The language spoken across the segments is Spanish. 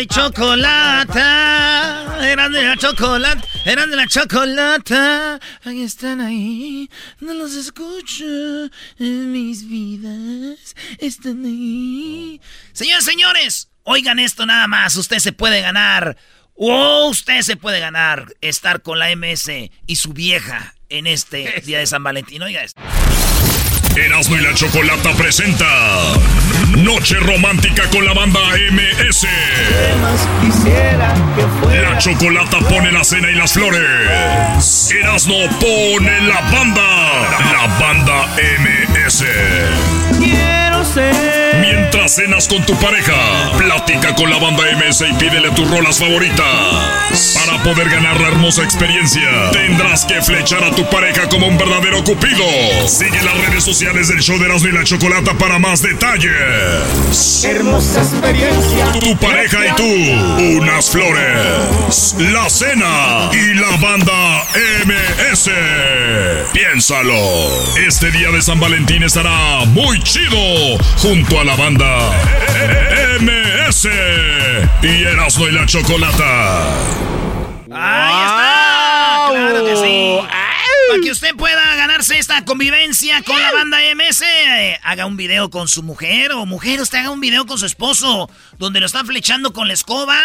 y chocolata, Erasmo y la chocolata, Erasmo y la chocolata, ahí están ahí, no los escucho, mis vidas están ahí. Señores, señores, oigan esto nada más, usted se puede ganar, o usted se puede ganar estar con la MS y su vieja en este día de San Valentín. Oiga esto. Erasmo y la Chocolata presenta Noche Romántica con la banda MS. La Chocolata pone la cena y las flores. Erasmo pone la banda. La banda MS. Quiero ser. Mientras cenas con tu pareja, platica con la banda MS y pídele tus rolas favoritas. Para poder ganar la hermosa experiencia, tendrás que flechar a tu pareja como un verdadero cupido. Sigue las redes sociales del show de Erasmo y la Chocolata para más detalles. Hermosa experiencia. Tu pareja y tú, unas flores, la cena y la banda MS. Piénsalo. Este día de San Valentín estará muy chido junto a la banda MS y Erasmo y la Chocolata. ¡Ahí está! ¡Claro que sí! Para que usted pueda ganarse esta convivencia con la banda MS, eh, haga un video con su mujer o mujer, usted haga un video con su esposo donde lo está flechando con la escoba,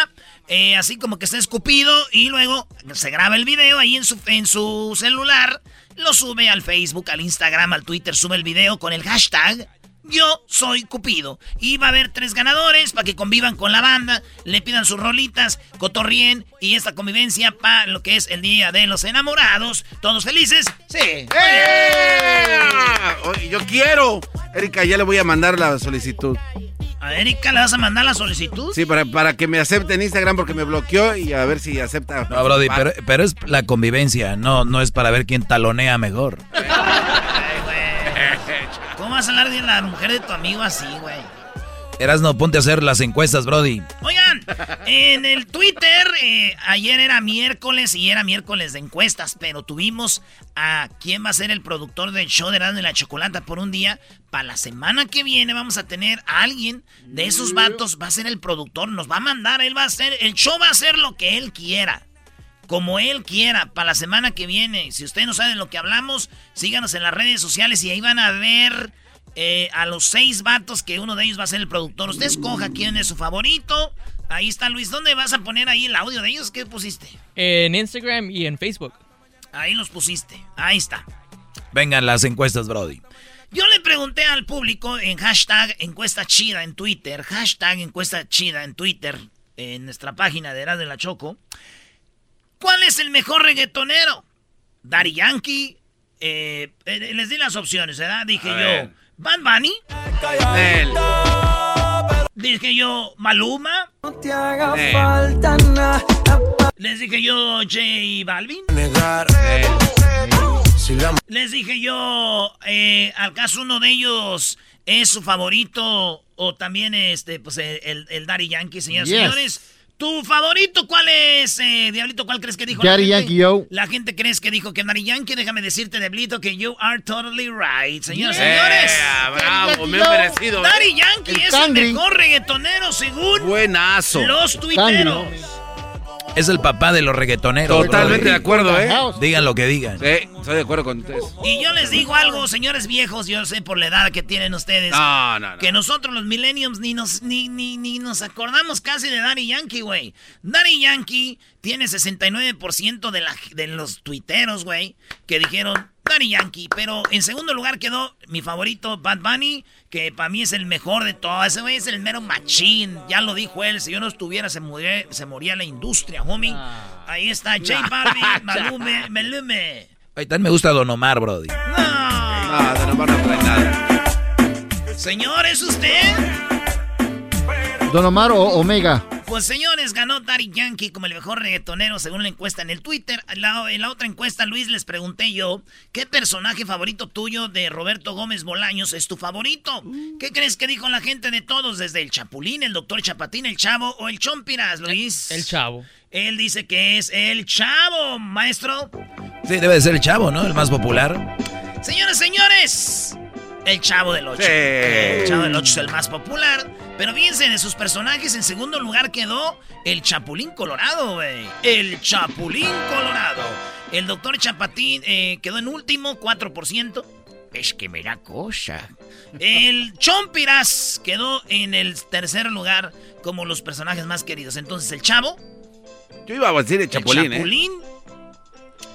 eh, así como que está escupido y luego se graba el video ahí en su, en su celular, lo sube al Facebook, al Instagram, al Twitter, sube el video con el hashtag yo soy Cupido. Y va a haber tres ganadores para que convivan con la banda, le pidan sus rolitas, cotorrien y esta convivencia para lo que es el Día de los Enamorados. ¿Todos felices? Sí. ¡Eh! Oye, yo quiero. Erika, ya le voy a mandar la solicitud. ¿A Erika le vas a mandar la solicitud? Sí, para, para que me acepte en Instagram porque me bloqueó y a ver si acepta. No, Brody, pero, pero es la convivencia, no, no es para ver quién talonea mejor. ¿Cómo vas a hablar de la mujer de tu amigo así, güey? Erasno, ponte a hacer las encuestas, Brody. Oigan, en el Twitter, eh, ayer era miércoles y era miércoles de encuestas, pero tuvimos a quién va a ser el productor del show de Erasmo y la Chocolata por un día. Para la semana que viene vamos a tener a alguien de esos vatos, va a ser el productor, nos va a mandar, él va a hacer, el show va a hacer lo que él quiera. Como él quiera, para la semana que viene. Si ustedes no saben de lo que hablamos, síganos en las redes sociales y ahí van a ver eh, a los seis vatos que uno de ellos va a ser el productor. Usted escoja quién es su favorito. Ahí está Luis. ¿Dónde vas a poner ahí el audio de ellos? ¿Qué pusiste? En Instagram y en Facebook. Ahí los pusiste. Ahí está. Vengan las encuestas, Brody. Yo le pregunté al público en hashtag encuesta chida en Twitter, hashtag encuesta chida en Twitter, en nuestra página de Erasmo de la Choco, ¿Cuál es el mejor reggaetonero? Daddy Yankee. Eh, eh, les di las opciones, ¿verdad? Dije A yo, ver. Bad Bunny. Él. Dije yo, Maluma. Él. Les dije yo, J Balvin. Les dije yo, eh, al caso uno de ellos es su favorito o también este, pues el, el, el Daddy Yankee, señores, Yes. señores. ¿Tu favorito cuál es, eh, Diablito? ¿Cuál crees que dijo Daddy la gente? Yankee, yo. La gente crees que dijo que Daddy Yankee. Déjame decirte, Diablito, que you are totally right. Señores, Yeah, señores. bravo, bien merecido. ¿eh? Daddy Yankee El es Cangri. el mejor reggaetonero según Buenazo. los tuiteros. Es el papá de los reggaetoneros. Totalmente de acuerdo, ¿eh? Digan lo que digan. Sí, estoy de acuerdo con ustedes. Y yo les digo algo, señores viejos, yo sé por la edad que tienen ustedes. No, no, no. Que nosotros los millenniums ni nos, ni, ni, ni nos acordamos casi de Daddy Yankee, güey. Daddy Yankee tiene 69% de, la, de los tuiteros, güey, que dijeron Daddy Yankee. Pero en segundo lugar quedó mi favorito, Bad Bunny, que para mí es el mejor de todos. Ese güey es el mero machín. Ya lo dijo él, si yo no estuviera se moría, se moría la industria, homie. Ahí está, J Balvin, Malume, Melume. Ahí también me gusta Don Omar, brody. No, no van a traer nada. Señor, ¿es usted? Don Omar o Omega. Pues señores, ganó Daddy Yankee como el mejor reggaetonero según la encuesta en el Twitter. En la, en la otra encuesta, Luis, les pregunté yo, ¿qué personaje favorito tuyo de Roberto Gómez Bolaños es tu favorito? ¿Qué crees que dijo la gente de todos? Desde el Chapulín, el doctor Chapatín, el Chavo o el Chompiras, Luis. El chavo. Él dice que es el Chavo, maestro. Sí, debe de ser el chavo, ¿no? El más popular. Señores, señores, el Chavo del 8. Sí. El Chavo del 8 es el más popular. Pero fíjense, de sus personajes, en segundo lugar quedó el Chapulín Colorado, güey. El Chapulín Colorado. El Doctor Chapatín eh, quedó en último, 4%. Es que me da cosa. El Chompiras quedó en el tercer lugar como los personajes más queridos. Entonces, el Chavo, Yo iba a decir el Chapulín, el ¿eh? Chapulín,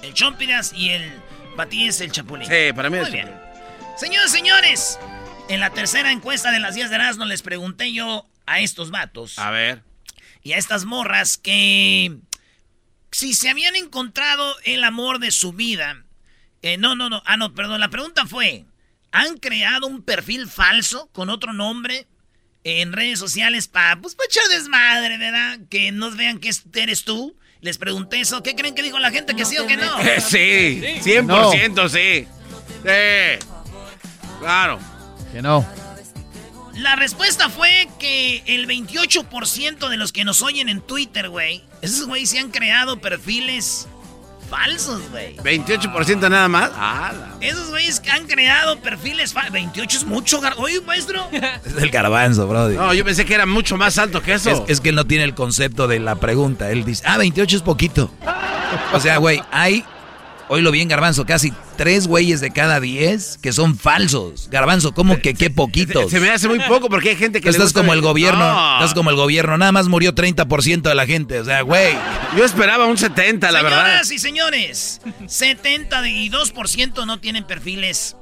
el Chompiras y el Patí es el Chapulín. Sí, para mí Muy es bien. Señores, señores, en la tercera encuesta de las 10 de Erasmo les pregunté yo a estos vatos A ver. y a estas morras que si se habían encontrado el amor de su vida. eh, no, no, no. Ah, no, perdón. La pregunta fue, ¿han creado un perfil falso con otro nombre en redes sociales para pues, pa echar desmadre, ¿verdad? Que no vean que es- eres tú. Les pregunté eso. ¿Qué creen que dijo la gente? ¿Que sí o que no? Eh, sí, 100% sí. Sí. Claro. Que no. La respuesta fue que el 28% de los que nos oyen en Twitter, güey, esos güeyes se han creado perfiles falsos, güey. 28% nada más. Ah, la- Esos güeyes que han creado perfiles falsos. 28 es mucho, gar- Oye, maestro. Es el garbanzo, brody. No, yo pensé que era mucho más alto que eso. Es, es que él no tiene el concepto de la pregunta. Él dice, ah, 28 es poquito. O sea, güey, hay, hoy lo bien Garbanzo, casi tres güeyes de cada diez que son falsos. Garbanzo, ¿cómo que qué poquitos? Se me hace muy poco porque hay gente que Estás gusta- como el gobierno, No. estás como el gobierno, nada más murió 30% de la gente, o sea, güey. Yo esperaba un 70, la verdad. Señoras y señores, 72% no tienen perfiles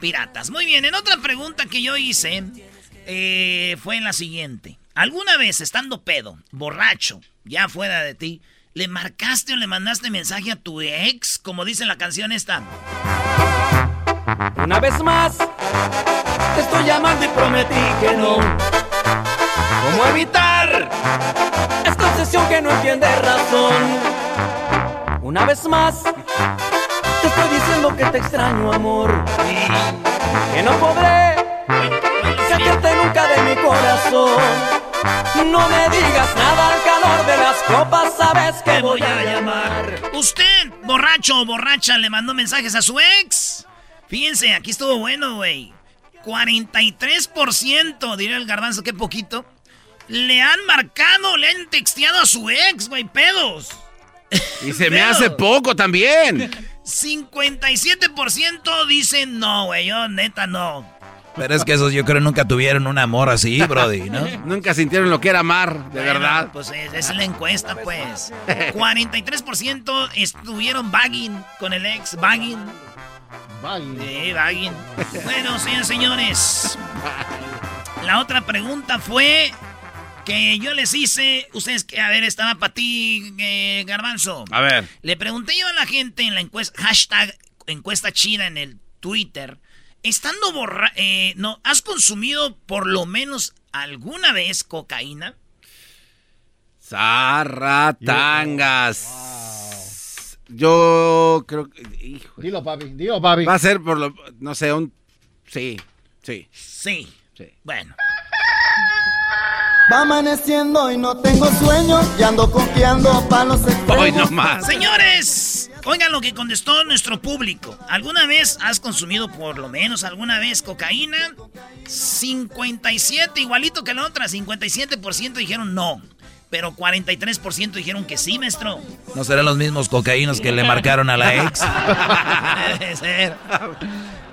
piratas. Muy bien, en otra pregunta que yo hice eh, fue la siguiente. ¿Alguna vez estando pedo, borracho, ya fuera de ti, le marcaste o le mandaste mensaje a tu ex, como dice la canción esta? Una vez más, te estoy llamando y prometí que no. ¿Cómo evitar esta obsesión que no entiende razón? Una vez más, te estoy diciendo que te extraño, amor. Que no podré sacarte nunca de mi corazón. No me digas nada al calor de las copas, sabes que voy a llamar. ¿Usted, borracho o borracha, le mandó mensajes a su ex? Fíjense, aquí estuvo bueno, güey. 43%, diría el garbanzo, qué poquito. Le han marcado, le han texteado a su ex, güey, pedos. Y se me hace poco también. 57% dicen no, güey, yo neta no. Pero es que esos yo creo nunca tuvieron un amor así, brody, ¿no? Nunca sintieron lo que era amar, de Bueno, verdad. Pues es, es la encuesta, pues. 43% estuvieron bagging con el ex, bagging. Sí, bagging. Bueno, señores, señores. La otra pregunta fue que yo les hice, ustedes que, a ver, estaba para ti, eh, Garbanzo. A ver. Le pregunté yo a la gente en la encuesta, hashtag encuesta chida en el Twitter, estando borra... Eh, no, ¿has consumido por lo menos alguna vez cocaína? Zarratangas. Yo creo que. hijo. Dilo, papi. Dilo, papi. Va a ser por lo. No sé, un. Sí, sí. Sí. Sí. Bueno. Va amaneciendo y no tengo sueño y ando confiando palos Hoy no más. Señores, oigan lo que contestó nuestro público. ¿Alguna vez has consumido por lo menos alguna vez cocaína? 57, igualito que la otra, 57% dijeron no. Pero 43% dijeron que sí, maestro. ¿No serán los mismos cocaínos que le marcaron a la ex? Debe ser.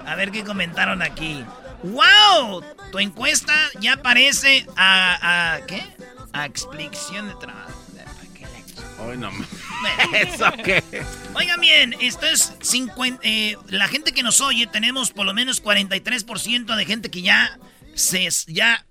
A ver qué comentaron aquí. ¡Wow! Tu encuesta ya aparece a, a ¿qué? A explicación de trabajo. Hoy no. ¿Eso qué? Oigan bien, esto es 50, eh, la gente que nos oye, tenemos por lo menos 43% de gente que ya se, ya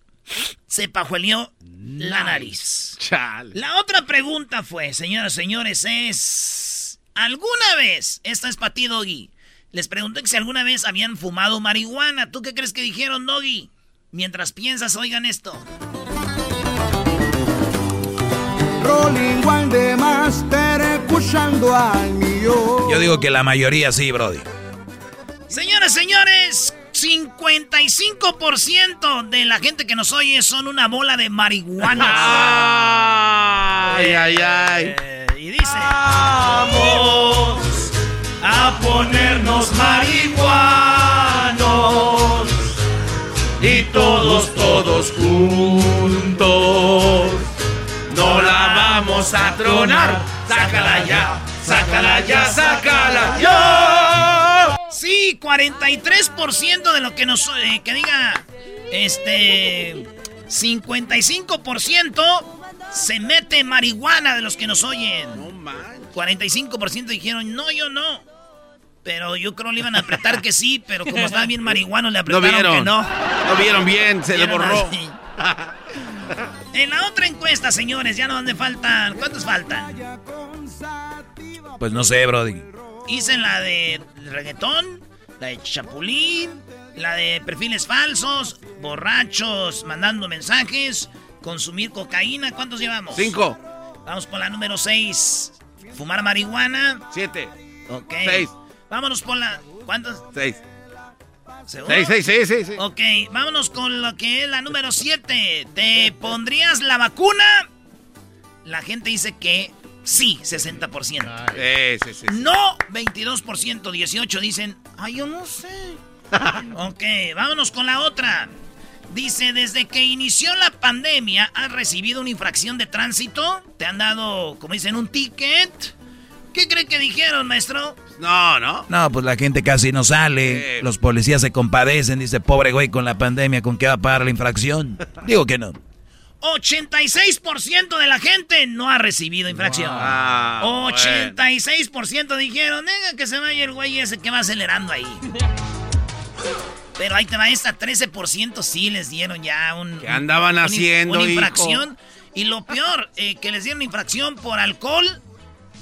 se pajueleó la nariz. Chale. La otra pregunta fue, señoras y señores, es... ¿Alguna vez, esta es para ti, Doggy, les pregunté que si alguna vez habían fumado marihuana. ¿Tú qué crees que dijeron, Doggy? Mientras piensas, oigan esto. Rolling One de Master escuchando al mío. Yo digo que la mayoría sí, Brody. Señoras, señores, 55% de la gente que nos oye son una bola de marihuana. Ay, ay, ay. Eh, y dice... Vamos a ponernos marihuanos y todos, todos juntos. No la vamos a tronar. Sácala ya, sácala ya, sácala ya. Sí, 43% de lo que nos... eh, que diga... Este... 55% se mete marihuana de los que nos oyen. No manches. 45% dijeron, no, yo no. Pero yo creo le iban a apretar que sí, pero como estaba bien marihuano le No apretaron vieron. que no. No vieron bien, se le borró. En la otra encuesta, señores, ya no donde faltan. ¿Cuántos faltan? Pues no sé, Brody. Hice la de reggaetón, la de chapulín, la de perfiles falsos, borrachos mandando mensajes, consumir cocaína. ¿Cuántos llevamos? Cinco, Vamos por la número 6. Fumar marihuana. siete, Ok. Seis. Vámonos por la. ¿Cuántos? seis. ¿Seguro? Seis, sí, sí, sí. Ok, vámonos con lo que es la número 7. ¿Te pondrías la vacuna? La gente dice que sí, 60%. Sí, sí, sí, sí. No, 22%, 18 dicen, ay, yo no sé. ok, vámonos con la otra. Dice, desde que inició la pandemia, ¿has recibido una infracción de tránsito? ¿Te han dado, como dicen, un ticket? ¿Qué cree que dijeron, maestro? No, no. No, pues la gente casi no sale. Los policías se compadecen. Dice, pobre güey, con la pandemia, ¿con qué va a pagar la infracción? Digo que no. 86% de la gente no ha recibido infracción. Ah, 86% dijeron, venga que se vaya el güey ese que va acelerando ahí. Pero ahí te va esta, 13% sí les dieron ya un... ¿Qué andaban un- haciendo, Una hijo? infracción. Y lo peor, eh, que les dieron infracción por alcohol.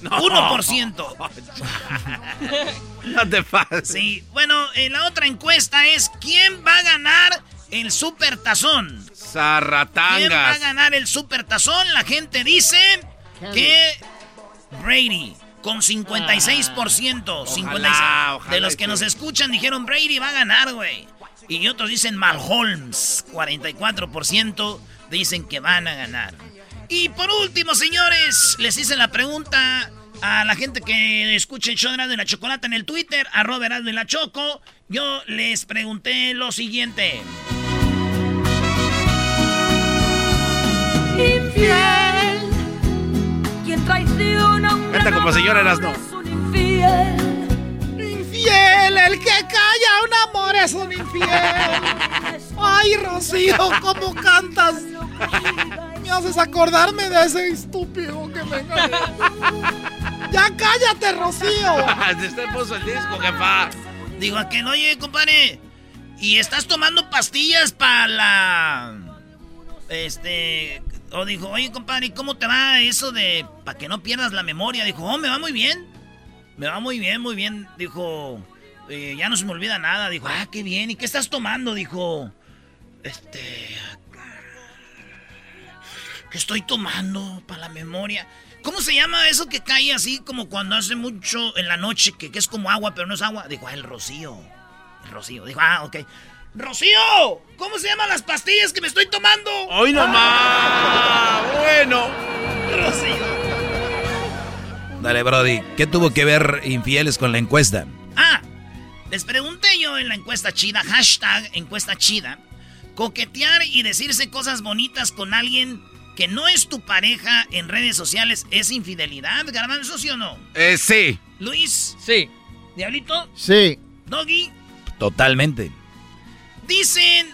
1%. No te pases. Sí, bueno, eh, la otra encuesta es, ¿quién va a ganar el super tazón? ¿Quién va a Zarratangas. ganar el super tazón? La gente dice que Brady con 56%. 56. ojalá de los que nos escuchan dijeron Brady va a ganar, güey. Y otros dicen Malholmes, 44% dicen que van a ganar. Y por último, señores, les hice la pregunta a la gente que escucha el show de Erasmo y la Chocolata en el Twitter, arroba y la Choco. Yo les pregunté lo siguiente. Infiel. Quien traiciona a un Canta gran como señora amor Erasmo. es un infiel. El que calla un amor es un infiel. Ay, Rocío, ¿cómo cantas? Me haces acordarme de ese estúpido que me engañó. Ya cállate, Rocío. Usted puso el disco, jefa. Digo, ¿a que no oye, compadre? ¿Y estás tomando pastillas para la... Este... O dijo, oye, compadre, ¿cómo te va eso de para que no pierdas la memoria? Dijo, oh, me va muy bien. Me va muy bien, muy bien. Dijo, eh, ya no se me olvida nada. Dijo, ah, qué bien. ¿Y qué estás tomando? Dijo, este... ¿Qué estoy tomando para la memoria? ¿Cómo se llama eso que cae así como cuando hace mucho en la noche, que, que es como agua, pero no es agua? Dijo, ah, el rocío. El rocío. Dijo, ah, ok. ¡Rocío! ¿Cómo se llaman las pastillas que me estoy tomando? ¡Hoy nomás! bueno. Rocío. Dale, Brody. ¿Qué tuvo que ver infieles con la encuesta? Ah, les pregunté yo en la encuesta chida, hashtag encuesta chida, coquetear y decirse cosas bonitas con alguien que no es tu pareja en redes sociales es infidelidad, Garbanzo, ¿sí o no? Eh, sí. Luis. Sí. Diablito. Sí. Doggy. Totalmente. Dicen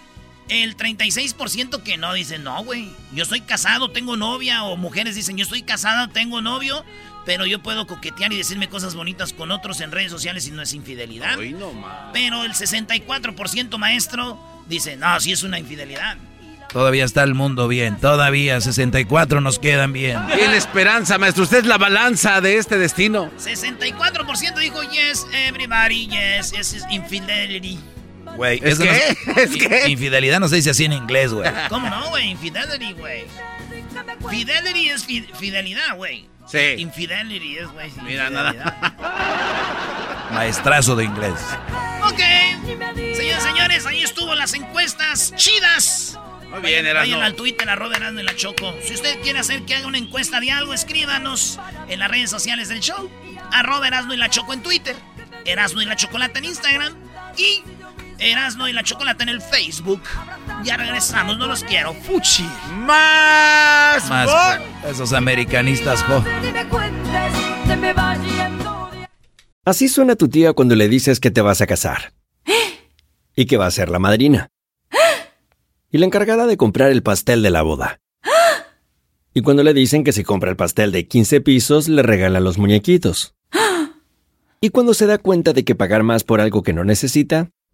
el 36% que no. Dicen, no, güey. Yo soy casado, tengo novia. O mujeres dicen, yo estoy casada, tengo novio. Pero yo puedo coquetear y decirme cosas bonitas con otros en redes sociales y no es infidelidad. Hoy. Pero el 64% maestro dice, no, sí es una infidelidad. Todavía está el mundo bien. Todavía 64 nos quedan bien. Tiene esperanza, maestro. Usted es la balanza de este destino. 64% dijo, yes, everybody, yes, yes, is infidelity. Güey, ¿Es eso no qué? ¿Es qué? Infidelidad no se dice así en inglés, güey. ¿Cómo no, güey? Infidelity, güey. Fidelity es fi- fidelidad, güey. Sí. Infidelity es, güey. Mira, infidelidad. Maestrazo de inglés. Ok. Señores, señores, ahí estuvo las encuestas chidas. Muy bien, Vayan Erasmo. al Twitter, arroba Erasmo y la Choco. Si usted quiere hacer que haga una encuesta de algo, escríbanos en las redes sociales del show. Arroba Erasmo y la Choco en Twitter. Erasmo y la Chocolate en Instagram. Y Erasmo y la Chocolate en el Facebook. Ya regresamos, no los quiero. Fuchi. Más. Más esos americanistas, jo. Así suena tu tía cuando le dices que te vas a casar. Y que va a ser la madrina. Y la encargada de comprar el pastel de la boda. Y cuando le dicen que si compra el pastel de 15 pisos, le regalan los muñequitos. Y cuando se da cuenta de que pagar más por algo que no necesita,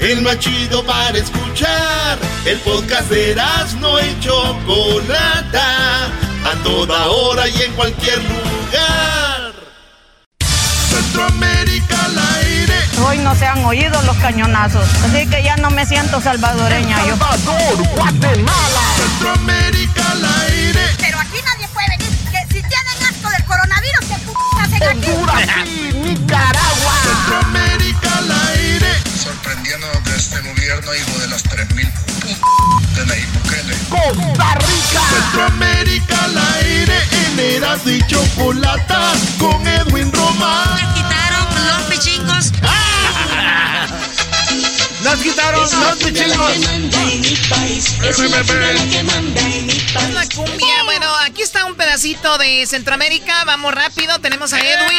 El más chido para escuchar. El podcast de no y Chocolata. A toda hora y en cualquier lugar. Centroamérica al aire. Hoy no se han oído los cañonazos, así que ya no me siento salvadoreña yo. Guatemala. Centroamérica al aire. Pero aquí nadie puede venir. Que si tienen asco del coronavirus, ¿qué p hacen aquí? Nicaragua. Centroamérica al aire. Sorprendiéndonos de este gobierno, hijo de las 3000 de Nayib Bukele. Costa Rica. Centroamérica al aire. En Eras y Chocolata. Con Edwin Román. quitaron los pichingos. Nos quitaron los bichillos. Es la cumbia. Bueno, aquí está un pedacito de Centroamérica. Vamos rápido. Tenemos a Edwin.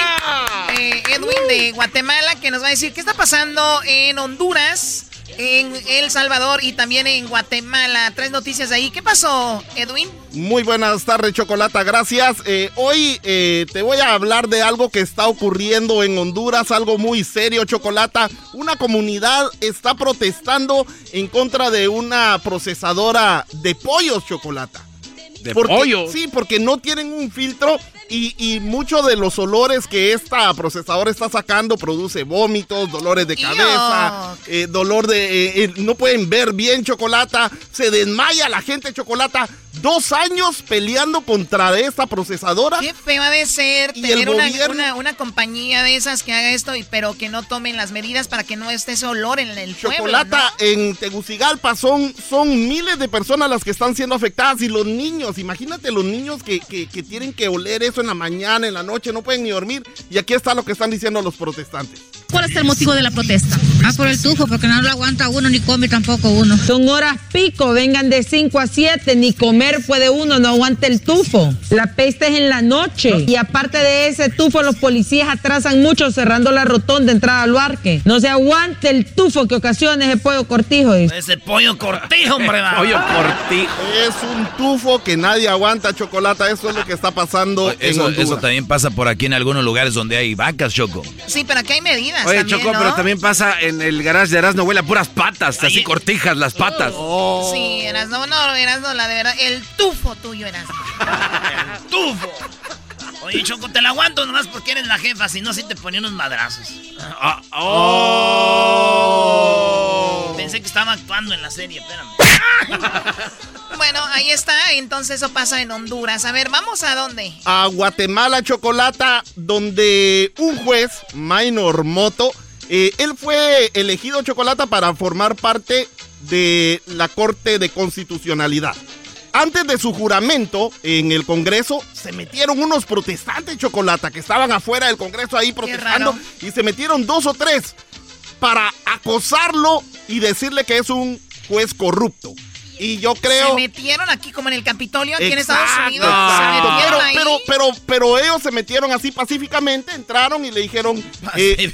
Eh, Edwin de Guatemala que nos va a decir qué está pasando en Honduras, en El Salvador y también en Guatemala. Tres noticias ahí. ¿Qué pasó, Edwin? Muy buenas tardes, Chocolata, gracias. Eh, hoy eh, te voy a hablar de algo que está ocurriendo en Honduras, algo muy serio, Chocolata. Una comunidad está protestando en contra de una procesadora de pollos, Chocolata. ¿De Porque- pollo? Sí, porque no tienen un filtro y, y muchos de los olores que esta procesadora está sacando produce vómitos, dolores de cabeza, eh, dolor de... eh, eh, no pueden ver bien chocolata, se desmaya la gente chocolata. Dos años peleando contra esta procesadora. Qué feo ha de ser Y tener una, gobierno- una- una compañía de esas que haga esto, y, pero que no tomen las medidas para que no esté ese olor en el pueblo. Chocolata en Tegucigalpa son, son miles de personas las que están siendo afectadas y los niños, imagínate los niños que, que- que tienen que oler eso en la mañana, en la noche, no pueden ni dormir. Y aquí está lo que están diciendo los protestantes. ¿Cuál es el motivo de la protesta? Ah, por el tufo, porque no lo aguanta uno ni come tampoco uno. Son horas pico, vengan de 5 a 7, ni comer puede uno, no aguanta el tufo. La peste es en la noche. Y aparte de ese tufo, los policías atrasan mucho cerrando la rotonda de entrada al parque. No se aguante el tufo que ocasiona ese pollo cortijo. dice. Ese pollo cortijo, hombre. va. Es un tufo que nadie aguanta, Chocolata. Eso es lo que está pasando en Eso, también pasa por aquí en algunos lugares donde hay vacas, Choco. Sí, pero aquí hay medidas. Oye, también, Choco, ¿no? pero también pasa en el garage de Erasmo, huele a puras patas, así cortijas las patas. Sí, eras no, no, eras no, la de verdad. El tufo tuyo eras. el tufo. Oye, Choco, te la aguanto nomás porque eres la jefa, si no, sí te ponía unos madrazos. Ah, oh. Pensé que estaba actuando en la serie, espérame. bueno, ahí está, entonces eso pasa en Honduras. A ver, ¿vamos a dónde? a Guatemala, Chocolata, donde un juez, Minor Moto, eh, él fue elegido Chocolata para formar parte de la Corte de Constitucionalidad. Antes de su juramento en el Congreso, se metieron unos protestantes Chocolata que estaban afuera del Congreso ahí protestando y se metieron dos o tres para acosarlo y decirle que es un juez corrupto. Y yo creo... Se metieron aquí como en el Capitolio, aquí en Estados Unidos. exacto. Se metieron Pero, ahí. pero, pero, pero ellos se metieron así pacíficamente, entraron y le dijeron, eh,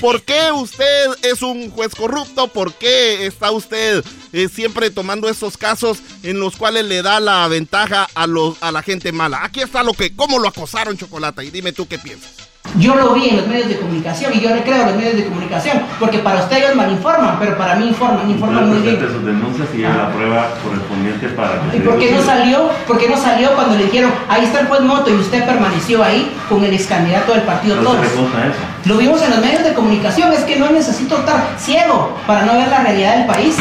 ¿por qué usted es un juez corrupto? ¿Por qué está usted eh, siempre tomando estos casos en los cuales le da la ventaja a, los, a la gente mala? Aquí está lo que, cómo lo acosaron, Chocolata, y dime tú qué piensas. Yo lo vi en los medios de comunicación y yo le creo a los medios de comunicación, porque para usted ellos malinforman, pero para mí informan, informan muy bien. sus denuncias y la prueba correspondiente para que ¿Y por qué no salió? ¿Por qué no salió cuando le dijeron, ahí está el juez Moto y usted permaneció ahí con el ex candidato del partido Todos? Lo vimos en los medios de comunicación, es que no necesito estar ciego para no ver la realidad del país.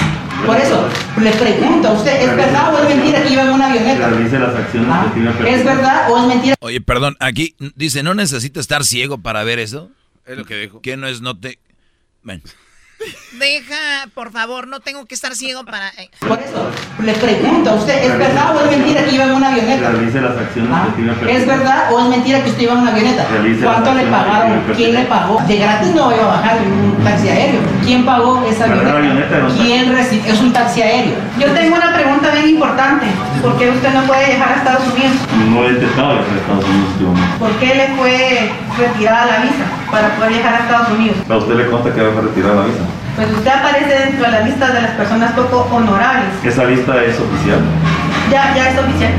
Por eso, le pregunto a usted, ¿es verdad o es mentira que iba en una avioneta? Las acciones Ah, que ¿Es verdad o es mentira? Oye, perdón, aquí dice, ¿no necesito estar ciego para ver eso? Es lo que dijo. ¿Qué no es no te...? Bueno. Deja, por favor, no tengo que estar ciego para... eh. Por eso, le pregunto a usted, ¿es verdad o es mentira que iba en una avioneta? Realice las acciones Ah, que tiene ¿Es verdad o es mentira que usted iba en una avioneta? Realice ¿Cuánto le pagaron? ¿Quién le pagó? De gratis no iba a bajar en un taxi aéreo. ¿Quién pagó esa avioneta? avioneta. ¿Quién recibió? Es un taxi aéreo. Yo tengo una pregunta bien importante. ¿Por qué usted no puede viajar a Estados Unidos? No he intentado viajar a Estados Unidos. ¿Por qué le fue retirada la visa para poder viajar a Estados Unidos? ¿A usted le consta que va a retirar la visa? Pues usted aparece dentro de la lista de las personas poco honorables. Esa lista es oficial. Ya, ya es oficial.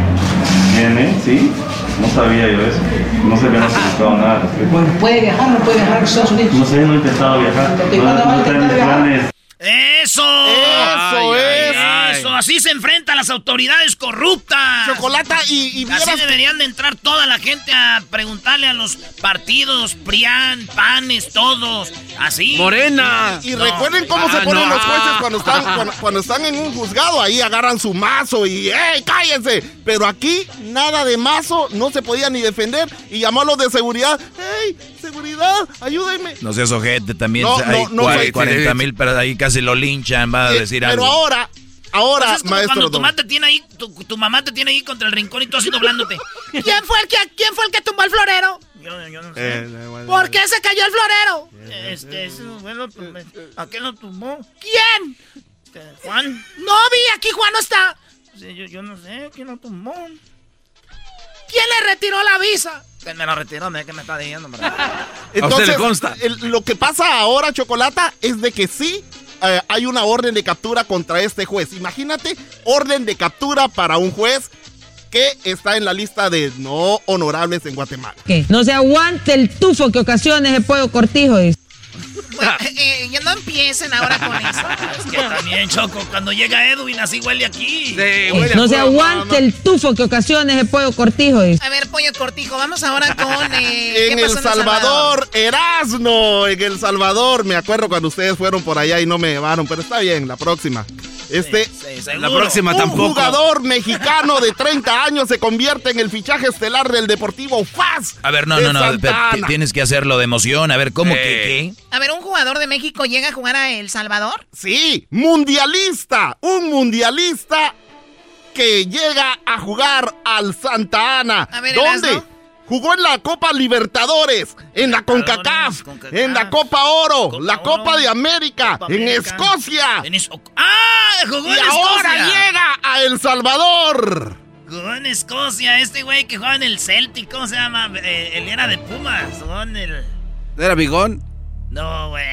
¿Tiene? ¿Sí? No sabía yo eso. No se me ha notificado nada. Bueno, puede viajar, no puede viajar a Estados Unidos. No sé, no he intentado viajar. No, no planes. ¡Eso! Eso es. Eso, así se enfrentan las autoridades corruptas. Chocolata y, y Así deberían de entrar toda la gente a preguntarle a los partidos, PRIAN, PANES, todos. Así. ¡Morena! Y No. recuerden cómo se Ah, ponen no. los jueces cuando están, cuando, cuando están en un juzgado. Ahí agarran su mazo y ¡ey, cállense! Pero aquí nada de mazo, no se podía ni defender. Y llamó a los de seguridad. ¡Ey, seguridad, ayúdenme! No seas ojete, también No, hay no, no, cua- sí, 40 sí. mil, pero ahí casi lo linchan, va a Eh, decir Pero algo. ahora, ahora, Pues es como maestro. cuando tu mamá te tiene ahí, tu, tu mamá te tiene ahí contra el rincón y tú así doblándote. ¿Quién fue el que, quién fue el que tumbó el florero? Yo, yo no sé. Eh, ¿Por qué se cayó el florero? Este, ese bueno, pues, ¿a qué lo tumbó? ¿Quién? ¿Juan? No vi, aquí Juan no está. yo, yo no sé, ¿quién lo tumbó? ¿Quién le retiró la visa? ¿Quién me lo retiró? ¿Qué me está diciendo? Entonces, le consta? lo que pasa ahora, Chocolata, es de que sí eh, hay una orden de captura contra este juez. Imagínate, orden de captura para un juez que está en la lista de no honorables en Guatemala. ¿Qué? No se aguante el tufo que ocasiones el pollo cortijo. Bueno, eh, eh, ya no empiecen ahora con eso. Es que también, Choco, cuando llega Edwin así huele aquí. no se aguante el tufo que ocasiones el pollo cortijo. A ver, pollo cortijo, vamos ahora con... Eh, en, el Salvador, Erasno, en El Salvador. Me acuerdo cuando ustedes fueron por allá y no me llevaron, pero está bien, la próxima. Este, la próxima un tampoco. jugador mexicano de 30 años se convierte en el fichaje estelar del Deportivo FAS. A ver, no, no, no, tienes que hacerlo de emoción. A ver, ¿cómo que qué? A ver, ¿un jugador de México llega a jugar a El Salvador? Sí, mundialista. Un mundialista que llega a jugar al Santa Ana. A ver, ¿Dónde? Jugó en la Copa Libertadores, en la CONCACAF, en la Copa Oro, la Copa de América, en Escocia. ¡Ah! Jugó y ahora llega a El Salvador. Jugó en Escocia, este güey que juega en el Celtic, ¿cómo se llama? Eh, él era de Pumas, jugó en el... ¿Era Bigón? No, güey,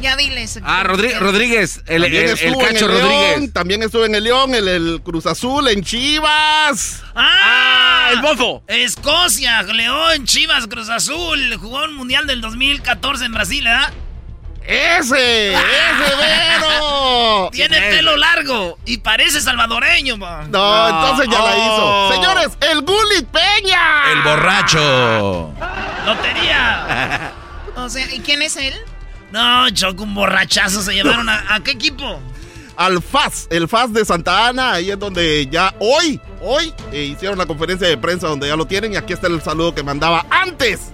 ya diles. Ah, Rodríguez, el, Cacho Rodríguez. también estuvo en el León, el, el Cruz Azul, en Chivas. ¡Ah! ah el Bofo. Escocia, León, Chivas, Cruz Azul. Jugó un mundial del 2014 en Brasil, ¿verdad? ¡Ese! ¡Ese vero! Tiene pelo largo y parece salvadoreño, man. No, entonces ya la hizo. Oh. Señores, el Gulit Peña. El borracho. Lotería. o sea, ¿y quién es él? No, Choco, un borrachazo se llevaron a, qué equipo? Al FAS, el FAS de Santa Ana, ahí es donde ya hoy, hoy eh, hicieron la conferencia de prensa donde ya lo tienen y aquí está el saludo que mandaba antes.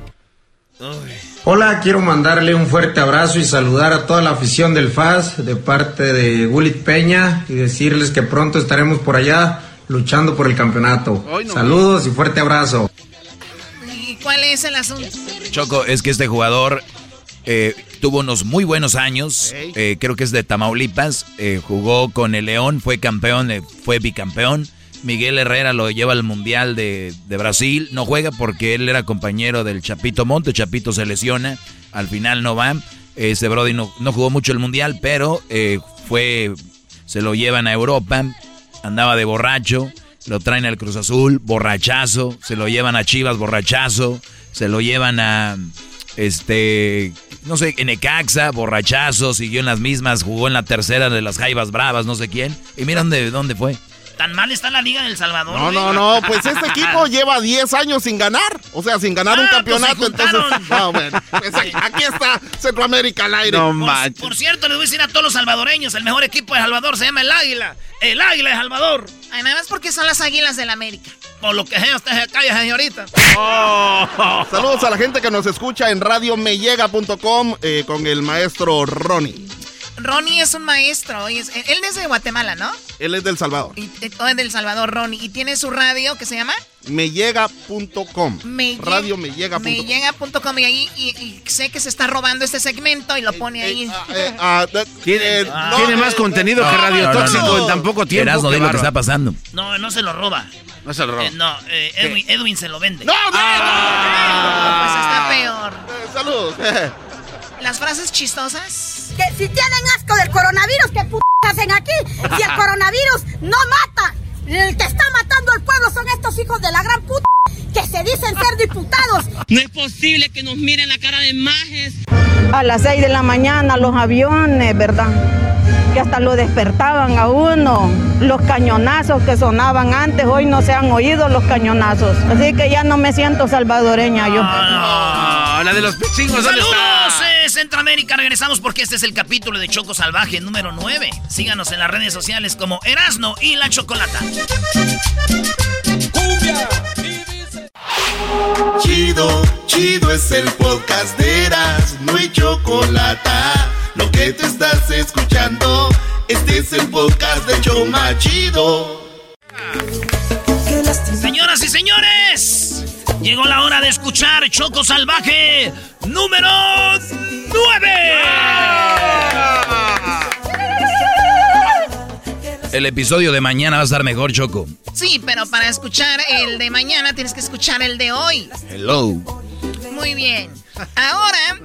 Hola, quiero mandarle un fuerte abrazo y saludar a toda la afición del FAS de parte de Gulit Peña y decirles que pronto estaremos por allá luchando por el campeonato. Saludos y fuerte abrazo. ¿Y cuál es el asunto? Choco, es que este jugador eh, tuvo unos muy buenos años, eh, creo que es de Tamaulipas, eh, jugó con el León, fue campeón, fue bicampeón. Miguel Herrera lo lleva al Mundial de, Brasil, no juega porque él era compañero del Chapito Monte, Chapito se lesiona, al final no va. Ese Brody no, no jugó mucho el Mundial, pero fue, se lo llevan a Europa, andaba de borracho, lo traen al Cruz Azul, borrachazo, se lo llevan a Chivas, borrachazo, se lo llevan a este, no sé, en Ecaxa, borrachazo, siguió en las mismas, jugó en la tercera de las Jaivas Bravas, no sé quién. Y mira dónde, dónde fue. ¿Tan mal está la Liga del Salvador? No, no, no, pues este equipo lleva 10 años sin ganar. O sea, sin ganar un ah, pues campeonato. entonces, no, bueno, pues aquí está Centroamérica al aire. No por, por, cierto, les voy a decir a todos los salvadoreños: el mejor equipo de Salvador se llama el Águila. El Águila de Salvador. Ay, nada más porque son las águilas del América. Por lo que sea, usted se calla, señorita. Oh. Saludos a la gente que nos escucha en radiomeyega.com eh, con el maestro Ronnie. Ronnie es un maestro. Él es de Guatemala, ¿no? Él es del Salvador. Y, es del Salvador, Ronnie. ¿Y tiene su radio que se llama? Mellega.com. Radio Mellega.com. Mellega.com. Y ahí y, sé que se está robando este segmento y lo pone ahí. tiene, más contenido que Radio Tóxico en tan poco tiempo. no lo que está pasando. No, no se lo roba. No se lo roba. Eh, no, eh, Edwin, se lo vende. ¡No, no! Ah. pues está peor. Eh, saludos. Las frases chistosas. Que si tienen asco del coronavirus, ¿qué p hacen aquí? Si el coronavirus no mata, el que está matando al pueblo son estos hijos de la gran puta que se dicen ser diputados. No es posible que nos miren la cara de majes. A las 6 de la mañana los aviones, ¿verdad? Que hasta lo despertaban a uno. Los cañonazos que sonaban antes, hoy no se han oído los cañonazos. Así que ya no me siento salvadoreña yo. No, la de los pichingos, ¿dónde ¡Saludos, eh, Centroamérica! Regresamos porque este es el capítulo de Choco Salvaje número 9. Síganos en las redes sociales como Erasno y La Chocolata. Chido, chido es el podcast de Eras, no hay chocolate. Lo que te estás escuchando, este es el podcast de Choma Chido. Señoras y señores, llegó la hora de escuchar Choco Salvaje número 9. El episodio de mañana va a estar mejor, Choco. Sí, pero para escuchar el de mañana tienes que escuchar el de hoy. Hello. Muy bien. Ahora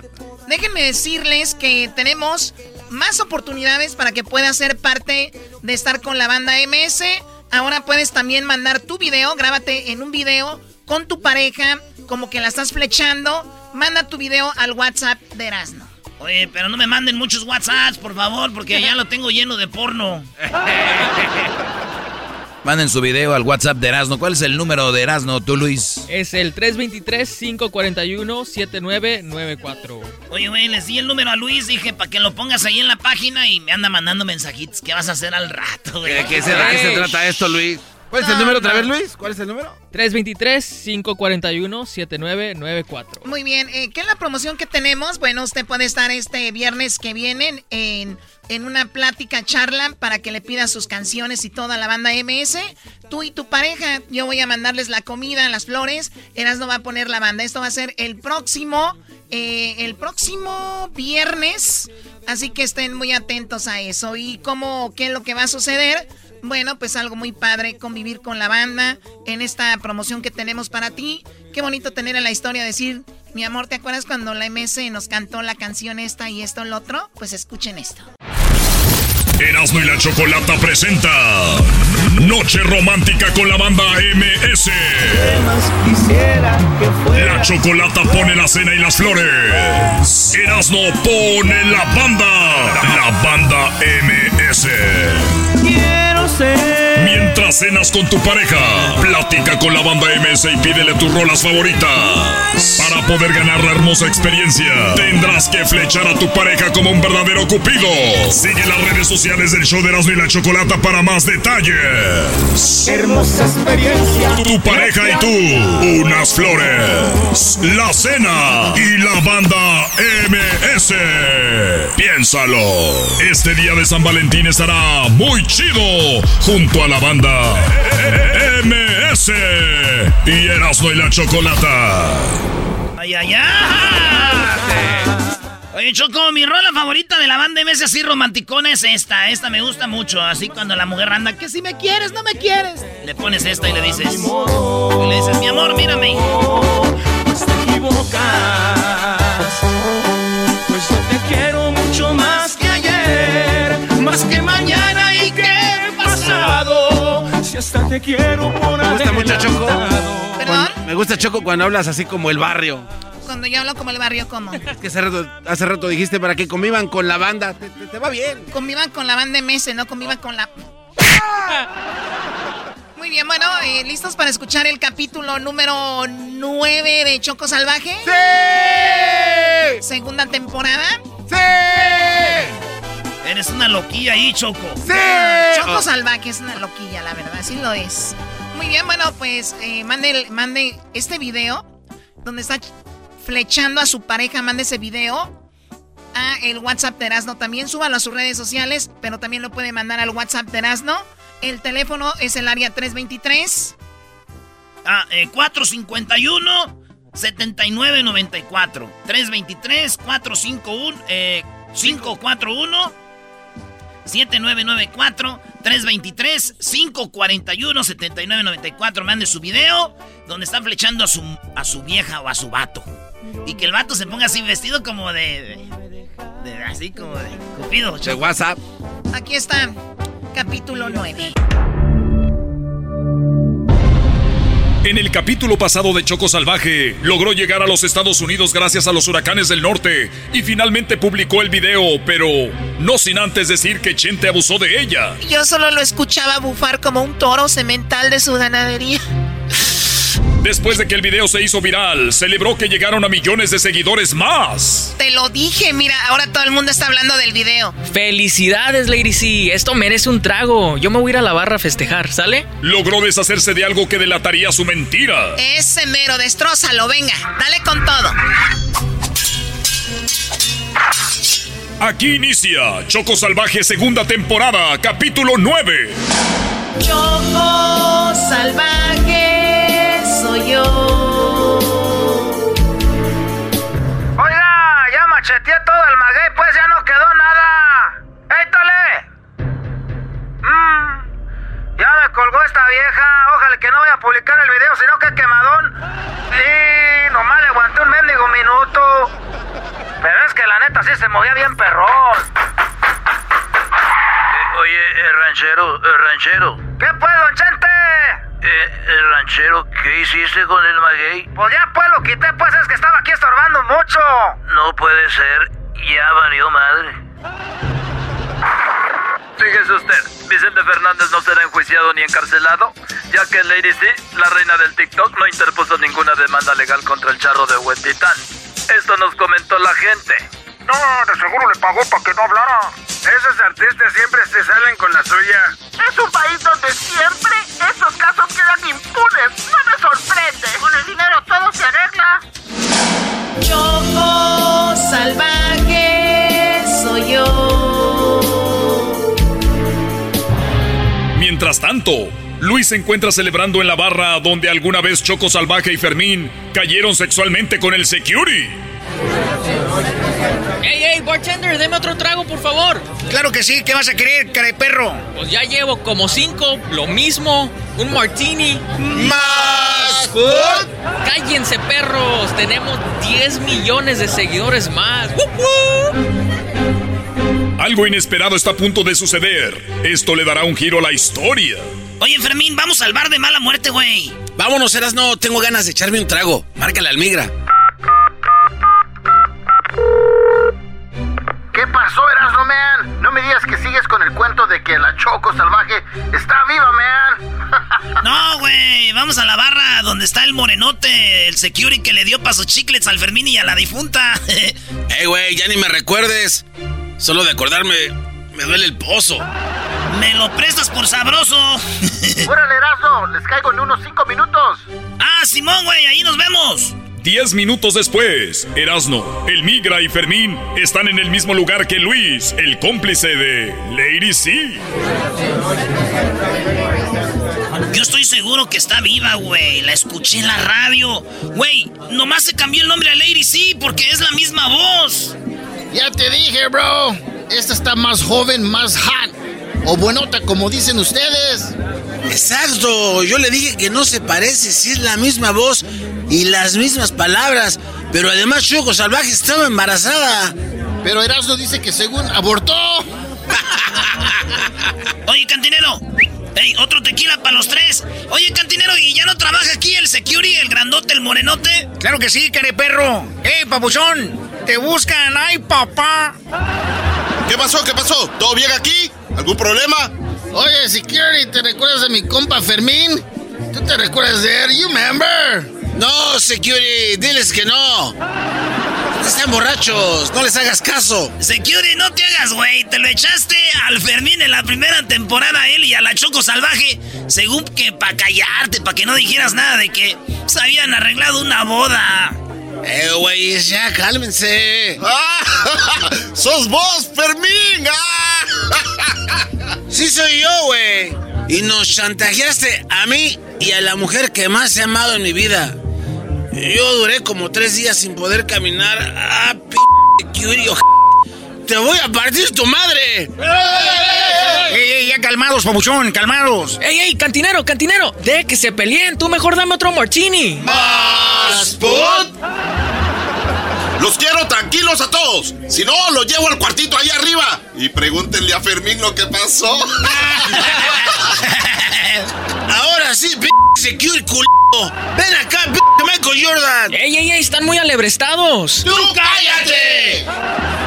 déjenme decirles que tenemos más oportunidades para que puedas ser parte de estar con la banda MS. Ahora puedes también mandar tu video, grábate en un video con tu pareja, como que la estás flechando. Manda tu video al WhatsApp de Erasmo. Oye, pero no me manden muchos WhatsApps, por favor, porque ya lo tengo lleno de porno. Manden su video al WhatsApp de Erasno. ¿Cuál es el número de Erasno, tú, Luis? Es el 323-541-7994. Oye, güey, les di el número a Luis, dije, para que lo pongas ahí en la página y me anda mandando mensajitos. ¿Qué vas a hacer al rato, güey? ¿De qué se, ¿de qué se trata esto, Luis? ¿Cuál es el No, número otra no. vez, Luis? ¿Cuál es el número? 323-541-7994. Muy bien, eh, ¿qué es la promoción que tenemos? Bueno, usted puede estar este viernes que viene en, en una plática, charla, para que le pida sus canciones y toda la banda MS. Tú y tu pareja, yo voy a mandarles la comida, las flores. Erasno va a poner la banda. Esto va a ser el próximo, eh, el próximo viernes. Así que estén muy atentos a eso. ¿Y cómo, qué es lo que va a suceder? Bueno, pues algo muy padre, convivir con la banda en esta promoción que tenemos para ti. Qué bonito tener en la historia decir, mi amor, ¿te acuerdas cuando la MS nos cantó la canción esta y esto, el otro? Pues escuchen esto. Erasmo y la Chocolata presenta Noche Romántica con la banda MS. La Chocolata pone la cena y las flores. Erasmo pone la banda. La banda MS. Quiero ser. Mientras cenas con tu pareja, platica con la banda MS y pídele tus rolas favoritas. Para poder ganar la hermosa experiencia, tendrás que flechar a tu pareja como un verdadero cupido. Sigue las redes sociales del show de Erasmo y la Chocolata para más detalles. Hermosa experiencia. Tu pareja y tú, unas flores, la cena y la banda MS. Piénsalo. Este día de San Valentín estará muy chido junto a la banda MS y Erasmo y la Chocolata. ¡Ay, ay, ay! Oye, Choco, mi rola favorita de la banda MS así romanticona es esta. Esta me gusta mucho. Así cuando la mujer anda, que si me quieres, no me quieres. Le pones esta y le dices. Y le dices, mi amor, mírame. Pues te equivocas. Pues yo te quiero mucho más que Si hasta te quiero por Me gusta mucho Choco. ¿Perdón? Cuando- me gusta Choco cuando hablas así como el barrio. Cuando yo hablo como el barrio, ¿cómo? Es que hace rato, hace rato dijiste para que convivan con la banda. Te, te- te va bien. Convivan con la banda MS, no convivan con la... Muy bien, bueno, eh, ¿listos para escuchar el capítulo número 9 de Choco Salvaje? ¡Sí! Segunda temporada. ¡Sí! Eres una loquilla ahí, Choco. ¡Sí! Choco Oh, Salvaje es una loquilla, la verdad, sí lo es. Muy bien, bueno, pues eh, mande, mande este video donde está flechando a su pareja, mande ese video a el WhatsApp de Erasno. También súbalo a sus redes sociales, pero también lo puede mandar al WhatsApp de Erasno. El teléfono es el área 323. Ah, eh, 451 7994 323 451 eh, 541 7994 323 541 7994 mande su video donde está flechando a su a su vieja o a su vato y que el vato se ponga así vestido como de, de- de- así como de cupido De WhatsApp. Aquí está, capítulo 9. En el capítulo pasado de Choco Salvaje, logró llegar a los Estados Unidos gracias a los huracanes del norte y finalmente publicó el video, pero no sin antes decir que Chente abusó de ella. Yo solo lo escuchaba bufar como un toro semental de su ganadería. Después de que el video se hizo viral, celebró que llegaron a millones de seguidores más. Te lo dije, mira, ahora todo el mundo está hablando del video. Felicidades, Lady C. Esto merece un trago. Yo me voy a ir a la barra a festejar, ¿sale? Logró deshacerse de algo que delataría su mentira. Ese mero, destrózalo, venga, dale con todo. Aquí inicia Choco Salvaje segunda temporada, capítulo 9. Choco salvaje colgó esta vieja. Ojalá que no vaya a publicar el video, sino que quemadón. Sí, nomás le aguanté un mendigo minuto. Pero es que la neta sí se movía bien perrón. Eh, oye, eh, ranchero, eh, ranchero. ¿Qué pues, don Chente? Eh, el ranchero, ¿qué hiciste con el maguey? Pues ya pues lo quité, pues es que estaba aquí estorbando mucho. No puede ser, ya valió madre. Fíjese usted, Vicente Fernández no será enjuiciado ni encarcelado, ya que Lady C, la reina del TikTok, no interpuso ninguna demanda legal contra el charro de Huetitán. Esto nos comentó la gente. No, de seguro le pagó para que no hablara. Esos artistas siempre se salen con la suya. Es un país donde siempre estos casos quedan impunes. No me sorprende. Con el dinero todo se arregla. Choco salvaje soy yo. Mientras tanto, Luis se encuentra celebrando en la barra donde alguna vez Choco Salvaje y Fermín cayeron sexualmente con el security. ¡Ey, ey, bartender, deme otro trago, por favor! Claro que sí, ¿qué vas a querer, cara de perro? Pues ya llevo como cinco, lo mismo, un martini. ¡Más food! ¡Cállense, perros! Tenemos 10 millones de seguidores más. Algo inesperado está a punto de suceder. Esto le dará un giro a la historia. Oye, Fermín, vamos al bar de mala muerte, güey. Vámonos, no tengo ganas de echarme un trago. Márcale al migra. ¿Qué pasó, Erasmo, man? No me digas que sigues con el cuento de que la Choco salvaje está viva, man. No, güey, vamos a la barra donde está el morenote, el security que le dio pasos chiclets al Fermín y a la difunta. Ey, güey, ya ni me recuerdes. Solo de acordarme, me duele el pozo. Me lo prestas por sabroso. Órale, Erasmo, les caigo en unos cinco minutos. Ah, Simón, güey, ahí nos vemos. Diez minutos después, Erasno, el Migra y Fermín están en el mismo lugar que Luis, el cómplice de Lady C. Yo estoy seguro que está viva, güey. La escuché en la radio. Güey, nomás se cambió el nombre a Lady C porque es la misma voz. Ya te dije, bro. Esta está más joven, más hot. O buenota, como dicen ustedes. Exacto. Yo le dije que no se parece si es la misma voz y las mismas palabras. Pero además Choco Salvaje estaba embarazada. Pero Erasmo dice que según abortó. Oye, cantinero. Ey, otro tequila para los tres. Oye, cantinero, ¿y ya no trabaja aquí el security, el grandote, el morenote? Claro que sí, care perro. ¡Ey, papuchón! ¡Te buscan! ¡Ay, papá! ¿Qué pasó? ¿Qué pasó? ¿Todo bien aquí? ¿Algún problema? Oye, security, ¿te recuerdas de mi compa Fermín? ¿Tú te recuerdas de él? You remember? No, security, diles que no. Están borrachos, no les hagas caso. Security, no te hagas, güey. Te lo echaste al Fermín en la primera temporada a él y a la Choco Salvaje. Según que para callarte, para que no dijeras nada de que se habían arreglado una boda. Eh, güey, ya cálmense. ¡Ah! ¡Sos vos, Fermín! ¡Ah! sí soy yo, güey. Y nos chantajeaste a mí y a la mujer que más he amado en mi vida. Yo duré como tres días sin poder caminar. ¡Ah, p*** curio! ¡Te voy a partir tu madre! ¡Ey, ey, ya calmados, pabuchón, calmados! ¡Ey, ey, cantinero, cantinero! De que se peleen, tú mejor dame otro martini. ¡Más put! Los quiero tranquilos a todos. Si no, los llevo al cuartito ahí arriba. Y pregúntenle a Fermín lo que pasó. Ahora sí, p secure culo. Ven acá, p Michael Jordan. ¡Ey, ey, ey! Están muy alebrestados. ¡Tú cállate!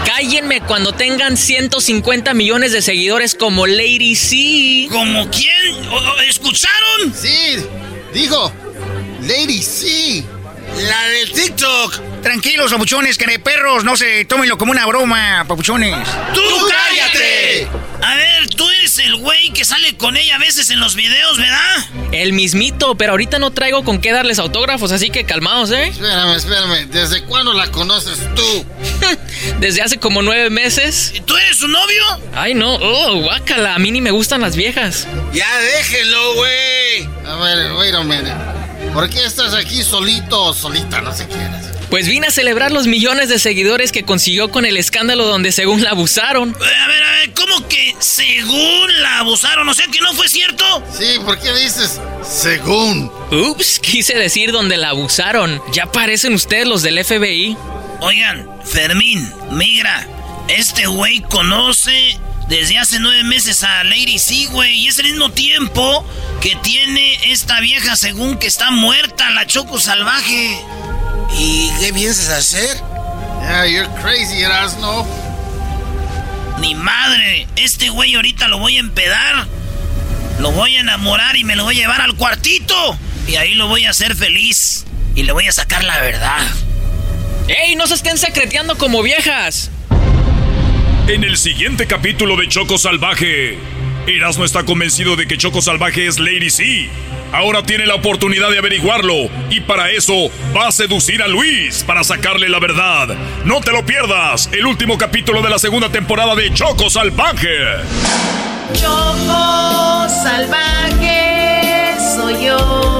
Cállenme cuando tengan 150 millones de seguidores como Lady C. ¿Como quién? ¿Escucharon? Sí, dijo Lady C. La del TikTok. Tranquilos, papuchones, que perros, no se tómenlo como una broma, papuchones. ¡Tú cállate! A ver, tú eres el güey que sale con ella a veces en los videos, ¿verdad? El mismito, pero ahorita no traigo con qué darles autógrafos, así que calmados, ¿eh? Espérame, espérame. ¿Desde cuándo la conoces tú? Desde hace como nueve meses. ¿Tú eres su novio? Ay, no. Oh, guácala. A mí ni me gustan las viejas. Ya déjenlo, güey. A ver, wait a minute. ¿Por qué estás aquí solito o solita? No sé quién es. Pues vine a celebrar los millones de seguidores que consiguió con el escándalo donde según la abusaron. A ver, a ver, ¿cómo que según la abusaron? O sea que no fue cierto. Sí, ¿por qué dices según? Ups, quise decir donde la abusaron. Ya parecen ustedes los del FBI. Oigan, Fermín, migra, este güey conoce desde hace nueve meses a Lady C, güey. Y es el mismo tiempo que tiene esta vieja según que está muerta, la Choco Salvaje. ¿Y qué piensas hacer? Yeah, you're crazy, Erasno. Ni madre, este güey ahorita lo voy a empedar. Lo voy a enamorar y me lo voy a llevar al cuartito. Y ahí lo voy a hacer feliz. Y le voy a sacar la verdad. ¡Ey, no se estén secreteando como viejas! En el siguiente capítulo de Choco Salvaje, Erasmo está convencido de que Choco Salvaje es Lady C. Ahora tiene la oportunidad de averiguarlo y para eso va a seducir a Luis para sacarle la verdad. No te lo pierdas, el último capítulo de la segunda temporada de Choco Salvaje. Choco salvaje soy yo.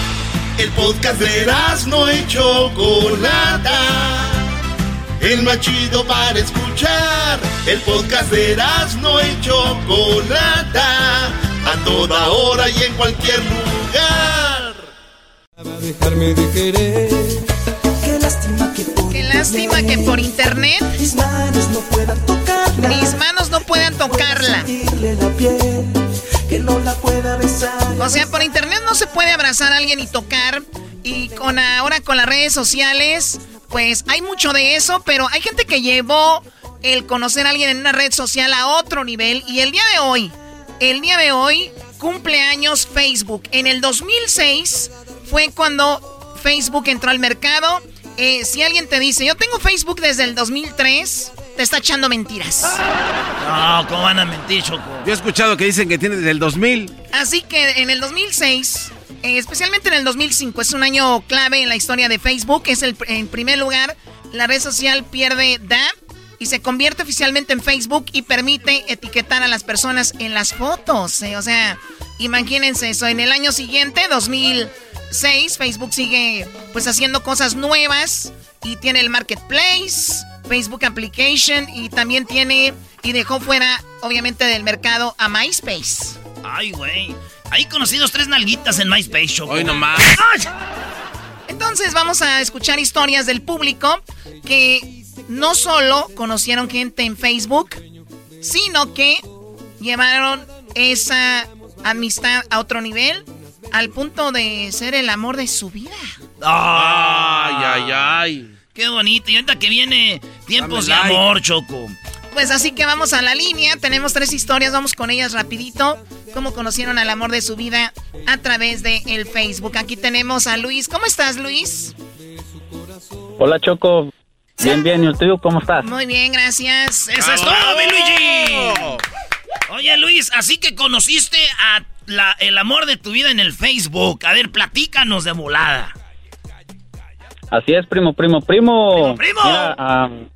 El podcast de no y Chocolata. El más chido para escuchar. El podcast de no y Chocolata. A toda hora y en cualquier lugar. Dejarme de querer. Qué lástima que por, Qué lástima que por internet mis manos no puedan tocarla. mis manos no puedan tocarla. Sentirle la piel, que no la pueda besar. O sea, por internet no se puede abrazar a alguien y tocar. Y con ahora con las redes sociales, pues hay mucho de eso, pero hay gente que llevó el conocer a alguien en una red social a otro nivel. Y el día de hoy, el día de hoy, cumpleaños Facebook. En el 2006 fue cuando Facebook entró al mercado. Eh, si alguien te dice, yo tengo Facebook desde el 2003, te está echando mentiras. No, ¿cómo van a mentir, Choco? Yo he escuchado que dicen que tiene desde el 2000. Así que en el 2006, eh, especialmente en el 2005, es un año clave en la historia de Facebook. Es el en primer lugar, la red social pierde DAP y se convierte oficialmente en Facebook y permite etiquetar a las personas en las fotos. eh, O sea, imagínense eso. En el año siguiente, 2006, Facebook sigue pues haciendo cosas nuevas y tiene el marketplace, Facebook Application y también tiene y dejó fuera obviamente del mercado a MySpace. Ay, güey. Ahí conocí dos, tres nalguitas en MySpace, Choco. Hoy nomás. ¡Ay! Entonces vamos a escuchar historias del público que no solo conocieron gente en Facebook, sino que llevaron esa amistad a otro nivel al punto de ser el amor de su vida. Ay, ay, ay. Qué bonito. Y ahorita que viene tiempos de like. amor, Choco. Pues así que vamos a la línea, tenemos tres historias, vamos con ellas rapidito. Cómo conocieron al amor de su vida a través de el Facebook. Aquí tenemos a Luis. ¿Cómo estás, Luis? Hola Choco, bien, bien, ¿y tú cómo estás? Muy bien, gracias. ¡Eso es todo, mi Luigi! Oye, Luis, así que conociste a la- el amor de tu vida en el Facebook. A ver, platícanos de volada. Así es, primo, primo, primo. primo. Mira, am,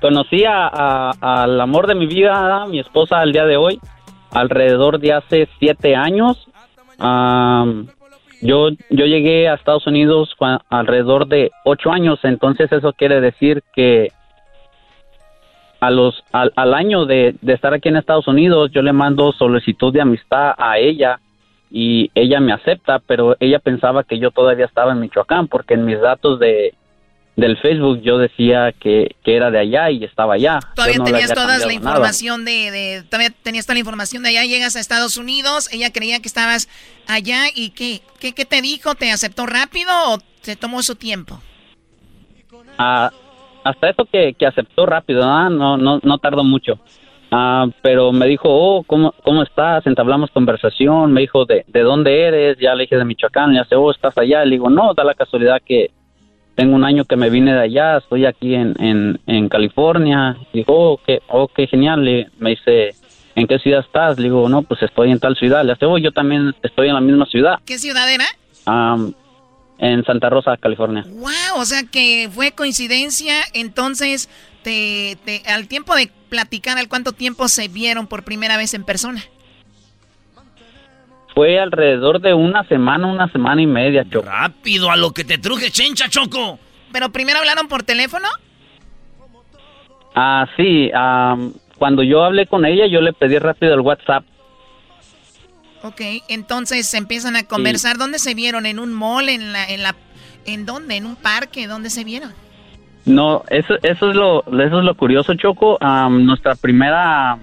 conocí a- a- al amor de mi vida, a mi esposa al día de hoy, alrededor de hace siete años. Yo, yo llegué a Estados Unidos alrededor de ocho años, entonces eso quiere decir que a los, al, al año de, de estar aquí en Estados Unidos, yo le mando solicitud de amistad a ella y ella me acepta, pero ella pensaba que yo todavía estaba en Michoacán porque en mis datos de del Facebook yo decía que, que era de allá y estaba allá. Todavía no tenías toda la información de, de- todavía tenías toda la información de allá, llegas a Estados Unidos, ella creía que estabas allá y qué, qué, qué te dijo, ¿te aceptó rápido o te tomó su tiempo? Ah, hasta eso que, que aceptó rápido, ¿ah? no, no, no tardó mucho. Ah, pero me dijo, oh, ¿cómo, ¿cómo estás? Entablamos conversación, me dijo, ¿de, ¿de dónde eres? Ya le dije de Michoacán, ya sé, oh, ¿estás allá? Le digo, no, da la casualidad que tengo un año que me vine de allá, estoy aquí en, en, en California. Dijo, oh, qué, oh, qué genial. Le- me dice, ¿en qué ciudad estás? Le digo, no, pues estoy en tal ciudad. Le dice, oh, yo también estoy en la misma ciudad, ¿Qué ciudad era? ah, en Santa Rosa, California. Wow, o sea que fue coincidencia, entonces te, te- al tiempo de platicar, ¿al cuánto tiempo se vieron por primera vez en persona? Fue alrededor de una semana, una semana y media, Choco. Rápido, a lo que te truje, chencha, Choco. ¿Pero primero hablaron por teléfono? Ah, sí, cuando yo hablé con ella, yo le pedí rápido el WhatsApp. Ok, entonces empiezan a conversar. ¿Dónde se vieron? ¿En un mall? ¿En la, en la, en dónde? ¿En un parque? ¿Dónde se vieron? No, eso, eso es lo, eso es lo curioso, Choco. Am, nuestra primera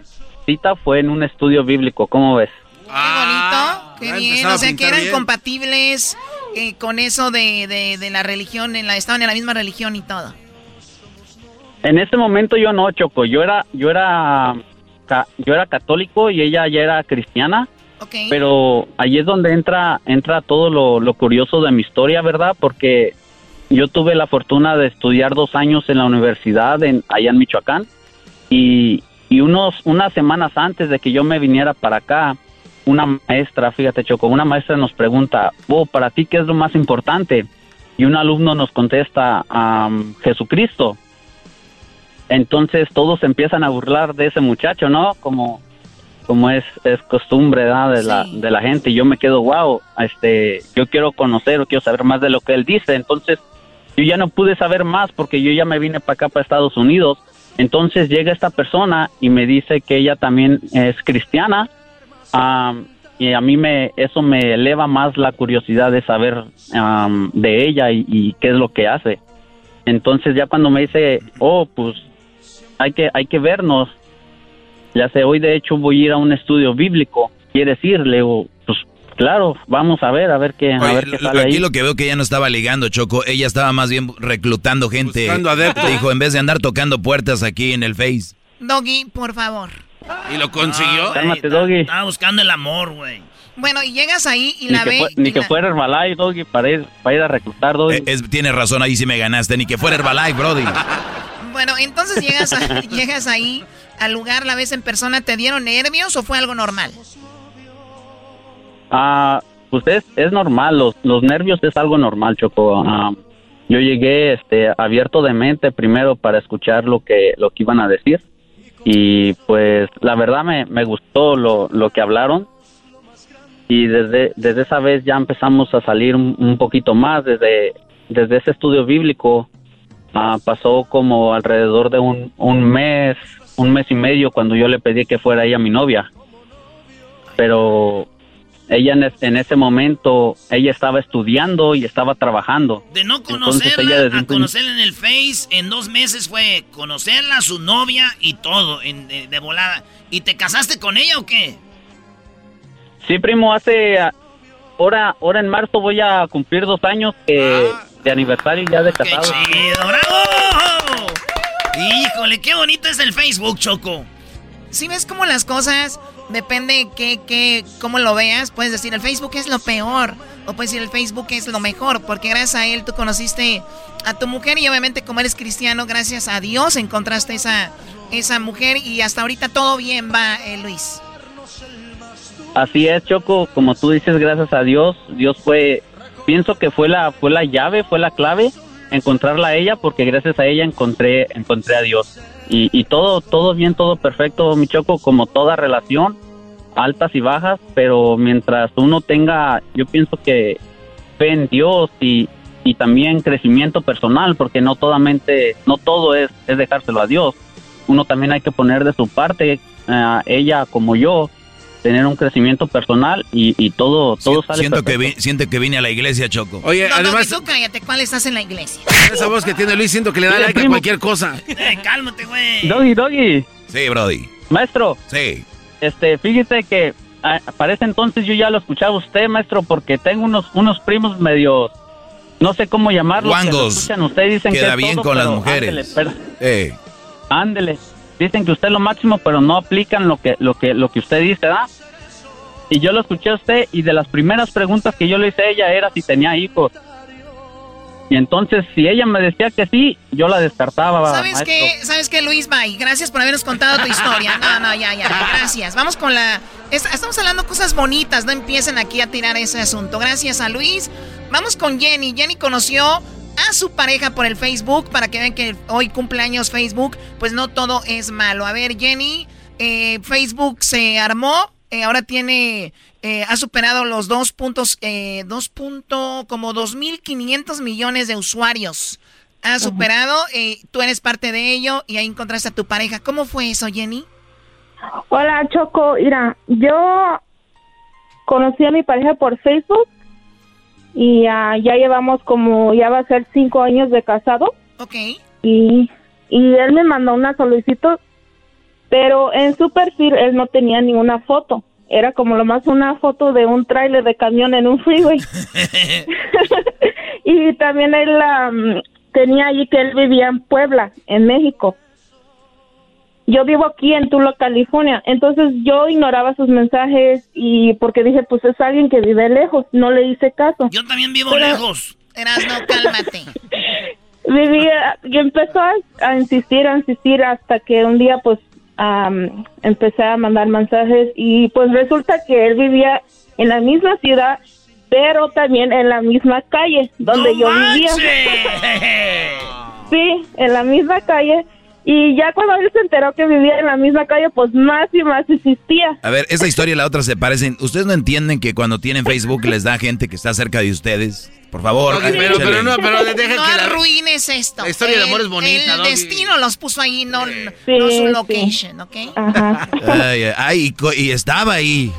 cita fue en un estudio bíblico, ¿cómo ves? bonito, qué ya bien. O sea a que eran bien. compatibles eh, con eso de, de, de la religión, en la, estaban en la misma religión y todo. En ese momento yo no, Choco. Yo era, yo era, ca- yo era católico y ella ya era cristiana. Pero ahí es donde entra, entra todo lo, curioso de mi historia, ¿verdad? Porque yo tuve la fortuna de estudiar dos años en la universidad en, allá en Michoacán y, y unos, unas semanas antes de que yo me viniera para acá, una maestra, fíjate Choco, una maestra nos pregunta, oh, para ti qué es lo más importante? Y un alumno nos contesta, "Am, Jesucristo. Entonces todos empiezan a burlar de ese muchacho, ¿no? Como, como es, es costumbre ¿verdad? de, la, de la gente. Y yo me quedo, wow, este, yo quiero conocer o quiero saber más de lo que él dice. Entonces yo ya no pude saber más porque yo ya me vine para acá, para Estados Unidos. Entonces llega esta persona y me dice que ella también es cristiana. am, y a mí me, eso me eleva más la curiosidad de saber am, de ella y, y qué es lo que hace. Entonces ya cuando me dice, oh, pues hay que, hay que vernos. Ya sé, hoy de hecho voy a ir a un estudio bíblico. Quiere decir, le digo, pues claro, vamos a ver, a ver qué, a Oye, ver qué lo- sale aquí ahí. lo que veo que ella no estaba ligando, Choco. Ella estaba más bien reclutando gente. Buscando adeptos. Dijo, en vez de andar tocando puertas aquí en el Face. Doggy, por favor. ¿Y lo consiguió? Cálmate, Doggy. Estaba buscando el amor, güey. Bueno, y llegas ahí y Ni la que, ve. fue- ni que la- fuera Herbalife, Doggy, para ir, para ir a reclutar, Doggy. Eh, es- tienes razón, ahí sí me ganaste. Ni que fuera Herbalife, Brody. Bueno, entonces llegas, a- llegas ahí al lugar, la ves en persona, ¿te dieron nervios o fue algo normal? Ah, pues es, normal, los, los nervios es algo normal, Choco. Ah, yo llegué este, abierto de mente primero para escuchar lo que, lo que iban a decir y pues la verdad me, me gustó lo, lo que hablaron y desde, desde esa vez ya empezamos a salir un, un poquito más, desde, desde ese estudio bíblico ah, pasó como alrededor de un, un mes, un mes y medio cuando yo le pedí que fuera ella mi novia. Pero ella en, es- en ese momento, ella estaba estudiando y estaba trabajando. De no conocerla a conocerla en el Face, en dos meses fue conocerla, su novia y todo, en- de, de volada. ¿Y te casaste con ella o qué? Sí, primo, hace... ah, Ahora, ahora en marzo voy a cumplir dos años que- de aniversario ya de casado. ¡Chido, bravo! Híjole, qué bonito es el Facebook, Choco. Si ves cómo las cosas, depende que, que, cómo lo veas, puedes decir el Facebook es lo peor, o puedes decir el Facebook es lo mejor, porque gracias a él tú conociste a tu mujer y obviamente como eres cristiano, gracias a Dios encontraste esa, esa mujer y hasta ahorita todo bien va, eh, Luis. Así es, Choco, como tú dices, gracias a Dios, Dios fue, pienso que fue la, fue la llave, fue la clave, encontrarla a ella, porque gracias a ella encontré, encontré a Dios. Y, y todo, todo bien, todo perfecto, mi Choco, como toda relación, altas y bajas, pero mientras uno tenga, yo pienso que fe en Dios y, y también crecimiento personal, porque no todamente, no todo es, es dejárselo a Dios. Uno también hay que poner de su parte, eh, ella como yo, tener un crecimiento personal y, y todo, todo sale Siento que, perfecto. vi- siento que vine a la iglesia, Choco. Oye, No, no, además, tú cállate, ¿cuál estás en la iglesia? esa voz que tiene Luis, siento que le da like a cualquier cosa. Eh, cálmate, güey. Doggy, Doggy, Sí, Brody. maestro, Sí. este, fíjese que ah, para ese entonces yo ya lo escuchaba a usted, maestro, porque tengo unos, unos primos medio, no sé cómo llamarlos. que lo Guangos. escuchan usted, dicen Queda que es bien todo, con las mujeres. ándele, pero- Eh. Ándele. Dicen que usted es lo máximo, pero no aplican lo que, lo que, lo que usted dice, ¿verdad? Y yo lo escuché a usted y de las primeras preguntas que yo le hice a ella era si tenía hijos. Y entonces, si ella me decía que sí, yo la descartaba. ¿Sabes qué? ¿Sabes qué, Luis? Bye. Gracias por habernos contado tu historia. No, no, ya, ya. Gracias. Vamos con la... es- Estamos hablando cosas bonitas. No empiecen aquí a tirar ese asunto. Gracias a Luis. Vamos con Jenny. Jenny conoció a su pareja por el Facebook para que vean que hoy cumpleaños Facebook. Pues no todo es malo. A ver, Jenny, eh, Facebook se armó. eh, ahora tiene... eh, ha superado los dos puntos... Eh, dos punto... Como 2.500 millones de usuarios ha superado, eh, tú eres parte de ello y ahí encontraste a tu pareja. ¿Cómo fue eso, Jenny? Hola, Choco. Mira, yo conocí a mi pareja por Facebook y ah, ya llevamos como, ya va a ser cinco años de casado. Ok. Y, y él me mandó una solicitud, pero en su perfil él no tenía ninguna foto. Era como lo más una foto de un tráiler de camión en un freeway. y también él am, tenía allí que él vivía en Puebla, en México. Yo vivo aquí en Tula, California, entonces yo ignoraba sus mensajes y porque dije, pues es alguien que vive lejos, no le hice caso. Yo también vivo Pero- lejos. Erasno, cálmate. Vivía, y empezó a, a insistir, a insistir hasta que un día pues am, empecé a mandar mensajes y pues resulta que él vivía en la misma ciudad, pero también en la misma calle donde yo vivía. Sí, en la misma calle. Y ya cuando él se enteró que vivía en la misma calle, pues más y más insistía. A ver, esta historia y la otra se parecen. ¿Ustedes no entienden que cuando tienen Facebook les da gente que está cerca de ustedes? Por favor, pero- pero no, pero deja no que la- arruines esto. la historia de El- amor es bonita, El Doggy. destino los puso ahí, no, no Sí, su sí. location, ¿ok? Ajá. Ay, ay, ay, y co- y estaba ahí.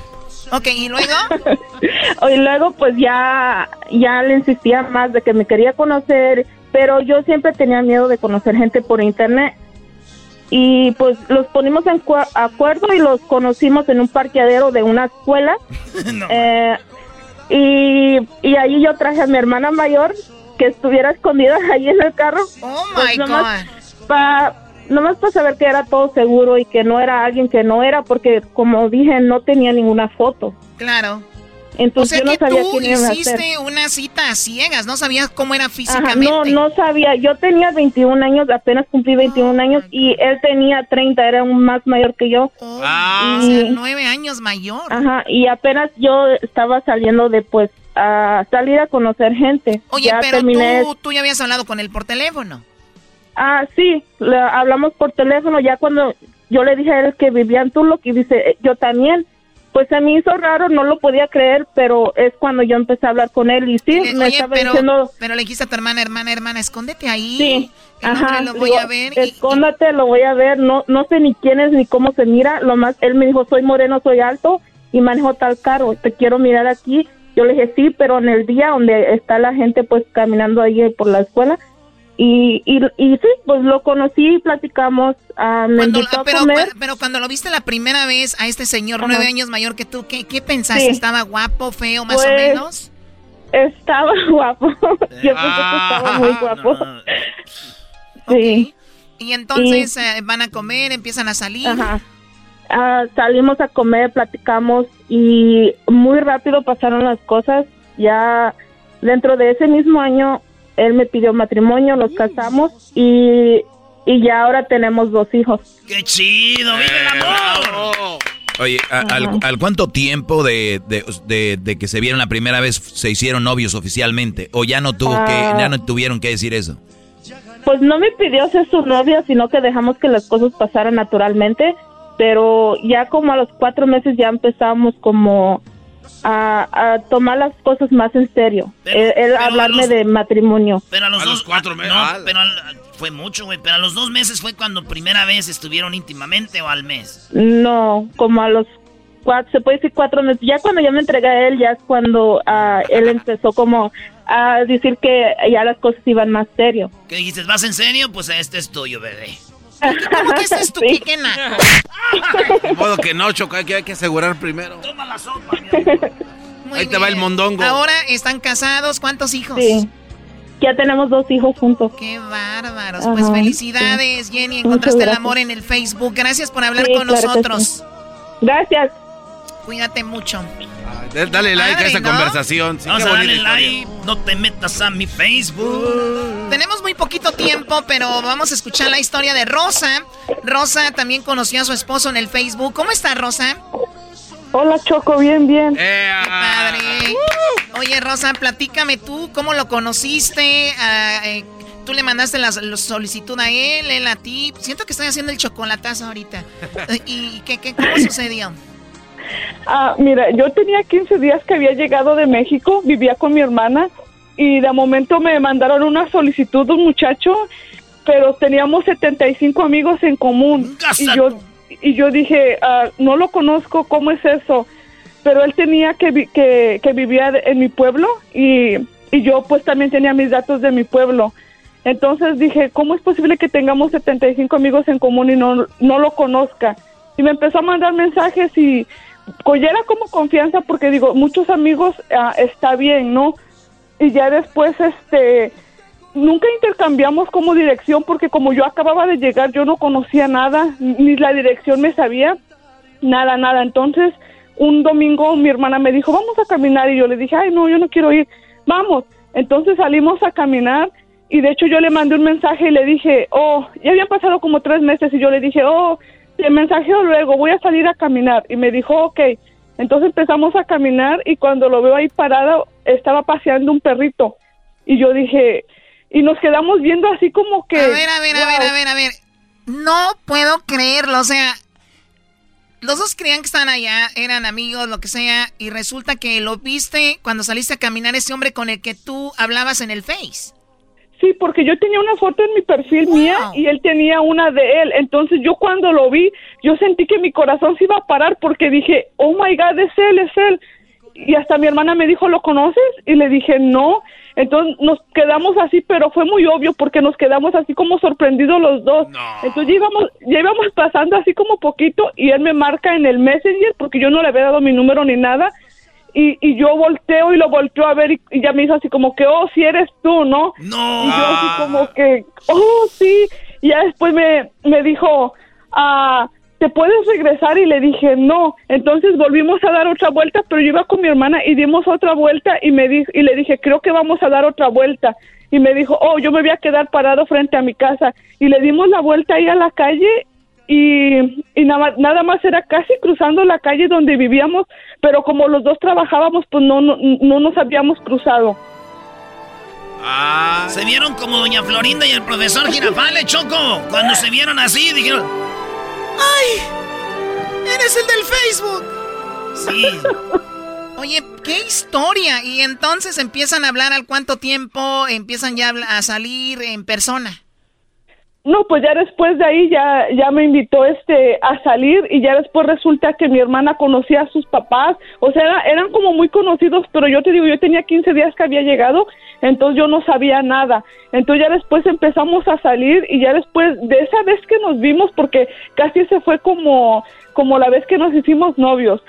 Ok, ¿y luego? y luego pues ya, ya le insistía más de que me quería conocer, pero yo siempre tenía miedo de conocer gente por internet. Y pues los ponimos en acuerdo y los conocimos en un parqueadero de una escuela. Eh, y, y ahí yo traje a mi hermana mayor que estuviera escondida ahí en el carro. Oh Pues my nomás pa- nomás para saber que era todo seguro y que no era alguien que no era, porque como dije, no tenía ninguna foto. Claro. Entonces o sea yo no que sabía tú quién iba a ser. hiciste una cita a ciegas, no sabías cómo era Ajá, físicamente. no, no sabía. Yo tenía 21 años, apenas cumplí 21 años y él tenía 30, era un más mayor que yo. Ah, o sea, nueve años mayor. Ajá, y apenas yo estaba saliendo de pues a salir a conocer gente. Oye, ya pero terminé. tú, tú ya habías hablado con él por teléfono. Ah, sí, le- hablamos por teléfono ya cuando yo le dije a él que vivía en Tuloc y dice, "Eh, yo también. Pues se me hizo raro, no lo podía creer, pero es cuando yo empecé a hablar con él y sí, Le- me estaba pero, diciendo, pero le dijiste a tu hermana, hermana, hermana, escóndete ahí. Sí, ajá. lo voy digo, a ver. y- Escóndate, lo voy a ver. No, no sé ni quién es ni cómo se mira. Lo más, él me dijo, soy moreno, soy alto y manejo tal carro. Te quiero mirar aquí. Yo le dije, sí, pero en el día donde está la gente pues caminando ahí por la escuela. Y, y, y sí, pues lo conocí, platicamos, ah, me Cuando- invitó a pero, comer. pero cuando lo viste la primera vez a este señor Ajá. nueve años mayor que tú, ¿qué, qué pensaste? Sí. ¿Estaba guapo, feo, más o Pues, menos? Estaba guapo. Yo pensé que estaba muy guapo. Sí. Y entonces eh, van a comer, empiezan a salir. Ajá. Ah, salimos a comer, platicamos y muy rápido pasaron las cosas. Ya dentro de ese mismo año, él me pidió matrimonio, los casamos y, y ya ahora tenemos dos hijos. ¡Qué chido! ¡Vive el amor! Oye, a- al, al cuánto tiempo de, de- de- de que se vieron la primera vez se hicieron novios oficialmente? ¿O ya no tuvo que, Ah. ya no tuvieron que decir eso? Pues no me pidió ser su novia, sino que dejamos que las cosas pasaran naturalmente, pero ya como a los cuatro meses ya empezamos como a, a tomar las cosas más en serio. él él hablarme de matrimonio. Pero a los A dos los cuatro meses. No, Ah. pero al- fue mucho, güey. Pero a los dos meses fue cuando primera vez estuvieron íntimamente o al mes. No, como a los cuatro, se puede decir cuatro meses. Ya cuando yo me entregué a él, ya es cuando ah, él empezó como a decir que ya las cosas iban más serio. ¿Qué dices? ¿Vas en serio? Pues este es tuyo, bebé. ¿Cómo que este es tu Sí. De modo que no, Choco, hay que, hay que asegurar primero. Toma la sopa, Muy Ahí te va el mondongo. Ahora están casados, ¿cuántos hijos? Sí. Ya tenemos dos hijos juntos. Qué bárbaros. Ajá, Pues felicidades, Jenny. Encontraste el amor en el Facebook. Gracias por hablar Sí, con claro nosotros. sí. Gracias. Cuídate mucho. Dale- Dale like Padre, a esta ¿no? conversación. Sí, Vamos qué a bonita darle historia. like. No te metas a mi Facebook. Tenemos muy poquito tiempo, pero vamos a escuchar la historia de Rosa. Rosa también conoció a su esposo en el Facebook. ¿Cómo está Rosa? Hola, Choco, bien, bien. Padre. Oye, Rosa, platícame tú, ¿cómo lo conociste? Ah, eh, ¿Tú le mandaste la, solicitud a él, él a ti? Siento que estoy haciendo el chocolatazo ahorita. Eh, ¿Y qué, qué, cómo sucedió? Ah, mira, yo tenía 15 días que había llegado de México, vivía con mi hermana y de momento me mandaron una solicitud de un muchacho, pero teníamos 75 amigos en común y yo y yo dije, ah, no lo conozco, ¿cómo es eso? Pero él tenía que, vi- que, que vivía en mi pueblo y, y yo pues también tenía mis datos de mi pueblo. Entonces dije, ¿cómo es posible que tengamos 75 amigos en común y no, no lo conozca? Y me empezó a mandar mensajes y pues ya era como confianza porque digo, muchos amigos ah, está bien, ¿no? Y ya después, este, nunca intercambiamos como dirección porque como yo acababa de llegar, yo no conocía nada, ni la dirección me sabía, nada, nada. Entonces, un domingo mi hermana me dijo, vamos a caminar y yo le dije, ay, no, yo no quiero ir, vamos. Entonces salimos a caminar y de hecho yo le mandé un mensaje y le dije, oh, ya habían pasado como tres meses y yo le dije, oh, te mensajeo luego, voy a salir a caminar. Y me dijo, ok. Entonces empezamos a caminar y cuando lo veo ahí parado, estaba paseando un perrito. Y yo dije, y nos quedamos viendo así como que... A ver, a ver, a ver, a ver, a ver. No puedo creerlo, o sea, los dos creían que estaban allá, eran amigos, lo que sea, y resulta que lo viste cuando saliste a caminar ese hombre con el que tú hablabas en el Face. Sí, porque yo tenía una foto en mi perfil mía y él tenía una de él. Entonces yo cuando lo vi, yo sentí que mi corazón se iba a parar porque dije, oh my God, es él, es él. Y hasta mi hermana me dijo, ¿lo conoces? Y le dije, no. Entonces nos quedamos así, pero fue muy obvio porque nos quedamos así como sorprendidos los dos. Entonces ya íbamos, ya íbamos pasando así como poquito y él me marca en el Messenger porque yo no le había dado mi número ni nada. Y, y yo volteo y lo volteo a ver y, y ya me hizo así como que, oh, si eres tú, ¿no? No. Y yo así como que, oh, sí. Y ya después me, me dijo, ah, ¿te puedes regresar? Y le dije, no. Entonces volvimos a dar otra vuelta, pero yo iba con mi hermana y dimos otra vuelta y, me di y le dije, creo que vamos a dar otra vuelta. Y me dijo, oh, yo me voy a quedar parado frente a mi casa. Y le dimos la vuelta ahí a la calle y, y nada, nada más era casi cruzando la calle donde vivíamos, pero como los dos trabajábamos, pues no, no, no nos habíamos cruzado. Se vieron como Doña Florinda y el profesor Girafale, Choco. Cuando se vieron así, dijeron... ¡Ay! ¡Eres el del Facebook! Sí. Oye, qué historia. Y entonces empiezan a hablar al cuánto tiempo, empiezan ya a salir en persona. No, pues ya después de ahí ya, ya me invitó este a salir y ya después resulta que mi hermana conocía a sus papás, o sea, era- eran como muy conocidos, pero yo te digo, yo tenía 15 días que había llegado, entonces yo no sabía nada. Entonces ya después empezamos a salir y ya después de esa vez que nos vimos, porque casi se fue como, como la vez que nos hicimos novios,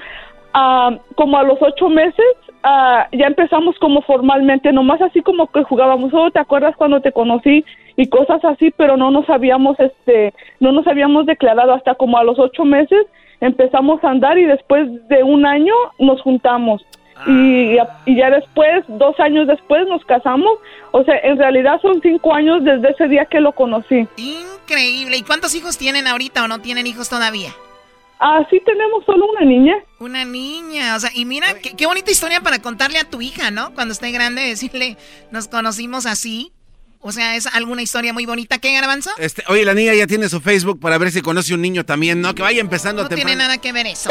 ah, como a los ocho meses ah, ya empezamos como formalmente, nomás así como que jugábamos, oh, ¿te acuerdas cuando te conocí? Y cosas así, pero no nos habíamos, este, no nos habíamos declarado hasta como a los ocho meses empezamos a andar y después de un año nos juntamos. Y, y ya después, dos años después, nos casamos. O sea, en realidad son cinco años desde ese día que lo conocí. Increíble. ¿Y cuántos hijos tienen ahorita o no tienen hijos todavía? Ah, sí tenemos solo una niña. Una niña, o sea, y mira, qué, qué bonita historia para contarle a tu hija, ¿no? Cuando esté grande, decirle, nos conocimos así. O sea, es alguna historia muy bonita. ¿Qué, Garbanzo? Este, oye, la niña ya tiene su Facebook para ver si conoce un niño también, ¿no? Que vaya empezando No tiene temprano. nada que ver eso.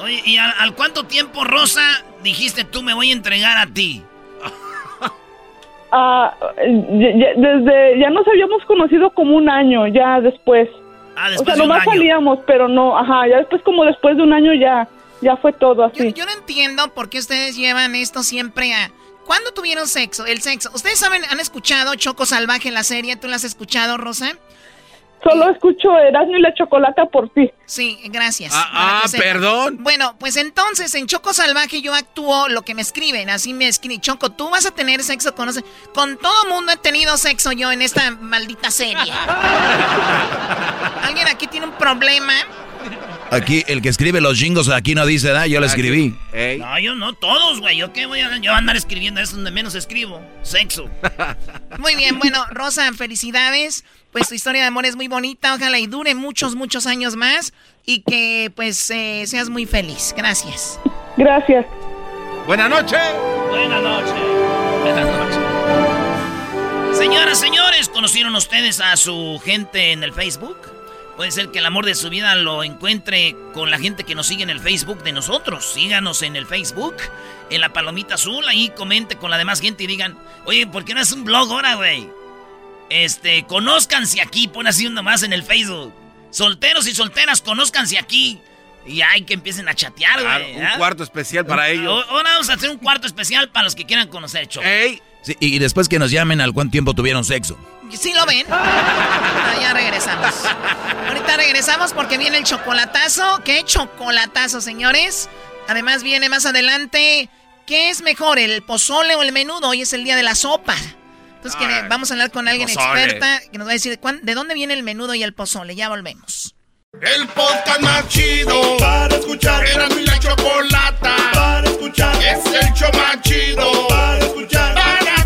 Oye, ¿y al, al cuánto tiempo, Rosa, dijiste tú me voy a entregar a ti? Ah, ya- ya- desde, ya nos habíamos conocido como un año, ya después. Ah, o sea, de un nomás año. salíamos, pero no, ajá, ya después como después de un año ya, ya fue todo así. Yo no entiendo por qué ustedes llevan esto siempre a... ¿Cuándo tuvieron sexo? El sexo. ¿Ustedes saben, han escuchado Choco Salvaje, la serie? ¿Tú la has escuchado, Rosa? Solo escucho Erasmo y la Chocolata por ti. Sí, gracias. Ah, ah, perdón. Bueno, pues entonces en Choco Salvaje yo actúo lo que me escriben. Así me escriben. Choco, tú vas a tener sexo con... Con todo mundo he tenido sexo yo en esta maldita serie. ¿Alguien aquí tiene un problema? Aquí, el que escribe los jingos aquí no dice nada, yo lo escribí. No, yo no, todos, güey. ¿Yo qué voy a, yo a andar escribiendo? Es donde menos escribo. Sexo. Muy bien, bueno, Rosa, felicidades. Pues tu historia de amor es muy bonita. Ojalá y dure muchos, muchos años más. Y que pues eh, seas muy feliz. Gracias. Gracias. Buenas noches. Buenas noches. Buenas noches. Señoras, señores, ¿conocieron ustedes a su gente en el Facebook? Puede ser que el amor de su vida lo encuentre con la gente que nos sigue en el Facebook de nosotros. Síganos en el Facebook, en la palomita azul, ahí comente con la demás gente y digan, oye, ¿por qué no es un blog ahora, güey? Este, conózcanse aquí, pon así uno más en el Facebook. Solteros y solteras, conózcanse aquí. Y hay que empiecen a chatear, Claro, güey. un ¿ah? cuarto especial para ellos. Ahora vamos a hacer un cuarto especial para los que quieran conocer, Choco. Sí, y después que nos llamen al cuánto tiempo tuvieron sexo. ¿Sí lo ven? Ah, ya regresamos. Ahorita regresamos porque viene el chocolatazo. ¿Qué chocolatazo, señores? Además viene más adelante. ¿Qué es mejor, el pozole o el menudo? Hoy es el día de la sopa. Entonces que Ay, vamos a hablar con alguien pozole. experta que nos va a decir de, cuán- de dónde viene el menudo y el pozole. Ya volvemos. El podcast más chido para escuchar. Era mi la chocolata para escuchar. Es el show más chido para escuchar. Para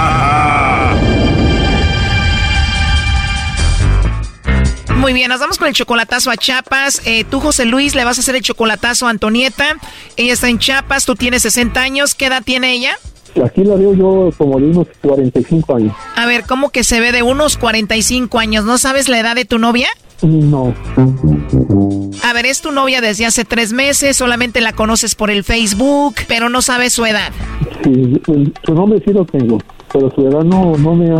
Muy bien, nos vamos con el chocolatazo a Chiapas. Eh, tú, José Luis, le vas a hacer el chocolatazo a Antonieta. Ella está en Chiapas, tú tienes 60 años. ¿Qué edad tiene ella? Aquí la veo yo como de unos 45 años. A ver, ¿cómo que se ve de unos 45 años? ¿No sabes la edad de tu novia? No. A ver, es tu novia desde hace tres meses, solamente la conoces por el Facebook, pero no sabes su edad. Sí, su nombre sí lo tengo, pero su edad no, no, me, ha,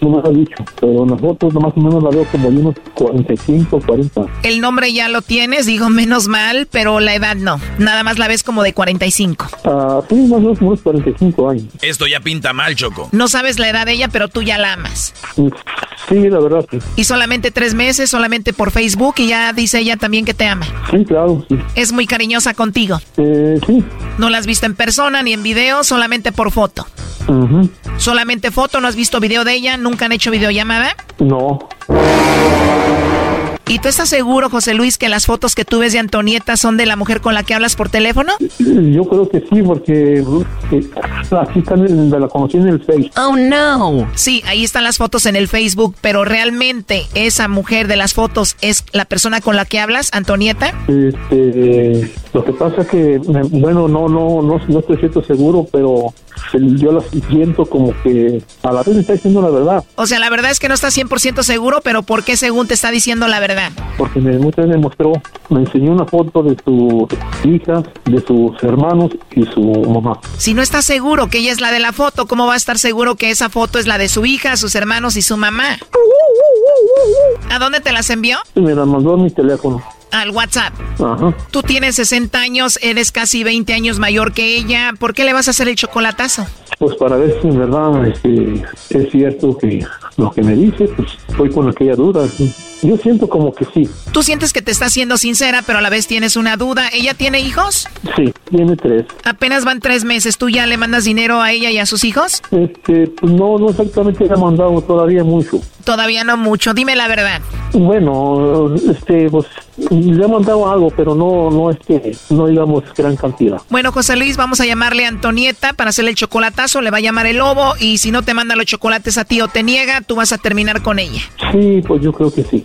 no me ha dicho. Pero en las fotos más o menos la veo como de unos 45, 40. El nombre ya lo tienes, digo menos mal, pero la edad no. Nada más la ves como de 45. Ah, sí, más o menos como unos 45 años. Esto ya pinta mal, Choco. No sabes la edad de ella, pero tú ya la amas. Sí, la verdad, sí. Y solamente tres meses, solamente por Facebook, y ya dice ella también que te ama. Sí, claro, sí. Es muy cariñosa contigo. Eh, sí. No la has visto en persona ni en video, solamente por foto. Ujú. Solamente foto, no has visto video de ella, nunca han hecho videollamada. No. ¿Y tú estás seguro, José Luis, que las fotos que tú ves de Antonieta son de la mujer con la que hablas por teléfono? Yo creo que sí, porque eh, aquí están, en- la conocí en el Face. Oh, no. Sí, ahí están las fotos en el Facebook, pero realmente esa mujer de las fotos es la persona con la que hablas, Antonieta. Este, lo que pasa es que, bueno, no, no, no, no estoy cierto seguro, pero yo la siento como que a la vez me está diciendo la verdad, O sea, la verdad es que no estás 100% seguro, pero ¿por qué según te está diciendo la verdad? porque me, muchas veces me mostró, me enseñó una foto de sus hijas, de sus hermanos y su mamá. Si no estás seguro que ella es la de la foto, ¿cómo va a estar seguro que esa foto es la de su hija, sus hermanos y su mamá? ¿A dónde te las envió? Me la mandó a mi teléfono. Al WhatsApp. Ajá. Tú tienes 60 años, eres casi 20 años mayor que ella. ¿Por qué le vas a hacer el chocolatazo? Pues para ver si en verdad este, es cierto que lo que me dice, pues estoy con aquella duda. sí. Yo siento como que sí. Tú sientes que te está siendo sincera, pero a la vez tienes una duda. ¿Ella tiene hijos? Sí, tiene tres. Apenas van tres meses. ¿Tú ya le mandas dinero a ella y a sus hijos? Este, pues no, no exactamente le ha mandado todavía mucho. Todavía no mucho. Dime la verdad. Bueno, este, pues le ha mandado algo, pero no, no es que, no digamos gran cantidad. Bueno, José Luis, vamos a llamarle a Antonieta para hacerle el chocolatazo. Le va a llamar el lobo y si no te manda los chocolates a ti o te niega, tú vas a terminar con ella. Sí, pues yo creo que sí.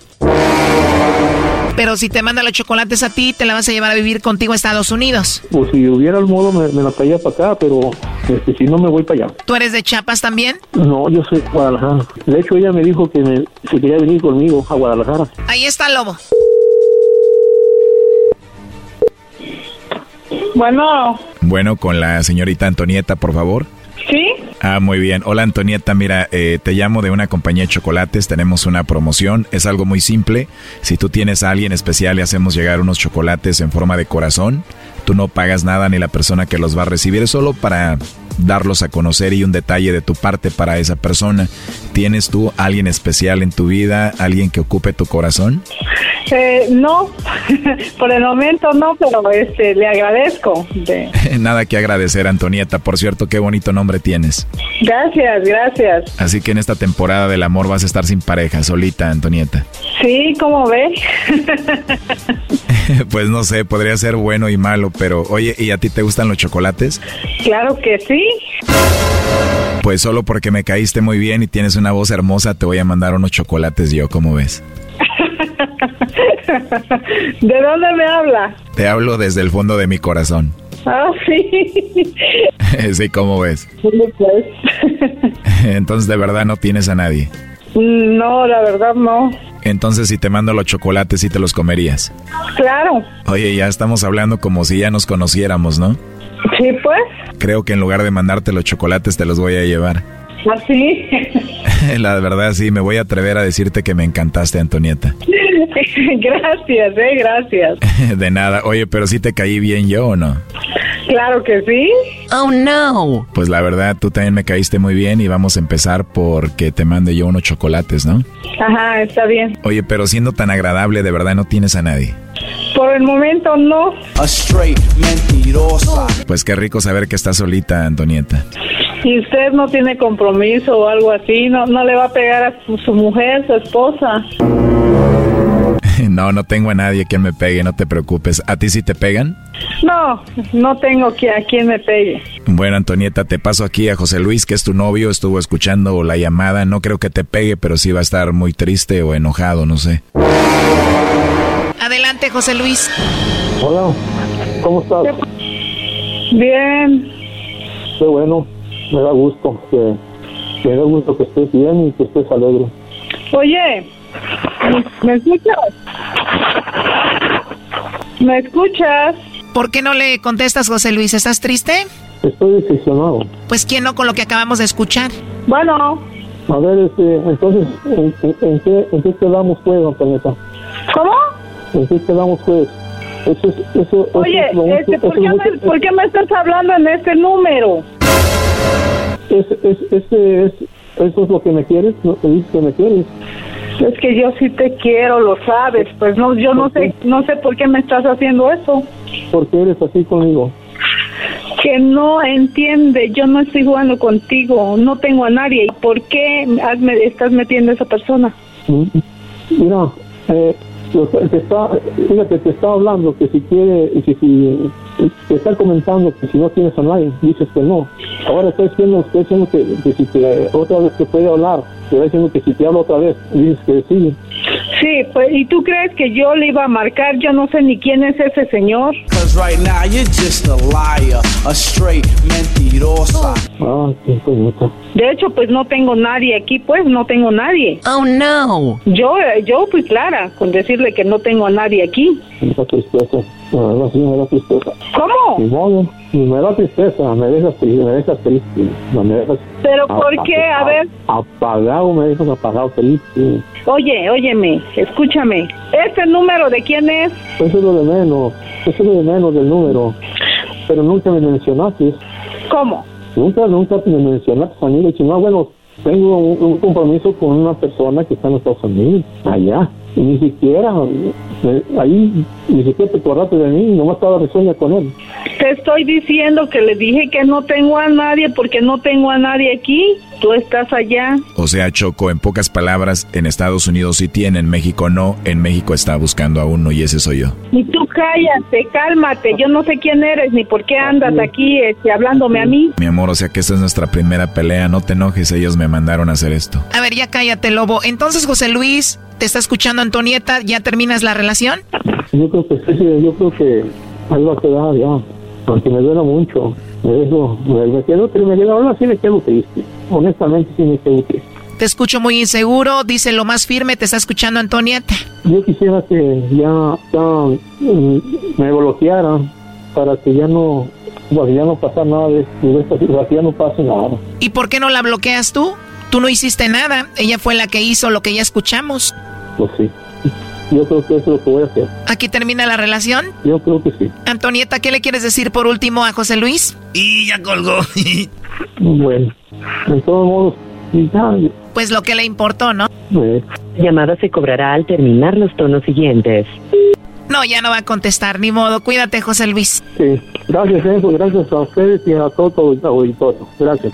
Pero si te manda los chocolates a ti, te la vas a llevar a vivir contigo a Estados Unidos. Pues si hubiera el modo, me, me la traía para acá, pero este, si no, me voy para allá. ¿Tú eres de Chiapas también? No, yo soy de Guadalajara. De hecho, ella me dijo que me, si quería venir conmigo a Guadalajara. Ahí está el lobo. Bueno, Bueno, con la señorita Antonieta, por favor. Ah, muy bien. Hola Antonieta, mira, eh, te llamo de una compañía de chocolates, tenemos una promoción, es algo muy simple. Si tú tienes a alguien especial, le hacemos llegar unos chocolates en forma de corazón. Tú no pagas nada ni la persona que los va a recibir, es solo para darlos a conocer y un detalle de tu parte para esa persona. ¿Tienes tú alguien especial en tu vida, alguien que ocupe tu corazón? Eh, no, por el momento no, pero este, le agradezco. De- Nada que agradecer, Antonieta. Por cierto, qué bonito nombre tienes. Gracias, gracias. Así que en esta temporada del amor vas a estar sin pareja, solita, Antonieta. Sí, ¿cómo ve? pues no sé, podría ser bueno y malo, pero oye, ¿y a ti te gustan los chocolates? claro que sí. Pues solo porque me caíste muy bien y tienes una voz hermosa, te voy a mandar unos chocolates yo, ¿cómo ves? ¿De dónde me habla? Te hablo desde el fondo de mi corazón. Ah, sí. sí, ¿cómo ves? Pues, Entonces de verdad no tienes a nadie. no, la verdad no. Entonces si te mando los chocolates, sí te los comerías. Claro. Oye, ya estamos hablando como si ya nos conociéramos, ¿no? Sí, pues. Creo que en lugar de mandarte los chocolates te los voy a llevar. Así. La verdad sí, me voy a atrever a decirte que me encantaste, Antonieta. gracias, eh, gracias. De nada. Oye, pero sí te caí bien yo o no? Claro que sí. Oh no. Pues la verdad, tú también me caíste muy bien y vamos a empezar porque te mande yo unos chocolates, ¿no? Ajá, está bien. Oye, pero siendo tan agradable, de verdad no tienes a nadie. Por el momento no. A straight mentirosa. Pues qué rico saber que estás solita, Antonieta. Y usted no tiene compromiso o algo así, no, no le va a pegar a su, su mujer, su esposa. No, no tengo a nadie que me pegue, no te preocupes. ¿A ti sí te pegan? No, no tengo que a quien me pegue. Bueno, Antonieta, te paso aquí a José Luis, que es tu novio, estuvo escuchando la llamada. No creo que te pegue, pero sí va a estar muy triste o enojado, no sé. Adelante, José Luis. Hola, ¿cómo estás? Bien. Qué bueno, me da gusto que me da gusto que estés bien y que estés alegre. Oye, ¿me escuchas? ¿Me escuchas? ¿Por qué no le contestas, José Luis? ¿Estás triste? Estoy decepcionado. Pues quién no con lo que acabamos de escuchar. Bueno, A ver, este, entonces, ¿en, en- en qué, en qué quedamos pues, Antonieta? ¿cómo? ¿En qué quedamos pues? Eso es, eso, eso Oye, es este, ¿por, qué me, mucho- por qué me estás hablando en este número? es, es, es, ¿Eso es lo que me quieres? ¿No te dices que me quieres? Es que yo sí te quiero, lo sabes. Pues no, yo no sé, no sé por qué me estás haciendo eso. ¿Por qué eres así conmigo? Que no entiende, yo no estoy jugando contigo, no tengo a nadie. ¿Y por qué has- me estás metiendo a esa persona? Mm, Mira, eh, te está, fíjate, te está hablando que si quiere, que si te está comentando que si no tienes nadie, dices que no. Ahora está diciendo, está diciendo que, que si te, otra vez te puede hablar, te está diciendo que si te habla otra vez, dices que sí. Sí, pues, ¿y tú crees que yo le iba a marcar? Yo no sé ni quién es ese señor. Right now you're just a liar, a straight mentirosa. Ah, bonito. De hecho, pues no tengo nadie aquí, pues no tengo nadie. Oh no. Yo, eh, yo fui clara con decirle que no tengo a nadie aquí. Sí me da tristeza. ¿Cómo? Ni modo, me da tristeza, me dejas triste, me dejas triste, me dejas... ¿Pero por qué? A ver. Apagado, me dejas apagado, triste. Oye, óyeme, escúchame. ¿Este número de quién es? Eso es lo de menos, eso es lo de menos del número. Pero nunca me mencionaste, ¿Cómo? nunca, nunca me mencionaste a. Le dije, no, bueno, tengo un, un compromiso con una persona que está en Estados Unidos, allá. Y ni siquiera, eh, ahí, ni siquiera te acordaste de mí, nomás estaba risueña con él. Te estoy diciendo que le dije que no tengo a nadie porque no tengo a nadie aquí. Tú estás allá. O sea, Choco, en pocas palabras, en Estados Unidos sí tiene, en México no, en México está buscando a uno y ese soy yo. Y tú cállate, cálmate. Yo no sé quién eres ni por qué andas aquí este, hablándome a mí. Mi amor, o sea que esta es nuestra primera pelea, no te enojes, ellos me mandaron a hacer esto. A ver, ya cállate, lobo. Entonces, José Luis, te está escuchando Antonieta, ¿ya terminas la relación? Yo creo que sí, yo creo que ahí va a quedar ya, porque me duele mucho. Eso, me, me quedo, me quedo, ahora sí me quedo triste. Honestamente sí me quedo triste. Te escucho muy inseguro, dice lo más firme, te está escuchando Antonieta. Yo quisiera que ya, ya mm, me bloquearan para que ya no, pues ya no pasa nada de, situación, ya no pase nada. ¿Y por qué no la bloqueas tú? Tú no hiciste nada, ella fue la que hizo lo que ya escuchamos. Pues sí, yo creo que eso es lo que voy a hacer. ¿Aquí termina la relación? Yo creo que sí. Antonieta, ¿qué le quieres decir por último a José Luis? Y ya colgó. Bueno, de todos modos, ya, Pues lo que le importó, ¿no? eh, Llamada se cobrará al terminar los tonos siguientes. No, ya no va a contestar, ni modo. Cuídate, José Luis. sí. Gracias, pues, gracias a ustedes y a todo el auditorio. Gracias.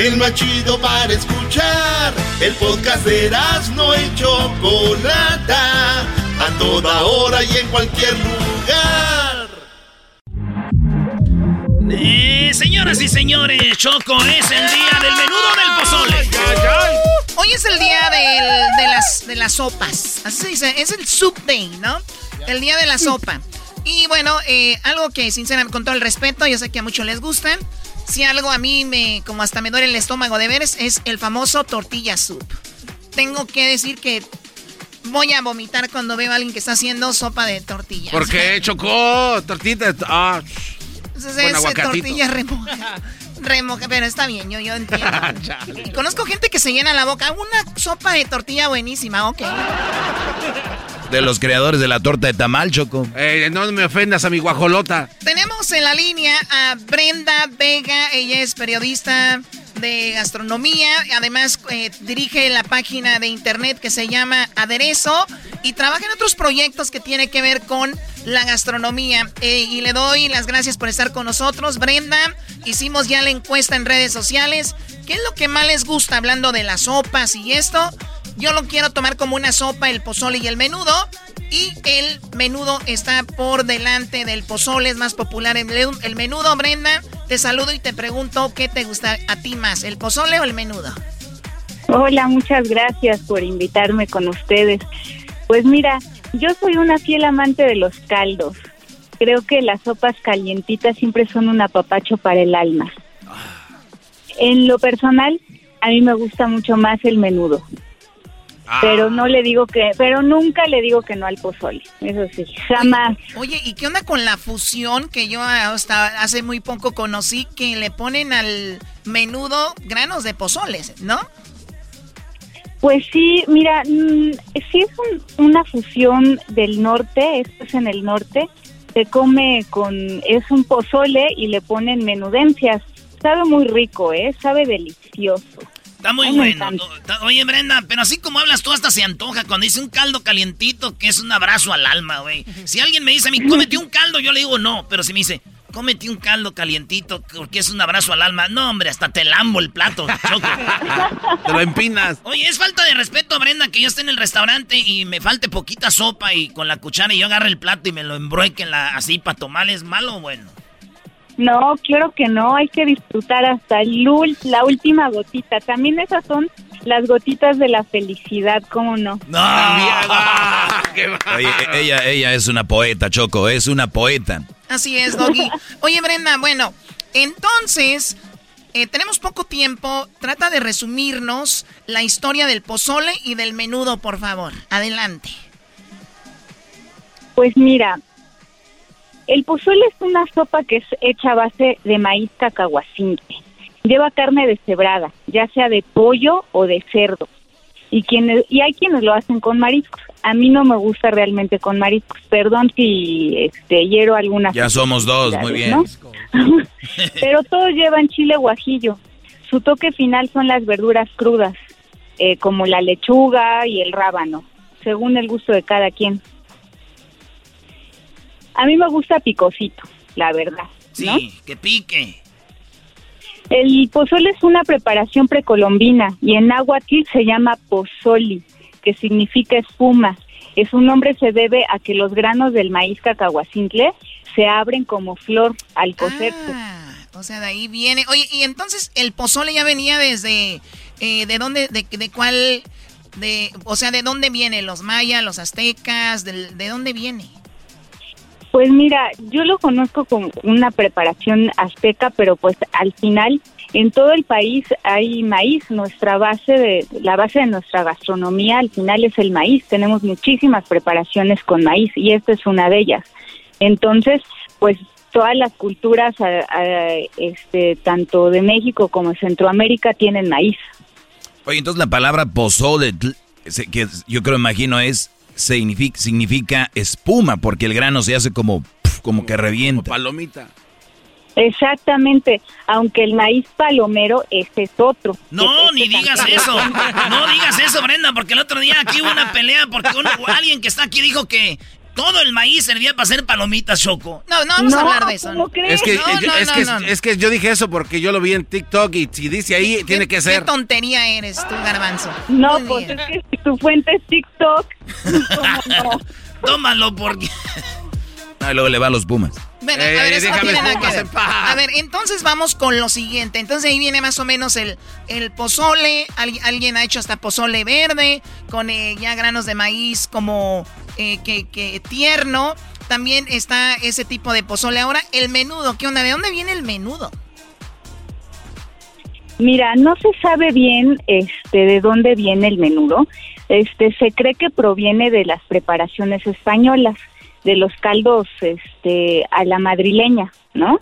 El más chido para escuchar. El podcast de Erasmo y Chocolata. A toda hora y en cualquier lugar. Eh, señoras y señores, Choco, es el día del menudo del pozole. Hoy es el día del- de, las, de las sopas. Así se dice, es el soup day, ¿no? El día de la sopa. Y bueno, eh, algo que sinceramente, con todo el respeto, yo sé que a muchos les gusta. Si algo a mí me, como hasta me duele el estómago de ver, es, es el famoso tortilla soup. Tengo que decir que voy a vomitar cuando veo a alguien que está haciendo sopa de tortillas. ¿Por qué? Chocó, tortita. Ah, Entonces es tortilla remoja. Remoja, pero está bien, yo, yo entiendo. conozco gente que se llena la boca. Una sopa de tortilla buenísima, ok. De los creadores de la torta de tamal, Choco. eh, no me ofendas a mi guajolota. Tenemos en la línea a Brenda Vega. Ella es periodista de gastronomía. Además, eh, dirige la página de internet que se llama Aderezo y trabaja en otros proyectos que tiene que ver con la gastronomía. Eh, y le doy las gracias por estar con nosotros. Brenda, hicimos ya la encuesta en redes sociales. ¿Qué es lo que más les gusta hablando de las sopas y esto? Yo lo quiero tomar como una sopa, el pozole y el menudo. Y el menudo está por delante del pozole, es más popular el, el menudo. Brenda, te saludo y te pregunto qué te gusta a ti más, el pozole o el menudo. Hola, muchas gracias por invitarme con ustedes. Pues mira, yo soy una fiel amante de los caldos. Creo que las sopas calientitas siempre son un apapacho para el alma. En lo personal, a mí me gusta mucho más el menudo. Pero no le digo que, pero nunca le digo que no al pozole. Eso sí, jamás. Oye, ¿y qué onda con la fusión que yo hasta hace muy poco conocí que le ponen al menudo granos de pozoles, ¿no? Pues sí, mira, mm, sí es un- una fusión del norte, esto es en el norte, se come con, es un pozole y le ponen menudencias. Sabe muy rico, ¿eh? Sabe delicioso. Está muy bueno. Oye, Brenda, pero así como hablas tú, hasta se antoja cuando dice un caldo calientito que es un abrazo al alma, güey. Si alguien me dice a mí, cómete un caldo, yo le digo no. Pero si me dice, cómete un caldo calientito porque es un abrazo al alma, no, hombre, hasta te lambo el plato, choco. Te lo empinas. Oye, es falta de respeto, Brenda, que yo esté en el restaurante y me falte poquita sopa y con la cuchara y yo agarre el plato y me lo embrueque en la, así para tomar, ¿es malo o bueno? No, claro que no, hay que disfrutar hasta el ul- la última gotita. También esas son las gotitas de la felicidad, ¿cómo no? Oye, e- ella, ella es una poeta, Choco, es una poeta. Así es, Doggy. Oye, Brenda, bueno, entonces, eh, tenemos poco tiempo. Trata de resumirnos la historia del pozole y del menudo, por favor. Adelante. Pues mira, el pozole es una sopa que es hecha a base de maíz cacahuacinque. Lleva carne deshebrada, ya sea de pollo o de cerdo. Y quienes y hay quienes lo hacen con mariscos. A mí no me gusta realmente con mariscos. Perdón si este hiero algunas. Ya somos dos, muy bien. ¿no? Pero todos llevan chile guajillo. Su toque final son las verduras crudas, eh, como la lechuga y el rábano. según el gusto de cada quien. A mí me gusta picosito, la verdad. ¿no? Sí, que pique. El pozole es una preparación precolombina y en náhuatl se llama pozoli, que significa espuma. Es su nombre se debe a que los granos del maíz cacahuacintle se abren como flor al cocerse. Ah, o sea, de ahí viene. Oye, y entonces el pozole ya venía desde eh, de dónde, de, de cuál, de, o sea, de dónde viene, los mayas, los aztecas, del- de dónde viene. Pues mira, yo lo conozco como una preparación azteca, pero pues al final en todo el país hay maíz. Nuestra base de la base de nuestra gastronomía al final es el maíz. Tenemos muchísimas preparaciones con maíz y esta es una de ellas. Entonces, pues todas las culturas, este, tanto de México como de Centroamérica, tienen maíz. Oye, entonces la palabra pozole, que yo creo, imagino, es significa, significa espuma, porque el grano se hace como, pf, como que revienta. palomita. Exactamente, aunque el maíz palomero este es otro. No, ni digas eso. No digas eso, Brenda, porque el otro día aquí hubo una pelea porque uno- alguien que está aquí dijo que todo el maíz servía para hacer palomitas, Choco. No, no vamos a hablar de eso. ¿no? Es que, No, yo- no, es, no, que no. es que yo dije eso porque yo lo vi en TikTok y si dice ahí, tiene que ¿Qué ser. tontería eres tú, Garbanzo? No, pues es que si tu fuente es TikTok, ¿cómo no? Tómalo porque... Ah, luego le va a los Pumas. Bueno, Eh, a ver, eso no déjame tiene nada que Pumas ver. en paz. A ver, entonces vamos con lo siguiente. Entonces ahí viene más o menos el, el pozole. Al- alguien ha hecho hasta pozole verde con eh, ya granos de maíz como eh, que, que tierno. También está ese tipo de pozole. Ahora, el menudo. ¿Qué onda? ¿De dónde viene el menudo? Mira, no se sabe bien este de dónde viene el menudo. Este se cree que proviene de las preparaciones españolas, de los caldos este a la madrileña, ¿no?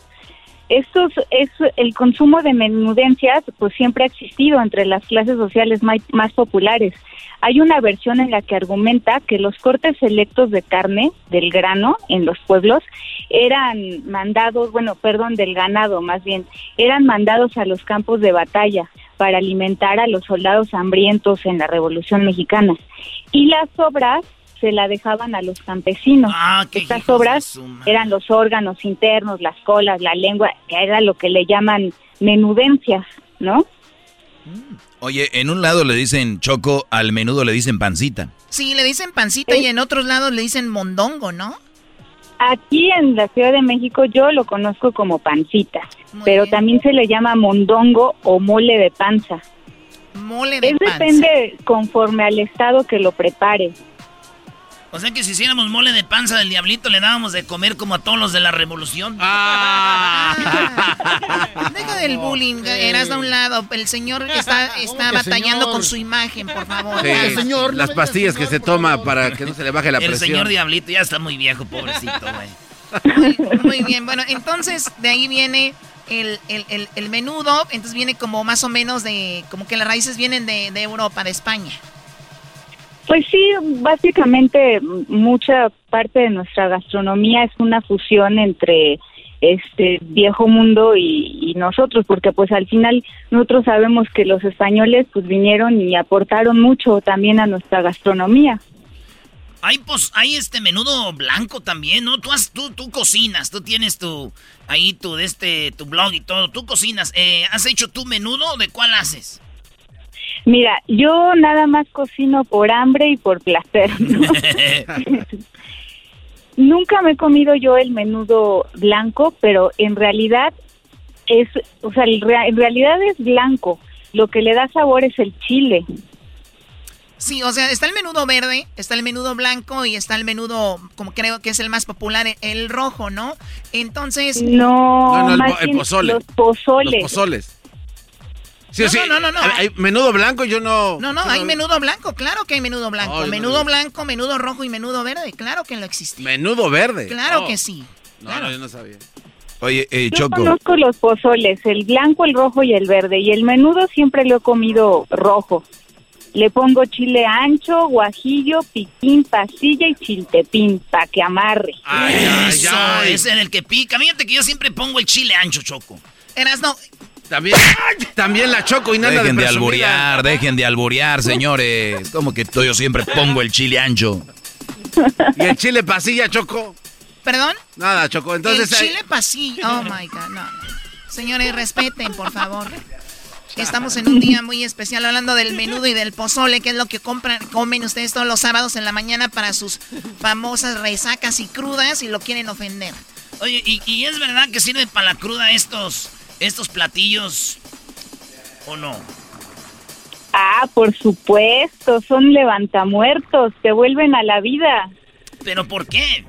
Estos es el consumo de menudencias pues siempre ha existido entre las clases sociales mai- más populares. Hay una versión en la que argumenta que los cortes selectos de carne del grano en los pueblos eran mandados, bueno, perdón, del ganado más bien, eran mandados a los campos de batalla para alimentar a los soldados hambrientos en la Revolución Mexicana. Y las sobras se la dejaban a los campesinos. Estas sobras eran los órganos internos, las colas, la lengua, que era lo que le llaman menudencias, ¿no? Oye, en un lado le dicen choco, al menudo le dicen pancita. Sí, le dicen pancita y en otros lados le dicen mondongo, ¿no? Aquí en la Ciudad de México yo lo conozco como pancita, pero también se le llama mondongo o mole de panza. Mole de Es panza. depende conforme al estado que lo prepare. O sea que si hiciéramos mole de panza del diablito, le dábamos de comer como a todos los de la revolución. Deja del bullying, eras a un lado. El señor está, está que batallando señor? con su imagen, por favor. Sí, las pastillas que se toma para que no se le baje la El presión. señor diablito ya está muy viejo, pobrecito, güey. Muy, muy bien, bueno, entonces de ahí viene el, el- el- el menudo, entonces viene como más o menos de, como que las raíces vienen de, de Europa, de España. Pues sí, básicamente mucha parte de nuestra gastronomía es una fusión entre este viejo mundo y, nosotros, porque pues al final nosotros sabemos que los españoles pues vinieron y aportaron mucho también a nuestra gastronomía. Hay, pues, hay este menudo blanco también, ¿no? Tú, has, tú, tú cocinas, tú tienes tu, ahí tu, este, tu blog y todo, tú cocinas. Eh, ¿Has hecho tu menudo? ¿De cuál haces? Mira, yo nada más cocino por hambre y por placer. ¿no? Nunca me he comido yo el menudo blanco, pero en realidad es, o sea, en realidad es blanco. Lo que le da sabor es el chile. Sí, o sea, está el menudo verde, está el menudo blanco y está el menudo, como creo que es el más popular, el rojo, ¿no? Entonces... No, No, no, el, pozole. Los pozoles. Los pozoles. Sí, No, sí. no, no, no, no. Hay- hay menudo blanco, yo no. No, no, yo hay menudo blanco, claro que hay menudo blanco. Yo no menudo blanco, menudo rojo y menudo verde, claro que lo existe. Menudo verde. Claro Oh. que sí. No, no, yo no sabía. Oye, eh, Yo Choco, conozco los pozoles, el blanco, el rojo y el verde. Y el menudo siempre lo he comido rojo. Le pongo chile ancho, guajillo, piquín, pasilla y chiltepín para que amarre. Eso, ese es el que pica. Fíjate que yo siempre pongo el chile ancho, Choco. Eras no. También, también la choco y nada Dejen de de, alburear, dejen de alburear, señores. Como que yo siempre pongo el chile ancho. ¿Y el chile pasilla, choco? ¿Perdón? Nada, choco. Entonces, el chile pasillo. Oh my God, no. Señores, respeten, por favor. Estamos en un día muy especial hablando del menudo y del pozole, que es lo que compran, comen ustedes todos los sábados en la mañana para sus famosas resacas y crudas y lo quieren ofender. Oye, ¿y, y es verdad que sirven para la cruda estos, estos platillos? ¿O no? Ah, por supuesto, son levantamuertos, te vuelven a la vida. ¿Pero por qué?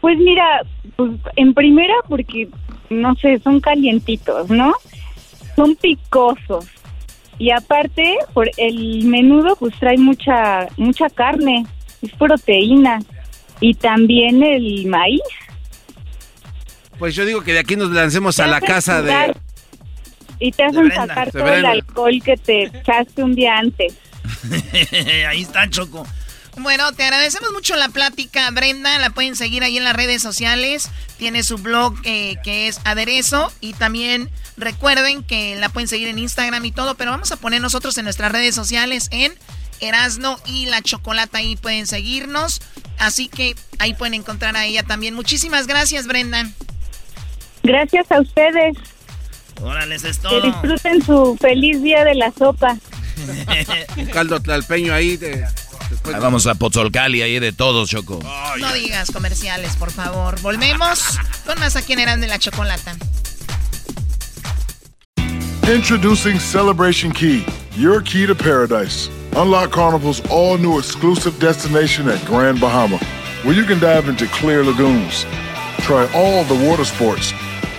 Pues mira, pues en primera porque, no sé, son calientitos, ¿no? Son picosos. Y aparte, por el menudo pues trae mucha mucha carne, es proteína. Y también el maíz. Pues yo digo que de aquí nos lancemos a la casa de... Y te hacen Brenda. sacar todo el alcohol que te echaste un día antes. Ahí está, Choco. Bueno, te agradecemos mucho la plática, Brenda. La pueden seguir ahí en las redes sociales. Tiene su blog eh, que es Aderezo. Y también recuerden que la pueden seguir en Instagram y todo. Pero vamos a poner nosotros en nuestras redes sociales en Erasno y la Chocolata. Ahí pueden seguirnos. Así que ahí pueden encontrar a ella también. Muchísimas gracias, Brenda. Gracias a ustedes. Órale, eso es Que todo. disfruten su feliz día de la sopa. Un caldo tlalpeño ahí de... Ahí vamos a Pozolcali, ahí de todos, Choco. No digas comerciales, por favor. Volvemos con más aquí en Erasno y la Chocolata. Introducing Celebration Key, your key to paradise. Unlock Carnival's all new exclusive destination at Grand Bahama, where you can dive into clear lagoons, try all the water sports,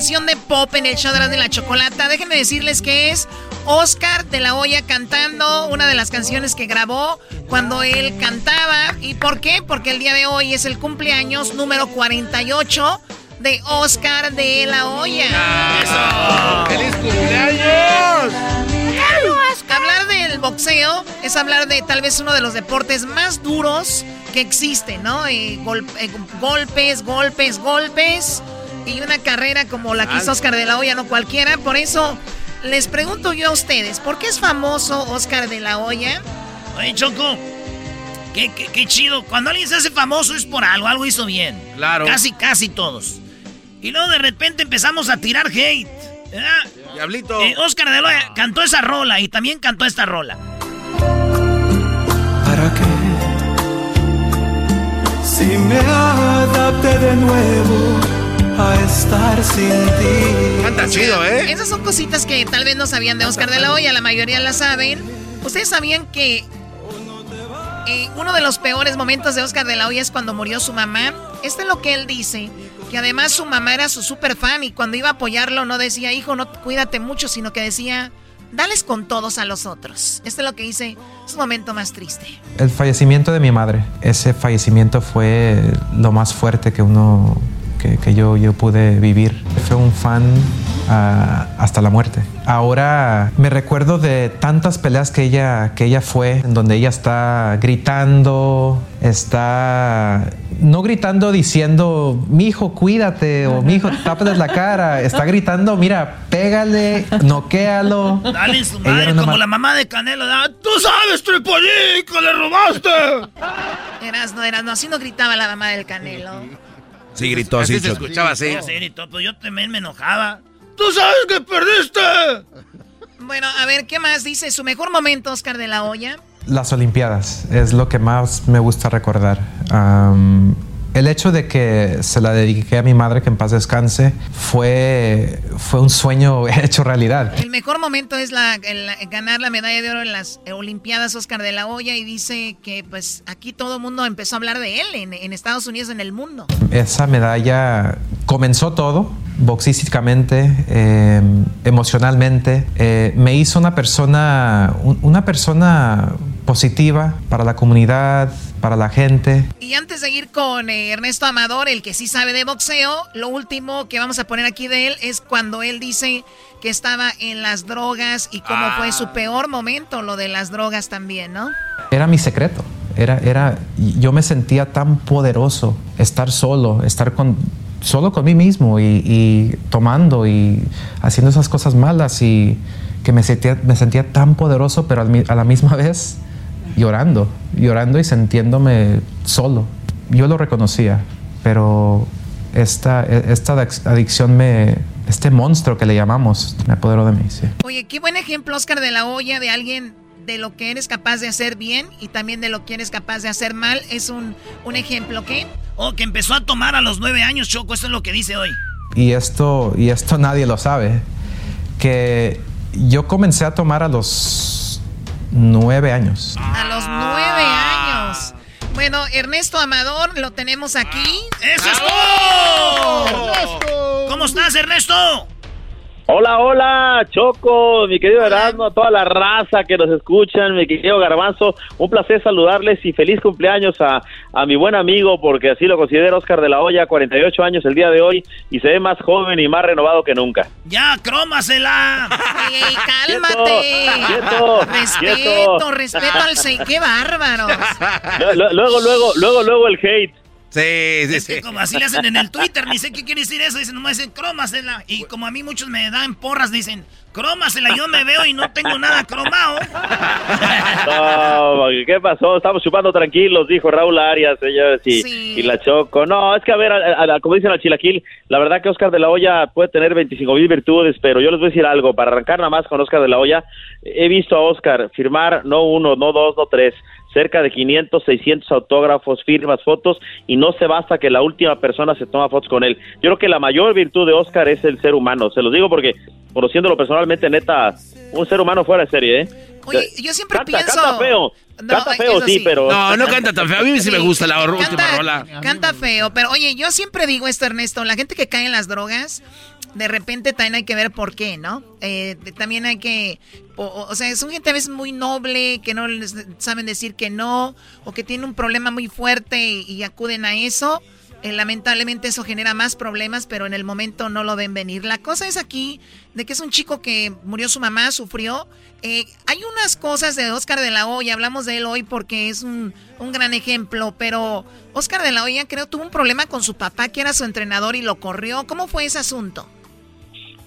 Canción de pop en el show de la Chocolata? Déjenme decirles que es Oscar de la Hoya cantando una de las canciones que grabó cuando él cantaba. ¿Y por qué? Porque el día de hoy es el cumpleaños número 48 de Oscar de la Hoya. ¡Feliz cumpleaños! Hablar del boxeo es hablar de tal vez uno de los deportes más duros que existen, ¿no? Eh, gol- eh, golpes, golpes, golpes. Y una carrera como la que hizo Oscar de la Hoya, no cualquiera. Por eso les pregunto yo a ustedes, ¿por qué es famoso Oscar de la Hoya? Oye, Choco, qué, qué- qué chido. Cuando alguien se hace famoso es por algo, algo hizo bien. Claro. Casi, casi todos. Y luego de repente empezamos a tirar hate. ¿verdad? Diablito. Eh, Oscar de la Hoya cantó esa rola y también cantó esta rola. ¿Para qué? Si me adapté de nuevo a estar sin ti. Canta chido, ¿eh? Esas son cositas que tal vez no sabían de Oscar de la Hoya, la mayoría la saben. ¿Ustedes sabían que eh, uno de los peores momentos de Oscar de la Hoya es cuando murió su mamá? Esto es lo que él dice, que además su mamá era su super fan y cuando iba a apoyarlo no decía, hijo, no cuídate mucho, sino que decía, dales con todos a los otros. Esto es lo que dice, es un momento más triste. El fallecimiento de mi madre, ese fallecimiento fue lo más fuerte que uno que, que yo, yo pude vivir. Fue un fan ah, hasta la muerte. Ahora me recuerdo de tantas peleas que ella, que ella fue, en donde ella está gritando, está no gritando diciendo, mi hijo, cuídate, o mi hijo, tápate la cara. Está gritando, mira, pégale, noquéalo. Dale su Ella madre, como ma- la mamá de Canelo. da, ¡Tú sabes, Tripolín, que le robaste! Eras, no, eras, no, así no gritaba la mamá del Canelo. Sí, gritó así. Así se escuchaba así. Sí, gritó, pues yo también me enojaba. ¡Tú sabes que perdiste! Bueno, a ver, ¿qué más dice? Su mejor momento, Oscar de la Hoya. Las Olimpiadas es lo que más me gusta recordar. Am, el hecho de que se la dediqué a mi madre, que en paz descanse, fue, fue un sueño hecho realidad. El mejor momento es la, el- ganar la medalla de oro en las Olimpiadas, Oscar de la Hoya, y dice que pues aquí todo el mundo empezó a hablar de él en, en Estados Unidos, en el mundo. Esa medalla comenzó todo, boxísticamente, eh, emocionalmente. eh, me hizo una persona, un- una persona positiva para la comunidad, para la gente. Y antes de ir con eh, Ernesto Amador, el que sí sabe de boxeo, lo último que vamos a poner aquí de él es cuando él dice que estaba en las drogas y cómo fue su peor momento, lo de las drogas también, ¿no? Era mi secreto. Era, era, yo me sentía tan poderoso estar solo, estar con, solo con mí mismo y, y tomando y haciendo esas cosas malas y que me sentía, me sentía tan poderoso, pero a la misma vez llorando, llorando y sintiéndome solo. Yo lo reconocía, pero esta, esta adic- adicción me, este monstruo que le llamamos, me apoderó de mí. Sí. Oye, qué buen ejemplo, Oscar de la Hoya, de alguien de lo que eres capaz de hacer bien y también de lo que eres capaz de hacer mal. Es un, un ejemplo, ¿qué? Oh, que empezó a tomar a los nueve años, Choco. Esto es lo que dice hoy. y esto, y esto nadie lo sabe, que yo comencé a tomar a los nueve años. A los nueve años. Bueno, Ernesto Amador, lo tenemos aquí. ¡Eso es todo! ¿Cómo estás, Ernesto? Hola, hola, Choco, mi querido Erasmo, a toda la raza que nos escuchan, mi querido Garbanzo, un placer saludarles y feliz cumpleaños a, a mi buen amigo, porque así lo considero Oscar de la Hoya, 48 años el día de hoy, y se ve más joven y más renovado que nunca. ¡Ya, crómasela! ¡Ey, ey, cálmate! quieto, respeto, quieto. respeto al se... ¡Qué bárbaros! Lu- lu- Luego, luego, luego, luego el hate. Sí, sí, Es que como así le hacen en el Twitter, ni sé qué quiere decir eso. Dicen, nomás dicen, crómasela. Y como a mí muchos me dan porras, dicen, crómasela. Yo me veo y no tengo nada cromado. No, ¿qué pasó? Estamos chupando tranquilos, dijo Raúl Arias, señores, y, y la Choco. No, es que a ver, a- a- a- como dicen al Chilaquil, la verdad que Oscar de la Hoya puede tener 25 mil virtudes, pero yo les voy a decir algo, para arrancar nada más con Oscar de la Hoya, he visto a Oscar firmar no uno, no dos, no tres, cerca de 500, 600 autógrafos, firmas, fotos, y no se basta que la última persona se toma fotos con él. Yo creo que la mayor virtud de Oscar es el ser humano, se los digo porque conociéndolo personalmente, neta, un ser humano fuera de serie, ¿eh? Oye, yo siempre Canta- pienso... Canta feo. No, canta feo, sí, sí. pero. No, no canta tan feo. A mí sí me gusta la última rola. Canta feo, pero oye, yo siempre digo esto, Ernesto, la gente que cae en las drogas, de repente también hay que ver por qué, ¿no? Eh, también hay que, o, o- sea, son gente a veces muy noble, que no les saben decir que no, o que tienen un problema muy fuerte y, y acuden a eso. Eh, lamentablemente eso genera más problemas, pero en el momento no lo ven venir. La cosa es aquí de que es un chico que murió su mamá, sufrió. Eh, hay unas cosas de Oscar de la Hoya, hablamos de él hoy porque es un, un gran ejemplo, pero Oscar de la Hoya creo tuvo un problema con su papá, que era su entrenador y lo corrió. ¿Cómo fue ese asunto?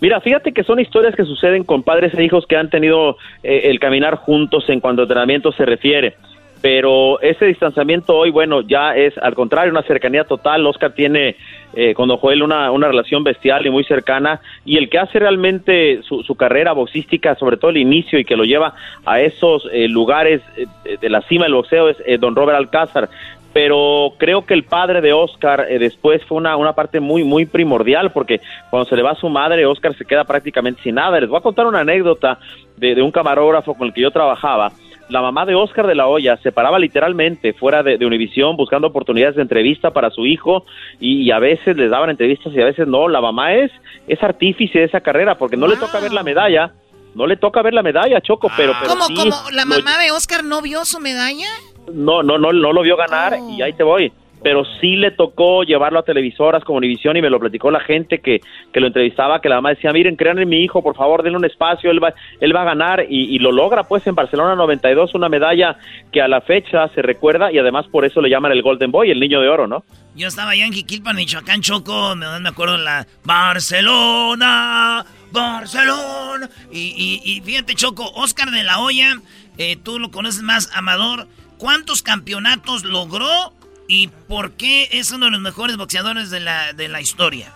Mira, fíjate que son historias que suceden con padres e hijos que han tenido eh, el caminar juntos en cuanto a entrenamiento se refiere. Pero ese distanciamiento hoy, bueno, ya es al contrario, una cercanía total. Oscar tiene eh, con Joel una, una relación bestial y muy cercana. Y el que hace realmente su, su carrera boxística, sobre todo el inicio y que lo lleva a esos eh, lugares eh, de la cima del boxeo, es eh, Don Robert Alcázar pero creo que el padre de Oscar eh, después fue una, una parte muy, muy primordial, porque cuando se le va a su madre, Oscar se queda prácticamente sin nada. Les voy a contar una anécdota de, de un camarógrafo con el que yo trabajaba. La mamá de Oscar de la Hoya se paraba literalmente fuera de, de Univisión buscando oportunidades de entrevista para su hijo y, y a veces les daban entrevistas y a veces no. La mamá es, es artífice de esa carrera porque no le toca ver la medalla, no le toca ver la medalla, Choco, pero, pero ¿Cómo, sí cómo? ¿La lo- mamá de Oscar no vio su medalla? No, no, no, no lo vio ganar y ahí te voy. pero sí le tocó llevarlo a televisoras como Univisión y me lo platicó la gente que, que lo entrevistaba, que la mamá decía, miren, crean en mi hijo, por favor, denle un espacio, él va, él va a ganar y, y lo logra pues en Barcelona 92, una medalla que a la fecha se recuerda y además por eso le llaman el Golden Boy, el niño de oro, ¿no? Yo estaba allá en Jiquilpan, Michoacán, Choco, me, me acuerdo la Barcelona, Barcelona. Y, y, y fíjate, Choco, Oscar de la Hoya, eh, tú lo conoces más, Amador. ¿Cuántos campeonatos logró y por qué es uno de los mejores boxeadores de la, de la historia?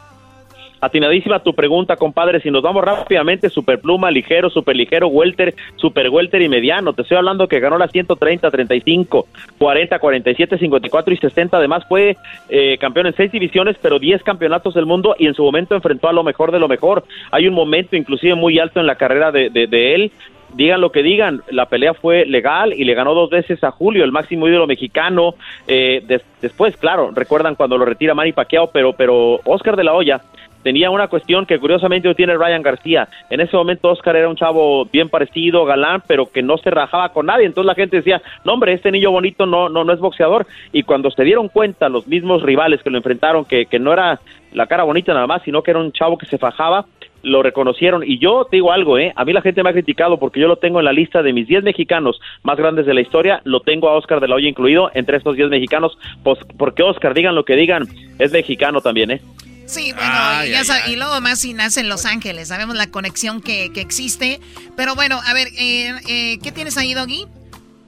Atinadísima tu pregunta, compadre. Si nos vamos rápidamente, superpluma, ligero, superligero, welter, super welter y mediano. Te estoy hablando que ganó las 130, 35, 40, 47, 54 y 60. Además fue eh, campeón en seis divisiones, pero 10 campeonatos del mundo y en su momento enfrentó a lo mejor de lo mejor. Hay un momento inclusive muy alto en la carrera de, él digan lo que digan, la pelea fue legal y le ganó dos veces a Julio, el máximo ídolo mexicano. Eh, des, después, claro, recuerdan cuando lo retira Manny Pacquiao, pero, pero Oscar de la Hoya tenía una cuestión que curiosamente tiene Ryan García. En ese momento Oscar era un chavo bien parecido, galán, pero que no se rajaba con nadie. Entonces la gente decía, no hombre, este niño bonito no, no, no es boxeador. Y cuando se dieron cuenta los mismos rivales que lo enfrentaron, que, que no era la cara bonita nada más, sino que era un chavo que se fajaba, lo reconocieron. Y yo te digo algo, ¿eh? A mí la gente me ha criticado porque yo lo tengo en la lista de mis 10 mexicanos más grandes de la historia. Lo tengo a Oscar de la Hoya incluido entre estos 10 mexicanos. Pues porque Oscar, digan lo que digan, es mexicano también, ¿eh? Sí, bueno, ay, y, ya ay, ay. y, luego más si nace en Los Ángeles, sabemos la conexión que, que existe. Pero bueno, a ver, eh, eh, ¿qué tienes ahí, Doggy?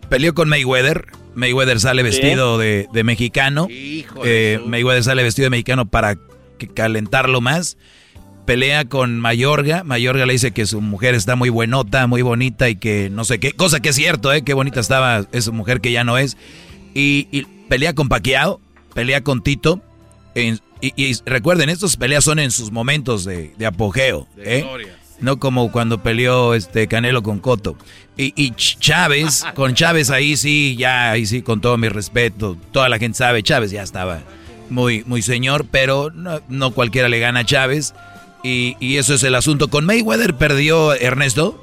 Peleó con Mayweather. Mayweather sale vestido de, de, mexicano. Eh, Mayweather sale vestido de mexicano para calentarlo más. Pelea con Mayorga. Mayorga le dice que su mujer está muy buenota, muy bonita y que no sé qué. Cosa que es cierto, ¿eh? Qué bonita estaba esa mujer que ya no es. Y, y pelea con Paquiao. Pelea con Tito. En, y, y, recuerden, estas peleas son en sus momentos de, de apogeo. ¿eh? no como cuando peleó este Canelo con Coto. Y, y, Chávez, con Chávez ahí sí, ya, ahí sí, con todo mi respeto, toda la gente sabe, Chávez ya estaba muy, muy señor, pero no, no cualquiera le gana a Chávez. Y, y, eso es el asunto. ¿Con Mayweather perdió Ernesto?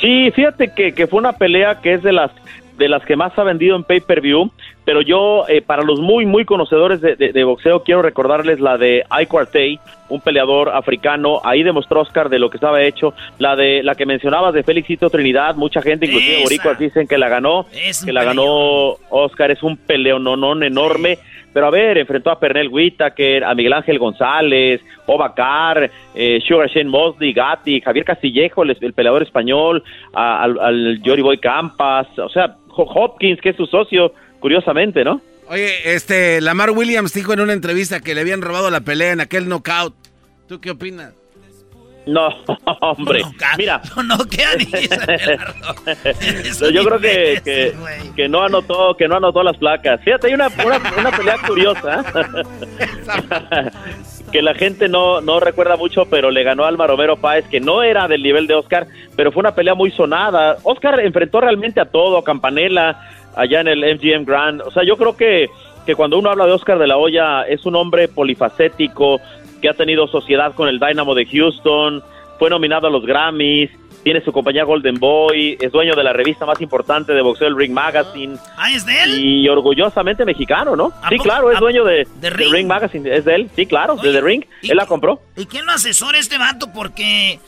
Sí, fíjate que, que fue una pelea que es de las de las que más ha vendido en pay-per-view, pero yo, eh, para los muy, muy conocedores de, de, de, boxeo, quiero recordarles la de Iquarte, un peleador africano, ahí demostró Oscar de lo que estaba hecho, la de la que mencionabas de Félixito Trinidad, mucha gente, inclusive boricuas, dicen que la ganó, es que la peleón. ganó Oscar, es un peleononón enorme, sí. Pero a ver, enfrentó a Pernell Whitaker, a Miguel Ángel González, Obacar, eh, Sugar Shane Mosley, Gatti, Javier Castillejo, el, el peleador español, al, al Jory Boy Campas, o sea, Hopkins, que es su socio, curiosamente, ¿no? Oye, este, Lamar Williams dijo en una entrevista que le habían robado la pelea en aquel knockout. ¿Tú qué opinas? No, hombre, no, mira. No, no, ¿qué Yo creo que, que, que, no anotó, que no anotó las placas. Fíjate, hay una, una, una pelea curiosa que la gente no, no recuerda mucho, pero le ganó a Alma Romero Páez, que no era del nivel de Oscar, pero fue una pelea muy sonada. Oscar enfrentó realmente a todo, a Campanella, allá en el MGM Grand. O sea, yo creo que, que cuando uno habla de Oscar de la Hoya, es un hombre polifacético, que ha tenido sociedad con el Dynamo de Houston, fue nominado a los Grammys, tiene su compañía Golden Boy, es dueño de la revista más importante de boxeo, el Ring Magazine. Ah, ¿es de él? Y orgullosamente mexicano, ¿no? Sí, claro, es dueño de, de, Ring? de, Ring? Magazine, es de él, sí, claro, Oye, de The Ring, él la compró. ¿Y quién lo asesora este vato? Porque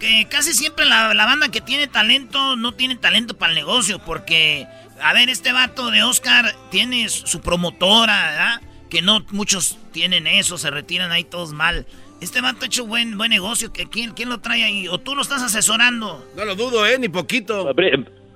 que casi siempre la, la banda que tiene talento no tiene talento para el negocio, porque, a ver, este vato de Oscar tiene su promotora, ¿verdad? Que no muchos tienen eso, se retiran ahí todos mal. Este vato ha hecho buen, buen negocio. ¿Quién, ¿Quién lo trae ahí? ¿O tú lo estás asesorando? No lo dudo, ¿eh? Ni poquito.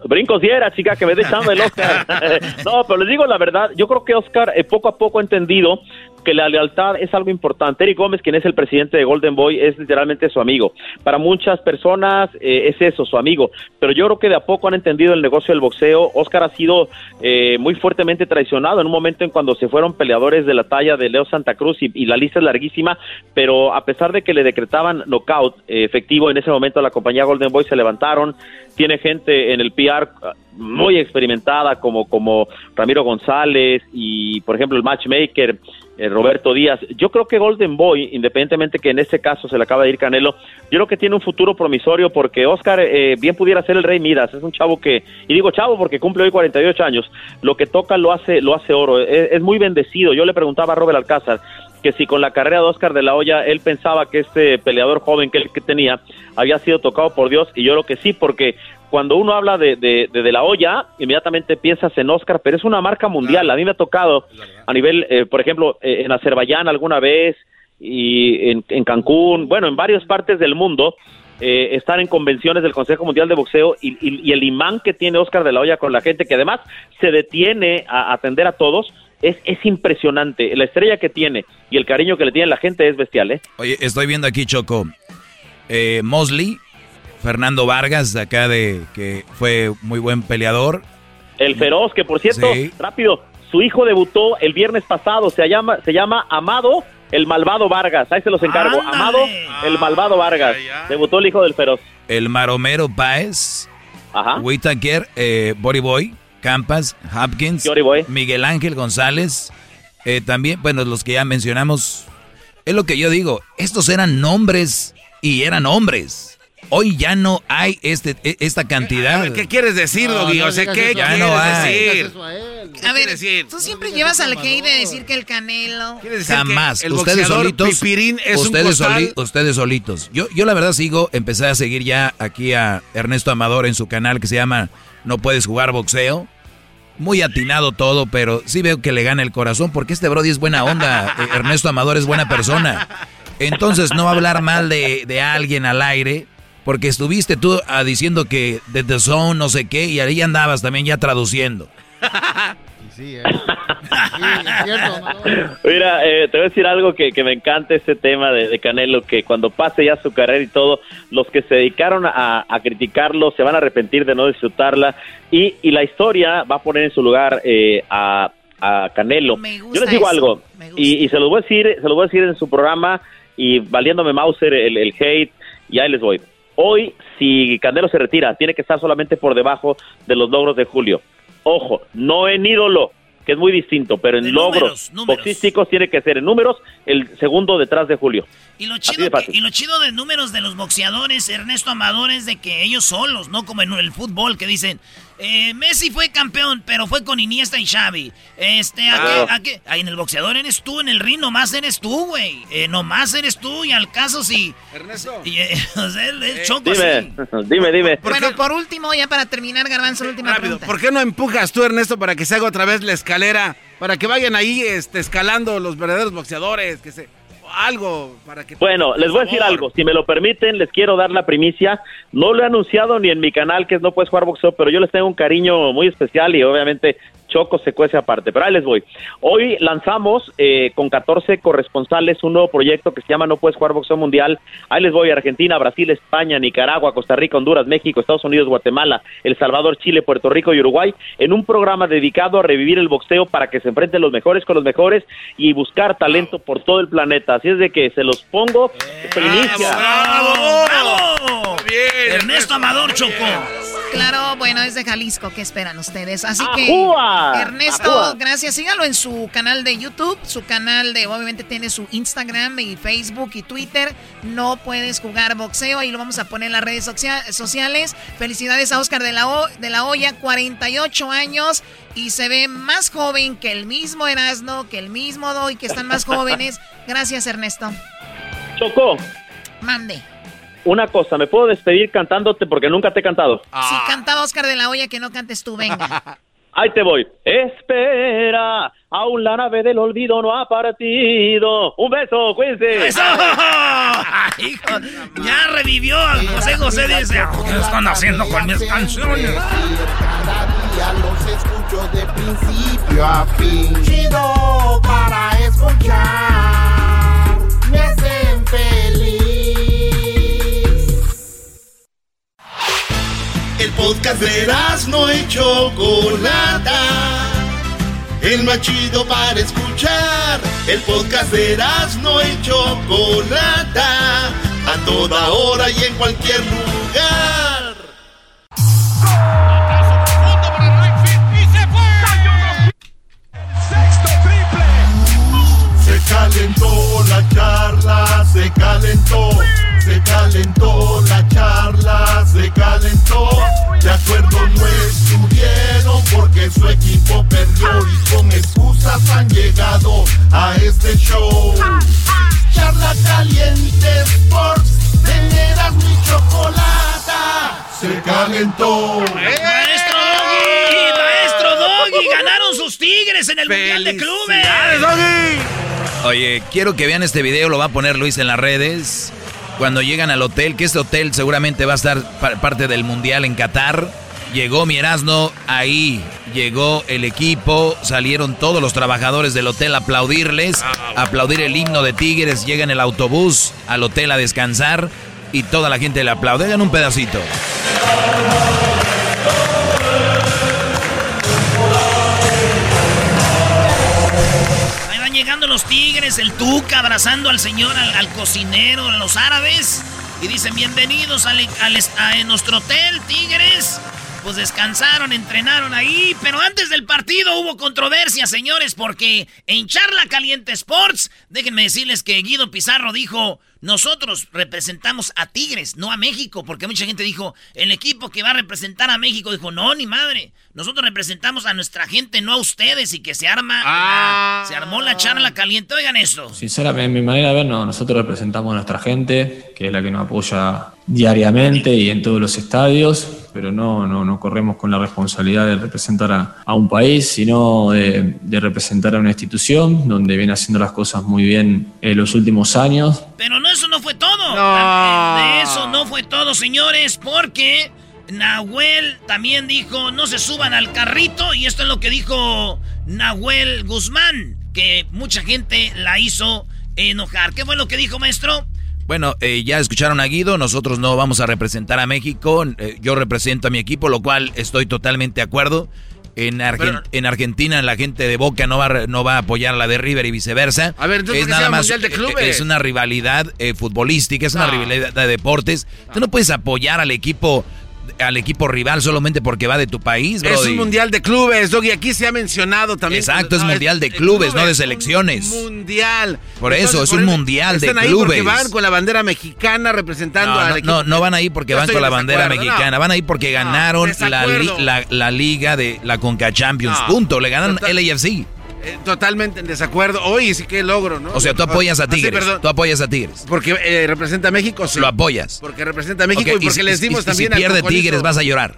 Brincos diera, chica, que me dé echando el Oscar. no, pero les digo la verdad, yo creo que Oscar eh, poco a poco ha entendido que la lealtad es algo importante. Eric Gómez, quien es el presidente de Golden Boy, es literalmente su amigo. Para muchas personas eh, es eso, su amigo. Pero yo creo que de a poco han entendido el negocio del boxeo. Oscar ha sido eh, muy fuertemente traicionado en un momento en cuando se fueron peleadores de la talla de Leo Santa Cruz y, la lista es larguísima, pero a pesar de que le decretaban knockout eh, efectivo en ese momento la compañía Golden Boy se levantaron, tiene gente en el PR muy experimentada como, como Ramiro González y, por ejemplo, el matchmaker eh, Roberto Díaz. Yo creo que Golden Boy, independientemente que en este caso se le acaba de ir Canelo, yo creo que tiene un futuro promisorio porque Oscar eh, bien pudiera ser el Rey Midas. Es un chavo que, y digo chavo porque cumple hoy 48 años, lo que toca lo hace, lo hace oro. Es, es muy bendecido. Yo le preguntaba a Robert Alcázar que si con la carrera de Oscar de la Hoya él pensaba que este peleador joven que él que tenía había sido tocado por Dios y yo creo que sí porque cuando uno habla de, de, de, de la olla, inmediatamente piensas en Oscar, pero es una marca mundial. A mí me ha tocado a nivel, eh, por ejemplo, eh, en Azerbaiyán alguna vez y en, en Cancún, bueno, en varias partes del mundo, eh, estar en convenciones del Consejo Mundial de Boxeo y, y- y el imán que tiene Oscar de la Hoya con la gente, que además se detiene a atender a todos, es, es impresionante. La estrella que tiene y el cariño que le tiene la gente es bestial, ¿eh? Oye, estoy viendo aquí, Choco, eh, Mosley, Fernando Vargas, de acá de que fue muy buen peleador. El feroz, que por cierto, Sí. rápido, su hijo debutó el viernes pasado, se llama, se llama Amado el Malvado Vargas, ahí se los encargo, Amado el Malvado Vargas, debutó el hijo del feroz. El Maromero Páez, Whitaker, eh, Body Boy, Campas, Hopkins, Miguel Ángel González, eh, también, bueno, los que ya mencionamos, es lo que yo digo, estos eran nombres y eran hombres. Hoy ya no hay este, e- esta cantidad. ¿Qué quieres decir, Doggy? O sea, ¿qué Ya quieres no decir? A ver, tú siempre llevas al hate de decir que el Canelo. Jamás. el ustedes boxeador solitos. Pipirín es un ustedes, costal. soli- ustedes solitos. Yo, yo la verdad sigo, empecé a seguir ya aquí a Ernesto Amador en su canal que se llama No puedes jugar boxeo. Muy atinado todo, pero sí veo que le gana el corazón porque este Brody es buena onda. Ernesto Amador es buena persona. Entonces no va a hablar mal de, de alguien al aire. Porque estuviste tú ah, diciendo que de The Zone, no sé qué, y ahí andabas también ya traduciendo. Sí, eh. Mira, eh, te voy a decir algo que, que me encanta este tema de, de Canelo, que cuando pase ya su carrera y todo, los que se dedicaron a, a criticarlo se van a arrepentir de no disfrutarla y, y la historia va a poner en su lugar eh, a, a Canelo. Yo les digo eso, algo, y, y se los voy a decir, se los voy a decir en su programa y valiéndome Mauser el, el hate, y ahí les voy. Hoy, si Canelo se retira, tiene que estar solamente por debajo de los logros de Julio. Ojo, no en ídolo, que es muy distinto, pero en logros boxísticos tiene que ser en números el segundo detrás de Julio. Y lo, chido que- y lo chido de números de los boxeadores, Ernesto Amador, es de que ellos solos, no como en el fútbol, que dicen, eh, Messi fue campeón, pero fue con Iniesta y Xavi. Este, ¿a Claro. qué- a qué? Ahí en el boxeador eres tú, en el ring nomás eres tú, güey. Eh, nomás eres tú, y al caso sí. Ernesto. Y, eh, o sea, el, el choco Dime, así. dime, dime. Bueno, por último, ya para terminar, Garbanzo, la última pregunta. ¿Por qué no empujas tú, Ernesto, para que se haga otra vez la escalera? Para que vayan ahí este, escalando los verdaderos boxeadores, que se... Algo para que... Bueno, les voy a decir algo, si me lo permiten, les quiero dar la primicia. No lo he anunciado ni en mi canal, que es No Puedes Jugar Boxeo, pero yo les tengo un cariño muy especial y obviamente Choco se cuece aparte. Pero ahí les voy. Hoy lanzamos eh, con 14 corresponsales un nuevo proyecto que se llama No Puedes Jugar Boxeo Mundial. Ahí les voy, Argentina, Brasil, España, Nicaragua, Costa Rica, Honduras, México, Estados Unidos, Guatemala, El Salvador, Chile, Puerto Rico y Uruguay, en un programa dedicado a revivir el boxeo para que se enfrenten los mejores con los mejores y buscar talento por todo el planeta. Así es de que se los pongo primicia. ¡Bravo! Ernesto Amador Choco. Claro, bueno, es de Jalisco, ¿qué esperan ustedes? Así que, ¡Ajúa! Ernesto, gracias. Síganlo en su canal de YouTube, su canal de, obviamente tiene su Instagram y Facebook y Twitter. No puedes jugar boxeo, y lo vamos a poner en las redes socia- sociales. Felicidades a Oscar de la, O- de la Hoya, 48 años, y se ve más joven que el mismo Erasno, que el mismo Doy, que están más jóvenes. Gracias, Ernesto. Choco, Mande. una cosa, ¿me puedo despedir cantándote porque nunca te he cantado? Si cantaba Oscar de la Hoya, que no cantes tú, venga. Ahí te voy. Espera, aún la nave del olvido no ha partido. Un beso, cuídense. ¡Eso! Hijo, ya revivió a José José, dice, "Ah, ¿qué están haciendo con mis canciones? Ya los escucho de principio a fin. Chido para escuchar. El podcast de no y Chocolata. El más chido para escuchar. El podcast de no y Chocolata. A toda hora y en cualquier lugar. Se calentó la charla, se calentó. Se calentó la charla, se calentó. De acuerdo no estuvieron porque su equipo perdió y con excusas han llegado a este show. Charla caliente Sports, teneras mi chocolata. Se calentó. Y ganaron sus Tigres en el Mundial de Clubes. Oye, quiero que vean este video, lo va a poner Luis en las redes. Cuando llegan al hotel, que este hotel seguramente va a estar pa- parte del Mundial en Qatar. Llegó mi Erasmo, ahí llegó el equipo, salieron todos los trabajadores del hotel a aplaudirles, a aplaudir el himno de Tigres, llegan el autobús al hotel a descansar y toda la gente le aplaude. Hagan un pedacito. Los tigres, el Tuca abrazando al señor, al, al cocinero, a los árabes. Y dicen, bienvenidos al, a nuestro hotel, tigres. Pues descansaron, entrenaron ahí, pero antes del partido hubo controversia, señores, porque en Charla Caliente Sports, déjenme decirles que Guido Pizarro dijo, nosotros representamos a Tigres, no a México, porque mucha gente dijo, el equipo que va a representar a México, dijo, no, ni madre, nosotros representamos a nuestra gente, no a ustedes, y que se arma, la- se armó la charla caliente, oigan esto. Sinceramente, en mi manera de ver, no, nosotros representamos a nuestra gente, que es la que nos apoya diariamente y en todos los estadios, pero no, no, no corremos con la responsabilidad de representar a, a un país, sino de, de representar a una institución donde viene haciendo las cosas muy bien en los últimos años. Pero no, eso no fue todo. Eh, De eso no fue todo, señores, porque Nahuel también dijo, no se suban al carrito, y esto es lo que dijo Nahuel Guzmán, que mucha gente la hizo enojar. ¿Qué fue lo que dijo, maestro? Bueno, eh, ya escucharon a Guido, nosotros no vamos a representar a México, eh, yo represento a mi equipo, lo cual estoy totalmente de acuerdo. En, Argen- en Argentina la gente de Boca no va, no va a apoyar a la de River y viceversa. A ver, entonces, es ¿por qué se llama Mundial de Clubes? eh, es una rivalidad eh, futbolística, es una rivalidad de deportes. Tú no puedes apoyar al equipo al equipo rival solamente porque va de tu país, Es un mundial de clubes, Doggy. Aquí se ha mencionado también. Exacto, es No, mundial de clubes, no de selecciones. mundial. Por eso, es un mundial de ahí porque clubes. van con la bandera mexicana representando No, al no, equipo. no, no van ahí porque Yo van con la bandera mexicana, van ahí porque ganaron la, li- la, la liga de la Conca Champions, punto, le ganaron Total- LAFC. Eh, totalmente en desacuerdo. Oye, sí que logro, ¿no? O sea, tú apoyas a Ah, sí, Tigres, perdón. tú apoyas a Tigres. Porque eh, representa a México, sí. Lo apoyas. Porque representa a México y porque si- les y- dimos y también si pierde al. Tigres vas a llorar.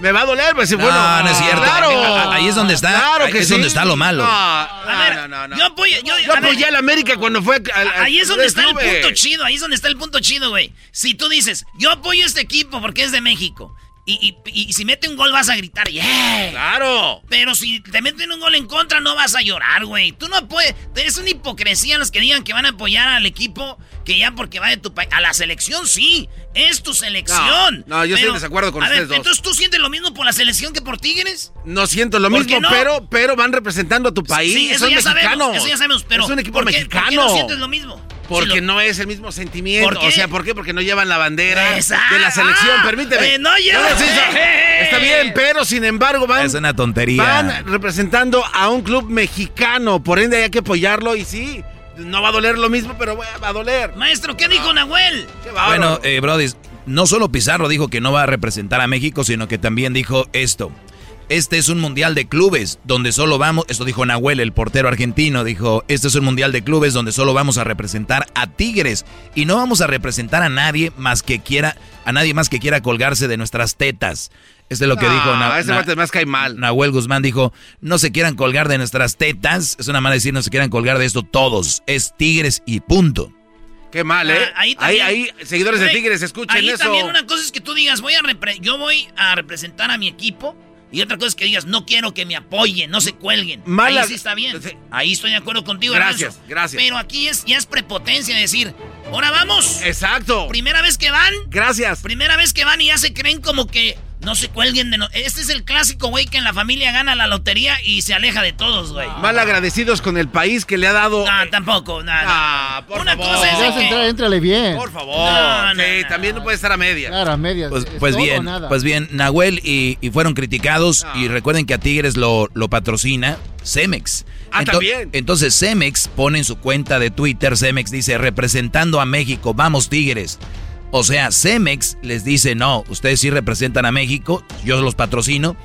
Me va a doler, pues sí, No, bueno. no es cierto. Claro. Ahí es donde está- Claro ahí es sí. donde está lo malo. No, A ver, no, no, no. yo apoyo, yo, Yo apoyé al América cuando fue al- al- Ahí es donde está el clubes. punto chido, ahí es donde está el punto chido, güey. Si tú dices, yo apoyo este equipo porque es de México, y, y- y si mete un gol vas a gritar, ¡yeah! ¡Claro! Pero si te meten un gol en contra no vas a llorar, güey. Tú no puedes, es una hipocresía los que digan que van a apoyar al equipo que ya porque va de tu país. A la selección sí, es tu selección. No, no, yo estoy en desacuerdo con a ustedes ver, dos. Entonces tú sientes lo mismo por la selección que por Tigres. No siento lo ¿Por mismo, no? pero, pero van representando a tu país. Sí, eso son ya mexicanos. sabemos, eso ya sabemos, pero es un equipo ¿por qué- mexicano. ¿por qué no sientes lo mismo? Porque Si lo- no es el mismo sentimiento. ¿Por qué? O sea, ¿por qué? Porque no llevan la bandera Exacto. de la selección. Ah, Permíteme. eh, no llevan. está bien, pero sin embargo van, Es una tontería. van representando a un club mexicano. Por ende hay que apoyarlo y sí, no va a doler lo mismo, pero va va a doler. Maestro, ¿qué dijo Nahuel? Bueno, eh, Brody, no solo Pizarro dijo que no va a representar a México, sino que también dijo esto. Este es un mundial de clubes donde solo vamos, esto dijo Nahuel, el portero argentino, dijo, este es un mundial de clubes donde solo vamos a representar a Tigres y no vamos a representar a nadie más que quiera, a nadie más que quiera colgarse de nuestras tetas. Esto es lo que No, dijo Na- ese más cae mal. Nahuel Guzmán dijo, no se quieran colgar de nuestras tetas, es una de decir, no se quieran colgar de esto todos, es Tigres y punto. Qué mal, ¿eh? Ah, ahí ahí, también- ahí, seguidores de Tigres, escuchen ahí eso. también una cosa es que tú digas, voy a repre- yo voy a representar a mi equipo. Y otra cosa es que digas, no quiero que me apoyen, no se cuelguen. Mala- Ahí sí está bien. Ahí estoy de acuerdo contigo, Gracias, gracias. Pero aquí es, ya es prepotencia decir, ahora vamos. Exacto. Primera vez que van. Gracias. Primera vez que van y ya se creen como que no se cuelguen de no. Este es el clásico, güey, que en la familia gana la lotería y se aleja de todos, güey. Mal agradecidos con el país que le ha dado. No, tampoco, nada. Ah, por Una favor. cosa es de que- bien. Por favor. No, no, sí, también no puede estar a media. Claro, a medias. Pues, ¿Es pues bien, nada? pues bien, Nahuel y, y fueron criticados y recuerden que a Tigres lo, lo patrocina Cemex. Ah, Ento- también. Entonces Cemex pone en su cuenta de Twitter, Cemex dice, representando a México, vamos Tigres. O sea, Cemex les dice, no, ustedes sí representan a México, yo los patrocino.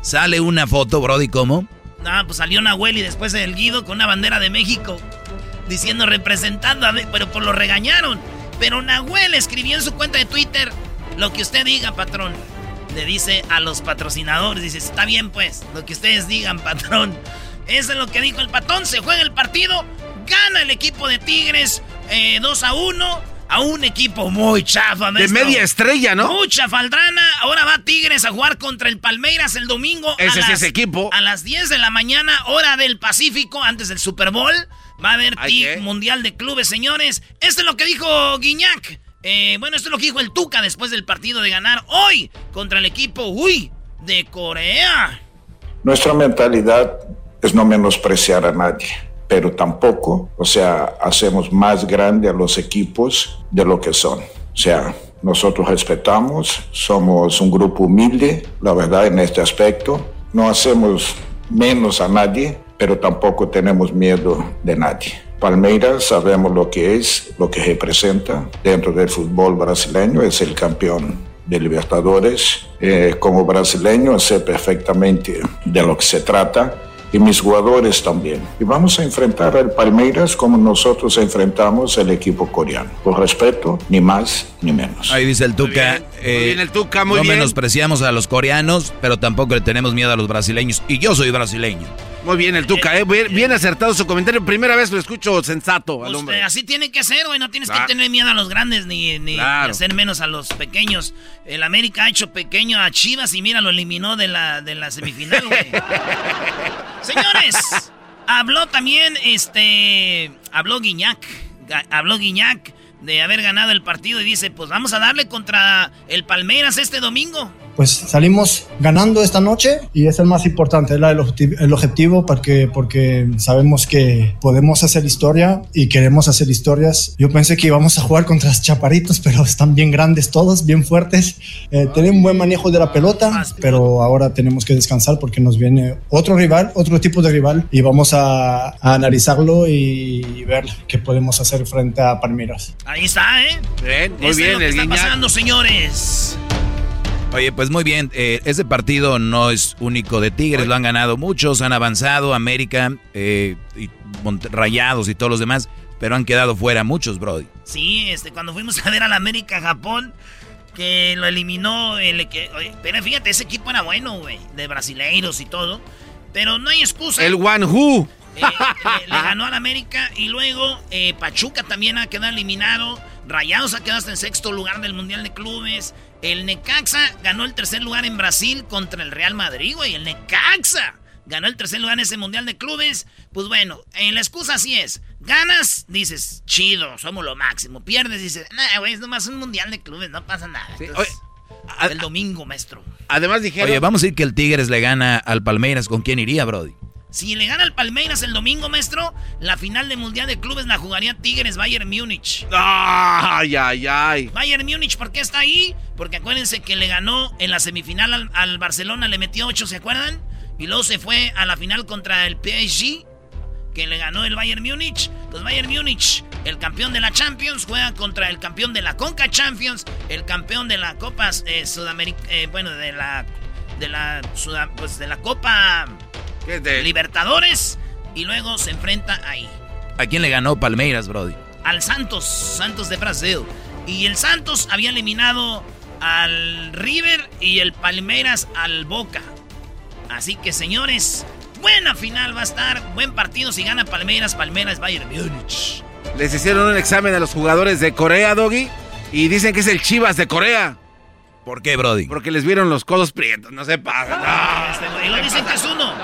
Sale una foto, Brody, ¿cómo? No, pues salió Nahuel y después el Guido con una bandera de México. Diciendo representando a pero por lo regañaron. Pero Nahuel escribió en su cuenta de Twitter lo que usted diga, patrón. Le dice a los patrocinadores, dice, está bien pues, lo que ustedes digan, patrón. Eso es lo que dijo el patrón, se juega el partido, gana el equipo de Tigres 2 eh, a 1 a un equipo muy chafa. De media estrella, ¿no? Mucha faldrana. Ahora va Tigres a jugar contra el Palmeiras el domingo. Ese es ese equipo. A las 10 de la mañana, hora del Pacífico, antes del Super Bowl. Va a haber TIG Mundial de Clubes, señores. Esto es lo que dijo Guiñac. Eh, bueno, esto es lo que dijo el Tuca después del partido de ganar hoy contra el equipo, uy, de Corea. Nuestra mentalidad es no menospreciar a nadie pero tampoco, o sea, hacemos más grande a los equipos de lo que son. O sea, nosotros respetamos, somos un grupo humilde, la verdad, en este aspecto. No hacemos menos a nadie, pero tampoco tenemos miedo de nadie. Palmeiras sabemos lo que es, lo que representa dentro del fútbol brasileño, es el campeón de Libertadores. Eh, como brasileño sé perfectamente de lo que se trata y mis jugadores también. Y vamos a enfrentar al Palmeiras como nosotros enfrentamos el equipo coreano. Con respeto, ni más ni menos. Ahí dice el Tuca. Eh, el Tuca, muy no bien. menospreciamos a los coreanos, pero tampoco le tenemos miedo a los brasileños. Y yo soy brasileño. Muy bien, el Tuca, eh, bien, acertado su comentario. Primera vez lo escucho sensato al hombre. así tiene que ser, güey. No tienes que tener miedo a los grandes ni, ni, hacer menos a los pequeños. El América ha hecho pequeño a Chivas y mira, lo eliminó de la, de la semifinal, güey. Señores, habló también, este, habló Guiñac. Habló Guiñac de haber ganado el partido y dice, pues vamos a darle contra el Palmeiras este domingo. Pues salimos ganando esta noche y es el más importante, es el, objetivo porque, porque sabemos que podemos hacer historia y queremos hacer historias. Yo pensé que íbamos a jugar contra los chaparitos, pero están bien grandes todos, bien fuertes. Eh, tienen un buen manejo de la pelota, pero ahora tenemos que descansar porque nos viene otro rival, otro tipo de rival y vamos a, analizarlo y ver qué podemos hacer frente a Palmeiras. Ahí está, ¿eh? Bien, muy bien, es lo que está pasando, señores. Oye, pues muy bien, eh, ese partido no es único de Tigres, lo han ganado muchos, han avanzado, América, eh, y Rayados y todos los demás, pero han quedado fuera muchos, Brody. Sí, este, cuando fuimos a ver al América Japón, que lo eliminó el pero fíjate, ese equipo era bueno, güey, de brasileiros y todo, pero no hay excusa. El One Who. Eh, eh, le ganó al América y luego Pachuca también ha quedado eliminado. Rayados ha quedado hasta en sexto lugar del Mundial de Clubes. El Necaxa ganó el tercer lugar en Brasil contra el Real Madrid, güey. El Necaxa ganó el tercer lugar en ese Mundial de Clubes. Pues bueno, en la excusa así es. Ganas, dices, chido, somos lo máximo. Pierdes, dices, nah, güey, es nomás un Mundial de Clubes, no pasa nada. el domingo, maestro. Además dijeron... Oye, vamos a decir que el Tigres le gana al Palmeiras. ¿Con quién iría, Brody? Si le gana al Palmeiras el domingo, maestro, la final de Mundial de Clubes la jugaría Tigres Bayern Múnich. Ay, ay, ay. Bayern Múnich, ¿por qué está ahí? Porque acuérdense que le ganó en la semifinal al, Barcelona, le metió 8, ¿se acuerdan? Y luego se fue a la final contra el PSG, que le ganó el Bayern Múnich. Entonces Bayern Múnich, el campeón de la Champions, juega contra el campeón de la Conca Champions, el campeón de la Copa eh, Sudamérica, eh, bueno, de la de la pues de la Copa Libertadores y luego se enfrenta ahí. ¿A quién le ganó Palmeiras, Brody? Al Santos, Santos de Brasil. Y el Santos había eliminado al River y el Palmeiras al Boca. Así que señores, buena final va a estar, buen partido si gana Palmeiras, Palmeiras Bayern Múnich. Les hicieron un examen a los jugadores de Corea, Doggy, y dicen que es el Chivas de Corea. ¿Por qué, Brody? Porque les vieron los codos prietos, no se pasa. Este, y lo dicen que es uno.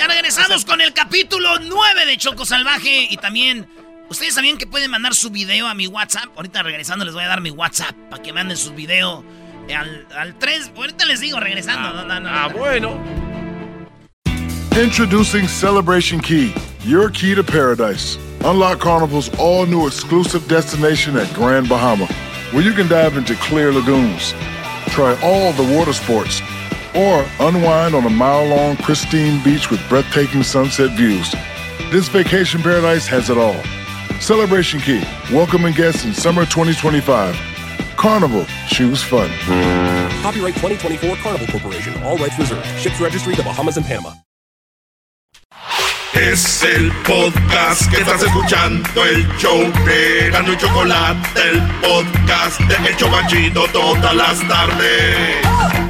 Ya regresamos con el capítulo 9 de Choco Salvaje y también... ¿Ustedes sabían que pueden mandar su video a mi WhatsApp? Ahorita regresando les voy a dar mi WhatsApp para que manden su video al, al 3. Ahorita les digo regresando. Ah, ah bueno. Introducing Celebration Key, your key to paradise. Unlock Carnival's all new exclusive destination at Grand Bahama, where you can dive into clear lagoons, try all the water sports or unwind on a mile long, pristine beach with breathtaking sunset views. This vacation paradise has it all. Celebration Key, welcoming guests in summer 2025. Carnival, choose fun. Copyright 2024 Carnival Corporation. All rights reserved. Ships registry the Bahamas and Panama. Es el podcast que estás escuchando, el show de Gano y Chocolate, el podcast de El Chocachito todas las tardes.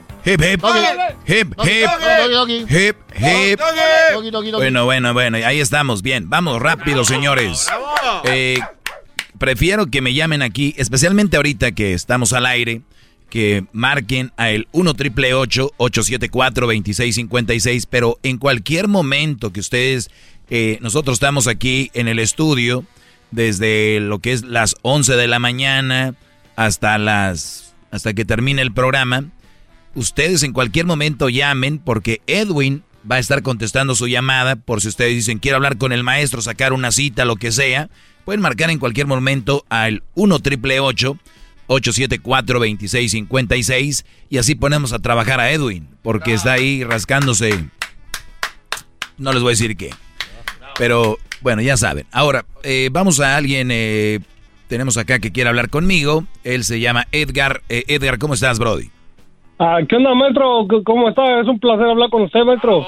Hip, hip. Hip, hip. Hip, hip. Bueno, bueno, bueno. Ahí estamos. Bien. Vamos rápido, señores. Eh, prefiero que me llamen aquí, especialmente ahorita que estamos al aire, que marquen a el 1 triple 874 2656, pero en cualquier momento que ustedes, eh, nosotros estamos aquí en el estudio, desde lo que es las 11 de la mañana hasta las, hasta que termine el programa, ustedes en cualquier momento llamen porque Edwin va a estar contestando su llamada por si ustedes dicen quiero hablar con el maestro, sacar una cita, lo que sea. Pueden marcar en cualquier momento al 1 triple 874 2656 y así ponemos a trabajar a Edwin porque está ahí rascándose. No les voy a decir qué. Pero bueno, ya saben. Ahora, eh, vamos a alguien. Eh, tenemos acá que quiere hablar conmigo. Él se llama Edgar. Eh, Edgar, ¿cómo estás, Brody? Ah, ¿Qué onda, maestro? ¿Cómo está? Es un placer hablar con usted, maestro.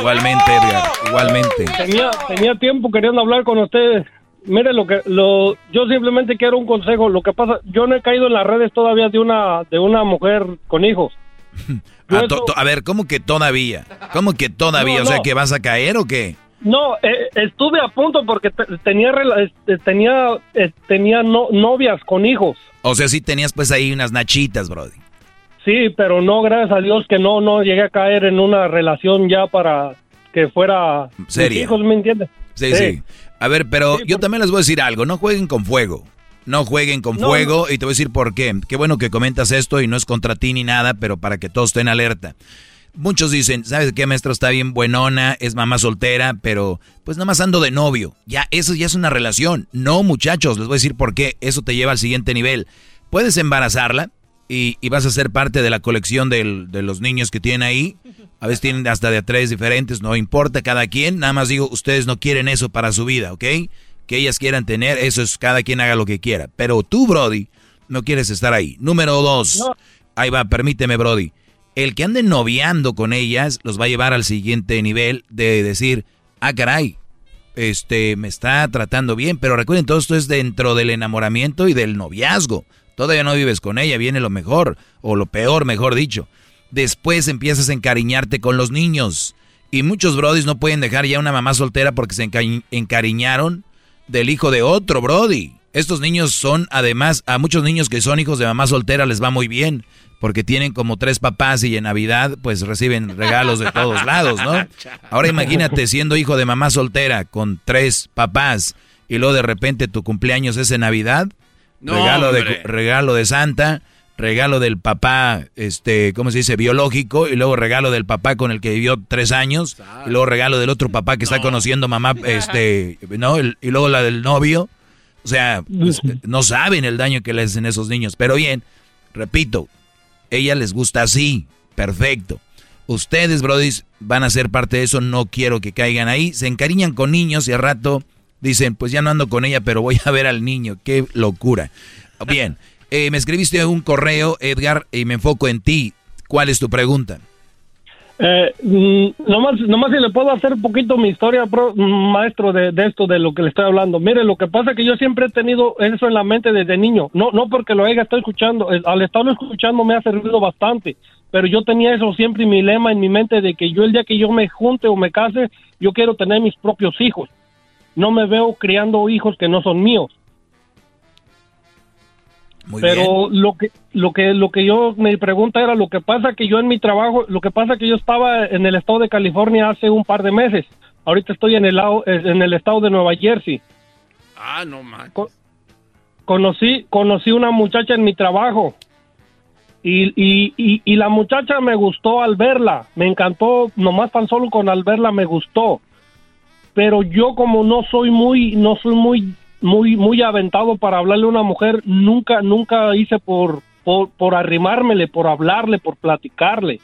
Igualmente, Edgar. Igualmente. Tenía, tenía tiempo queriendo hablar con usted. Mire, lo que, lo, yo simplemente quiero un consejo. Lo que pasa, yo no he caído en las redes todavía de una, de una mujer con hijos. Ah, to- to- a ver, ¿cómo que todavía? ¿Cómo que todavía? No, O sea, no. ¿que vas a caer o qué? No, eh, estuve a punto porque te- tenía, rela- este, tenía, eh, tenía no- novias con hijos. O sea, sí tenías pues ahí unas nachitas, Brody. Sí, pero no, gracias a Dios que no, no llegué a caer en una relación ya para que fuera mis Seria. hijos, ¿me entiendes? Sí, sí. A ver, pero yo también les voy a decir algo. No jueguen con fuego. No jueguen con No, fuego y te voy a decir por qué. Qué bueno que comentas esto y no es contra ti ni nada, pero para que todos estén alerta. Muchos dicen, ¿sabes qué, maestro? Está bien buenona, es mamá soltera, pero pues nada más ando de novio. Ya, eso ya es una relación. No, muchachos, les voy a decir por qué. Eso te lleva al siguiente nivel. Puedes embarazarla y, y vas a ser parte de la colección del- de los niños que tienen ahí. A veces tienen hasta de a tres diferentes, no importa cada quien. Nada más digo, ustedes no quieren eso para su vida, ¿ok? Que ellas quieran tener, eso es cada quien haga lo que quiera. Pero tú, Brody, no quieres estar ahí. Número dos. Ahí va, permíteme, Brody. El que ande noviando con ellas los va a llevar al siguiente nivel de decir, ah, caray, este, me está tratando bien. Pero recuerden, todo esto es dentro del enamoramiento y del noviazgo. Todavía no vives con ella, viene lo mejor, o lo peor, mejor dicho. Después empiezas a encariñarte con los niños. Y muchos brodis no pueden dejar ya una mamá soltera porque se enca- encariñaron del hijo de otro brody. Estos niños son, además, a muchos niños que son hijos de mamá soltera les va muy bien, porque tienen como tres papás y en Navidad pues reciben regalos de todos lados, ¿no? Ahora imagínate siendo hijo de mamá soltera con tres papás y luego de repente tu cumpleaños es en Navidad, No, regalo, de, regalo de Santa, regalo del papá, este, ¿cómo se dice? Biológico, y luego regalo del papá con el que vivió tres años, y luego regalo del otro papá que está conociendo mamá, este, ¿no? El- y luego la del novio. O sea, pues, no saben el daño que le hacen esos niños. Pero bien, repito, ella les gusta así, perfecto. Ustedes, brodis, van a ser parte de eso, no quiero que caigan ahí. Se encariñan con niños y al rato dicen, pues ya no ando con ella, pero voy a ver al niño. Qué locura. Bien, eh, me escribiste un correo, Edgar, y me enfoco en ti. ¿Cuál es tu pregunta? Eh, mm, nomás, nomás si le puedo hacer un poquito mi historia, pro- maestro, de, de esto, de lo que le estoy hablando. Mire, lo que pasa es que yo siempre he tenido eso en la mente desde niño. No, no porque lo haya estado escuchando, eh, al estarlo escuchando me ha servido bastante. Pero yo tenía eso siempre, mi lema en mi mente de que yo el día que yo me junte o me case, yo quiero tener mis propios hijos. No me veo criando hijos que no son míos. Muy pero lo que lo que lo que yo me pregunta era lo que pasa que yo en mi trabajo lo que pasa que yo estaba en el estado de California hace un par de meses ahorita estoy en el lado- en el estado de Nueva Jersey Ah, no manches. conocí conocí una muchacha en mi trabajo Y, y, y, y la muchacha me gustó al verla, me encantó, nomás tan solo con al verla me gustó. Pero yo como no soy muy, no soy muy, muy, muy aventado para hablarle a una mujer, nunca, nunca hice por, por, por arrimármele, por hablarle, por platicarle.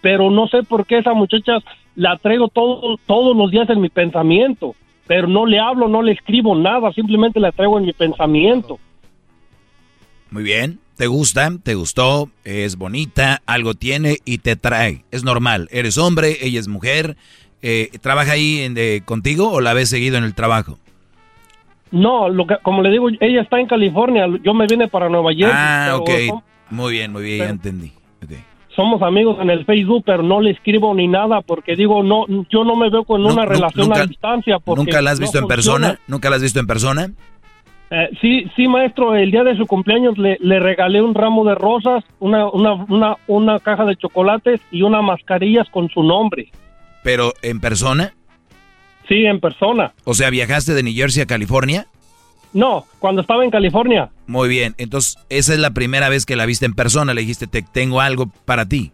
Pero no sé por qué esa muchacha la traigo todo, todos los días en mi pensamiento. Pero no le hablo, no le escribo nada, simplemente la traigo en mi pensamiento. Muy bien, te gusta, te gustó, es bonita, algo tiene y te trae. Es normal, eres hombre, ella es mujer. Eh, ¿Trabaja ahí en, de, contigo o la ves seguido en el trabajo? No, lo que, como le digo, ella está en California, yo me vine para Nueva York. Ah, ok. Muy bien, muy bien, ya entendí. Somos amigos en el Facebook, pero no le escribo ni nada porque digo, no, yo no me veo con una relación nunca- a distancia. Porque ¿Nunca la has no visto en funciona. persona? ¿Nunca la has visto en persona? Eh, sí, sí, maestro, el día de su cumpleaños le, le regalé un ramo de rosas, una, una, una, una caja de chocolates y unas mascarillas con su nombre. ¿Pero en persona? Sí, en persona. O sea, ¿viajaste de New Jersey a California? No, cuando estaba en California. Muy bien, entonces esa es la primera vez que la viste en persona. Le dijiste, te tengo algo para ti.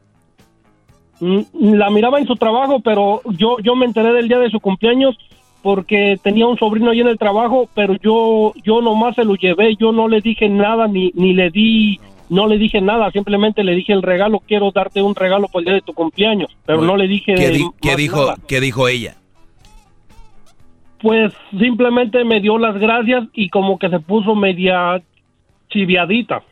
Mm, La miraba en su trabajo, pero yo, yo me enteré del día de su cumpleaños porque tenía un sobrino ahí en el trabajo, pero yo, yo nomás se lo llevé, yo no le dije nada, ni, ni le di, no le dije nada, simplemente le dije el regalo, quiero darte un regalo por el día de tu cumpleaños, pero no le dije ¿Qué, di- qué dijo, nada. ¿Qué dijo ella? Pues simplemente me dio las gracias y como que se puso media chiviadita.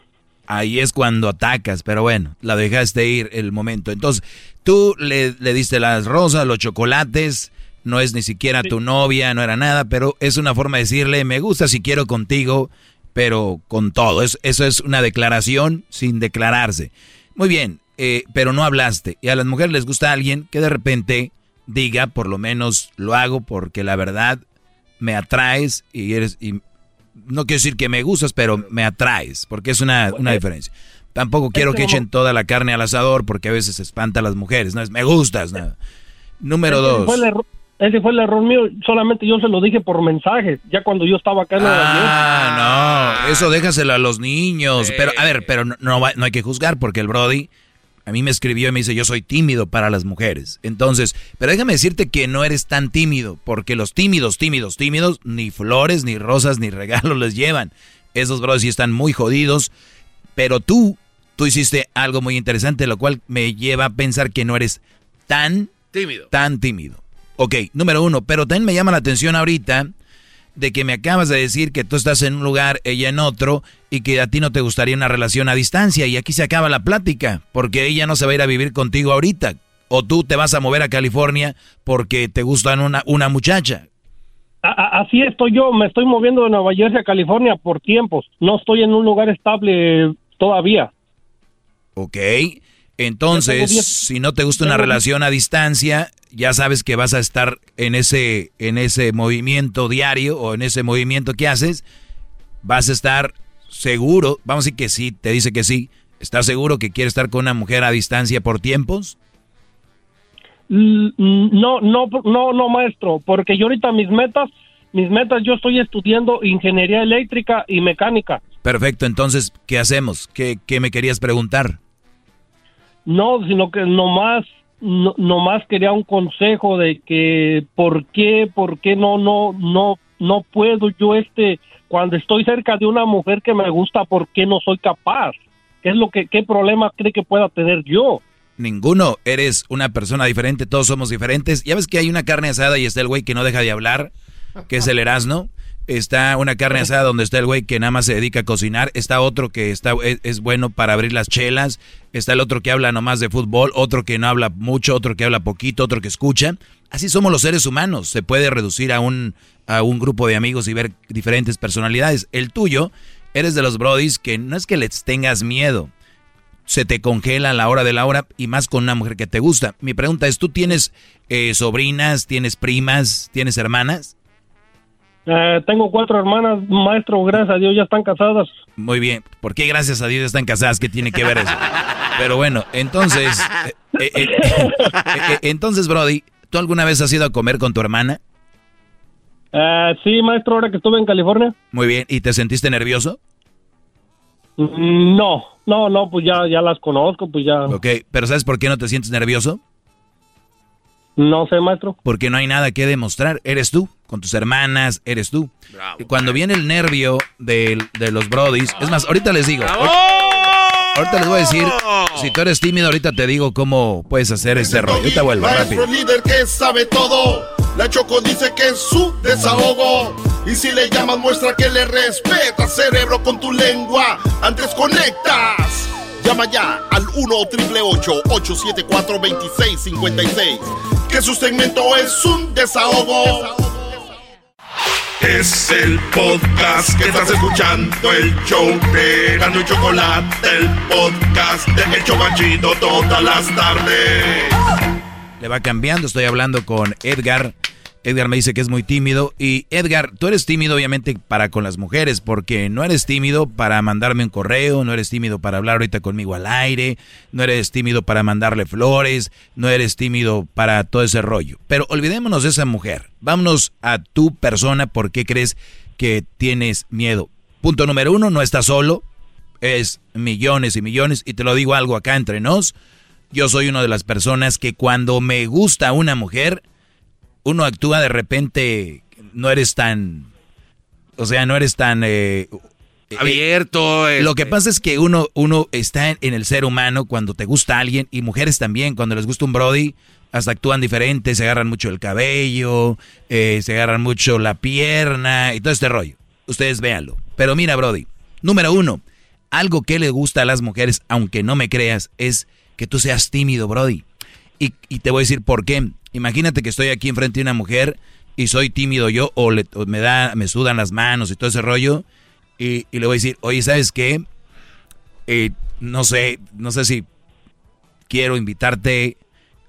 Ahí es cuando atacas, pero bueno, la dejaste ir el momento. Entonces, tú le, le diste las rosas, los chocolates, no es ni siquiera tu novia, no era nada, pero es una forma de decirle, me gusta si quiero contigo, pero con todo. Es- eso es una declaración sin declararse. Muy bien, eh, pero no hablaste. Y a las mujeres les gusta alguien que de repente diga, por lo menos lo hago porque la verdad me atraes y eres... Y no quiero decir que me gustas, pero me atraes, porque es una, una diferencia. Tampoco quiero que echen toda la carne al asador porque a veces espanta a las mujeres. No es me gustas, no. Número Ese dos. Ese fue el error mío, solamente yo se lo dije por mensaje, ya cuando yo estaba acá en Nueva York. Ah, no, eso déjaselo a los niños. Pero, a ver, pero no, no, va- no hay que juzgar porque el Brody a mí me escribió y me dice, yo soy tímido para las mujeres. Entonces, pero déjame decirte que no eres tan tímido, porque los tímidos, tímidos, tímidos, ni flores, ni rosas, ni regalos les llevan. Esos Brody sí están muy jodidos, pero tú, tú hiciste algo muy interesante, lo cual me lleva a pensar que no eres tan Tímido. Tan tímido. Ok, número uno, pero también me llama la atención ahorita de que me acabas de decir que tú estás en un lugar, ella en otro, y que a ti no te gustaría una relación a distancia. Y aquí se acaba la plática, porque ella no se va a ir a vivir contigo ahorita. O tú te vas a mover a California porque te gustan una, una muchacha. Así estoy yo, me estoy moviendo de Nueva Jersey a California por tiempos. No estoy en un lugar estable todavía. Ok, entonces, si no te gusta una relación a distancia, ya sabes que vas a estar en ese, en ese movimiento diario o en ese movimiento que haces, vas a estar seguro, vamos a decir que sí, te dice que sí, ¿estás seguro que quieres estar con una mujer a distancia por tiempos? L- No, no, no, no, maestro, porque yo ahorita mis metas, mis metas, yo estoy estudiando ingeniería eléctrica y mecánica. Perfecto, entonces, ¿qué hacemos? ¿Qué, qué me querías preguntar? No, sino que nomás, no, nomás quería un consejo de que por qué, por qué no, no, no, no puedo yo este, cuando estoy cerca de una mujer que me gusta, ¿por qué no soy capaz? ¿Qué es lo que, qué problema cree que pueda tener yo? Ninguno, eres una persona diferente, todos somos diferentes. Ya ves que hay una carne asada y está el güey que no deja de hablar, que es el Erasmo. Está una carne asada donde está el güey que nada más se dedica a cocinar. Está otro que está, es, es bueno para abrir las chelas. Está el otro que habla nomás de fútbol. Otro que no habla mucho. Otro que habla poquito. Otro que escucha. Así somos los seres humanos. Se puede reducir a un, a un grupo de amigos y ver diferentes personalidades. El tuyo, eres de los brodis que no es que les tengas miedo se te congela a la hora de la hora y más con una mujer que te gusta. Mi pregunta es, ¿tú tienes eh, sobrinas, tienes primas, tienes hermanas? Eh, tengo cuatro hermanas, maestro, gracias a Dios, ya están casadas. Muy bien. ¿Por qué gracias a Dios están casadas? ¿Qué tiene que ver eso? Pero bueno, entonces, eh, eh, entonces, Brody, ¿tú alguna vez has ido a comer con tu hermana? Sí, maestro, ahora que estuve en California. Muy bien. ¿Y te sentiste nervioso? Mm, No, no, no, pues ya, ya las conozco, pues ya. Ok, pero ¿sabes por qué no te sientes nervioso? No sé, maestro. Porque no hay nada que demostrar. Eres tú, con tus hermanas, eres tú. Y Cuando viene el nervio de, de los brodis, es más, ahorita les digo. Ahorita les voy a decir, si tú eres tímido, ahorita te digo cómo puedes hacer este rollo. Ahorita vuelvo, rápido. líder que sabe todo. La Choco dice que es su desahogo. Y si le llamas, muestra que le respeta, cerebro, con tu lengua. Antes conectas. Llama ya al 1-888-874-2656. Que su segmento es un desahogo. Es el podcast que estás escuchando, el show de Gano y Chocolate, el podcast de El Chocachito todas las tardes. Le va cambiando, estoy hablando con Edgar. Edgar me dice que es muy tímido. Y Edgar, tú eres tímido obviamente para con las mujeres, porque no eres tímido para mandarme un correo, no eres tímido para hablar ahorita conmigo al aire, no eres tímido para mandarle flores, no eres tímido para todo ese rollo. Pero olvidémonos de esa mujer. Vámonos a tu persona, ¿por qué crees que tienes miedo? Punto número uno, no estás solo, es millones y millones, y te lo digo algo acá entre nos. Yo soy una de las personas que cuando me gusta una mujer, uno actúa de repente, no eres tan, o sea, no eres tan eh, Abierto. Lo que este. pasa es que uno, uno está en, en el ser humano cuando te gusta alguien y mujeres también, cuando les gusta un Brody, hasta actúan diferente, se agarran mucho el cabello, eh, se agarran mucho la pierna y todo este rollo. Ustedes véanlo. Pero mira, Brody, número uno, algo que le gusta a las mujeres, aunque no me creas, es que tú seas tímido, Brody. Y, y te voy a decir por qué. Imagínate que estoy aquí enfrente de una mujer y soy tímido yo o, le- me da, me sudan las manos y todo ese rollo y, le voy a decir, oye, ¿sabes qué? Eh, no sé, no sé si quiero invitarte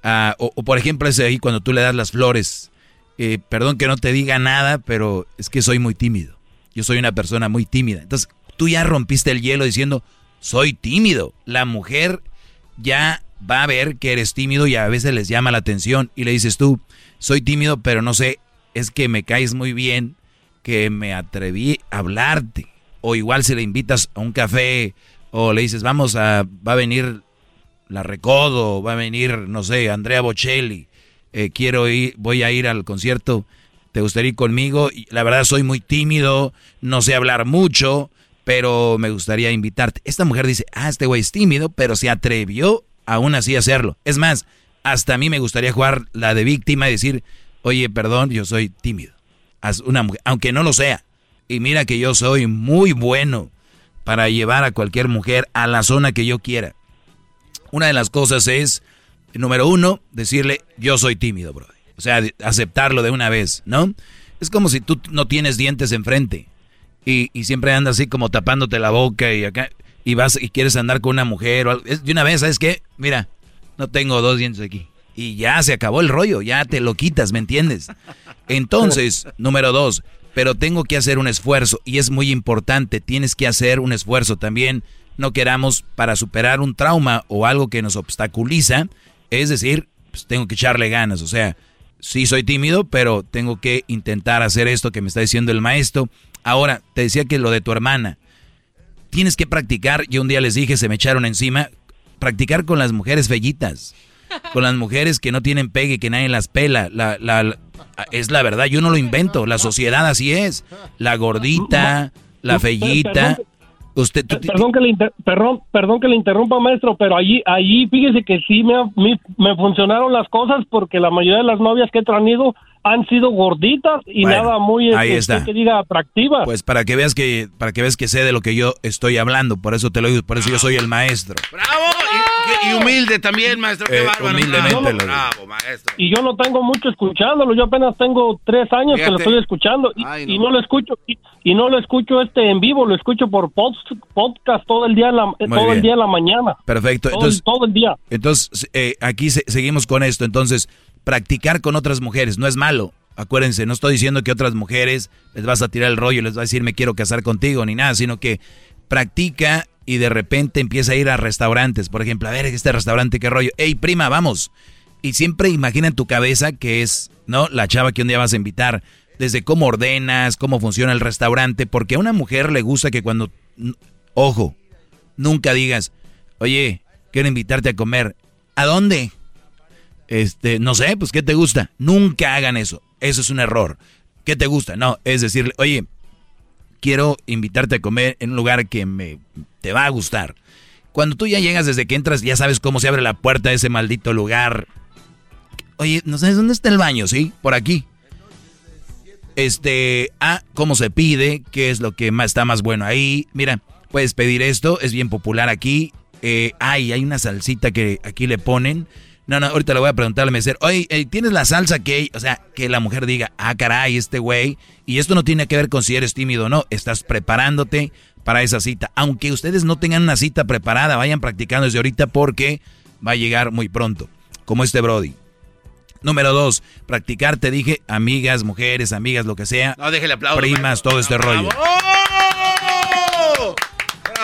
a, o, o por ejemplo ese ahí cuando tú le das las flores, eh, perdón que no te diga nada, pero es que soy muy tímido. Yo soy una persona muy tímida. Entonces, tú ya rompiste el hielo diciendo, soy tímido. La mujer ya va a ver que eres tímido y a veces les llama la atención y le dices tú, soy tímido, pero no sé, es que me caes muy bien, que me atreví a hablarte. O igual si le invitas a un café o le dices, vamos a, va a venir la Recodo, va a venir, no sé, Andrea Bocelli, eh, quiero ir, voy a ir al concierto, ¿te gustaría ir conmigo? La verdad soy muy tímido, no sé hablar mucho, pero me gustaría invitarte. Esta mujer dice, ah, este güey es tímido, pero se atrevió aún así hacerlo. Es más, hasta a mí me gustaría jugar la de víctima y decir, oye, perdón, yo soy tímido. Una mujer, aunque no lo sea. Y mira que yo soy muy bueno para llevar a cualquier mujer a la zona que yo quiera. Una de las cosas es, número uno, decirle, yo soy tímido, bro. O sea, aceptarlo de una vez, ¿no? Es como si tú no tienes dientes enfrente y, y siempre andas así como tapándote la boca y acá, y vas y quieres andar con una mujer o algo. Es de una vez, ¿sabes qué? Mira, no tengo dos dientes aquí. Y ya se acabó el rollo, ya te lo quitas, ¿me entiendes? Entonces, número dos, pero tengo que hacer un esfuerzo y es muy importante, tienes que hacer un esfuerzo también. No queramos para superar un trauma o algo que nos obstaculiza, es decir, pues tengo que echarle ganas, o sea, sí soy tímido, pero tengo que intentar hacer esto que me está diciendo el maestro. Ahora, te decía que lo de tu hermana, tienes que practicar, yo un día les dije, se me echaron encima, practicar con las mujeres fellitas, con las mujeres que no tienen pegue, que nadie las pela, la, la- la- es la verdad, yo no lo invento, la sociedad así es, la gordita, la fellita, usted, tú- Perdón que le inter- perdón, perdón que le interrumpa, maestro, pero allí, allí fíjese que sí me, me, me funcionaron las cosas porque la mayoría de las novias que he tenido han sido gorditas y Bueno, nada muy ahí este, está. que diga atractivas. pues para que veas que, para que veas que sé de lo que yo estoy hablando, por eso te lo digo, por eso yo soy el maestro. ¡Bravo! Y, humilde también, maestro. Qué Eh, bárbaro. humildemente Bravo, lo digo. bravo, maestro. y yo no tengo mucho escuchándolo, yo apenas tengo tres años que lo estoy escuchando y, Ay, y no. lo escucho y, y no lo escucho este en vivo, lo escucho por post- podcast todo el día en la, todo bien. el día en la mañana. Perfecto, Todo, entonces, el, todo el día. entonces eh, aquí se- seguimos con esto, entonces, practicar con otras mujeres no es malo. Acuérdense, no estoy diciendo que otras mujeres les vas a tirar el rollo, les vas a decir me quiero casar contigo ni nada, sino que practica y de repente empieza a ir a restaurantes. Por ejemplo, a ver este restaurante, qué rollo. Ey, prima, vamos. Y siempre imagina en tu cabeza que es, ¿no? La chava que un día vas a invitar. Desde cómo ordenas, cómo funciona el restaurante. Porque a una mujer le gusta que cuando. Ojo, Nunca digas, oye, quiero invitarte a comer. ¿A dónde? Este, no sé, pues ¿qué te gusta? Nunca hagan eso. Eso es un error. ¿Qué te gusta? No, es decirle, oye, quiero invitarte a comer en un lugar que me te va a gustar. Cuando tú ya llegas desde que entras, ya sabes cómo se abre la puerta de ese maldito lugar. Oye, ¿no sabes dónde está el baño? Sí, por aquí. Este, ah, cómo se pide, qué es lo que más, está más bueno ahí. Mira, puedes pedir esto, es bien popular aquí. Eh, ay, hay una salsita que aquí le ponen. No, no, ahorita le voy a preguntar al mesero. Oye, eh, ¿tienes la salsa que...? O sea, que la mujer diga, ah, caray, este güey. Y esto no tiene que ver con si eres tímido o no. Estás preparándote para esa cita. Aunque ustedes no tengan una cita preparada, vayan practicando desde ahorita porque va a llegar muy pronto. Como este Brody. Número dos, practicar, te dije, amigas, mujeres, amigas, lo que sea. No, déjele aplaudir. Primas, todo este rollo. Bravo,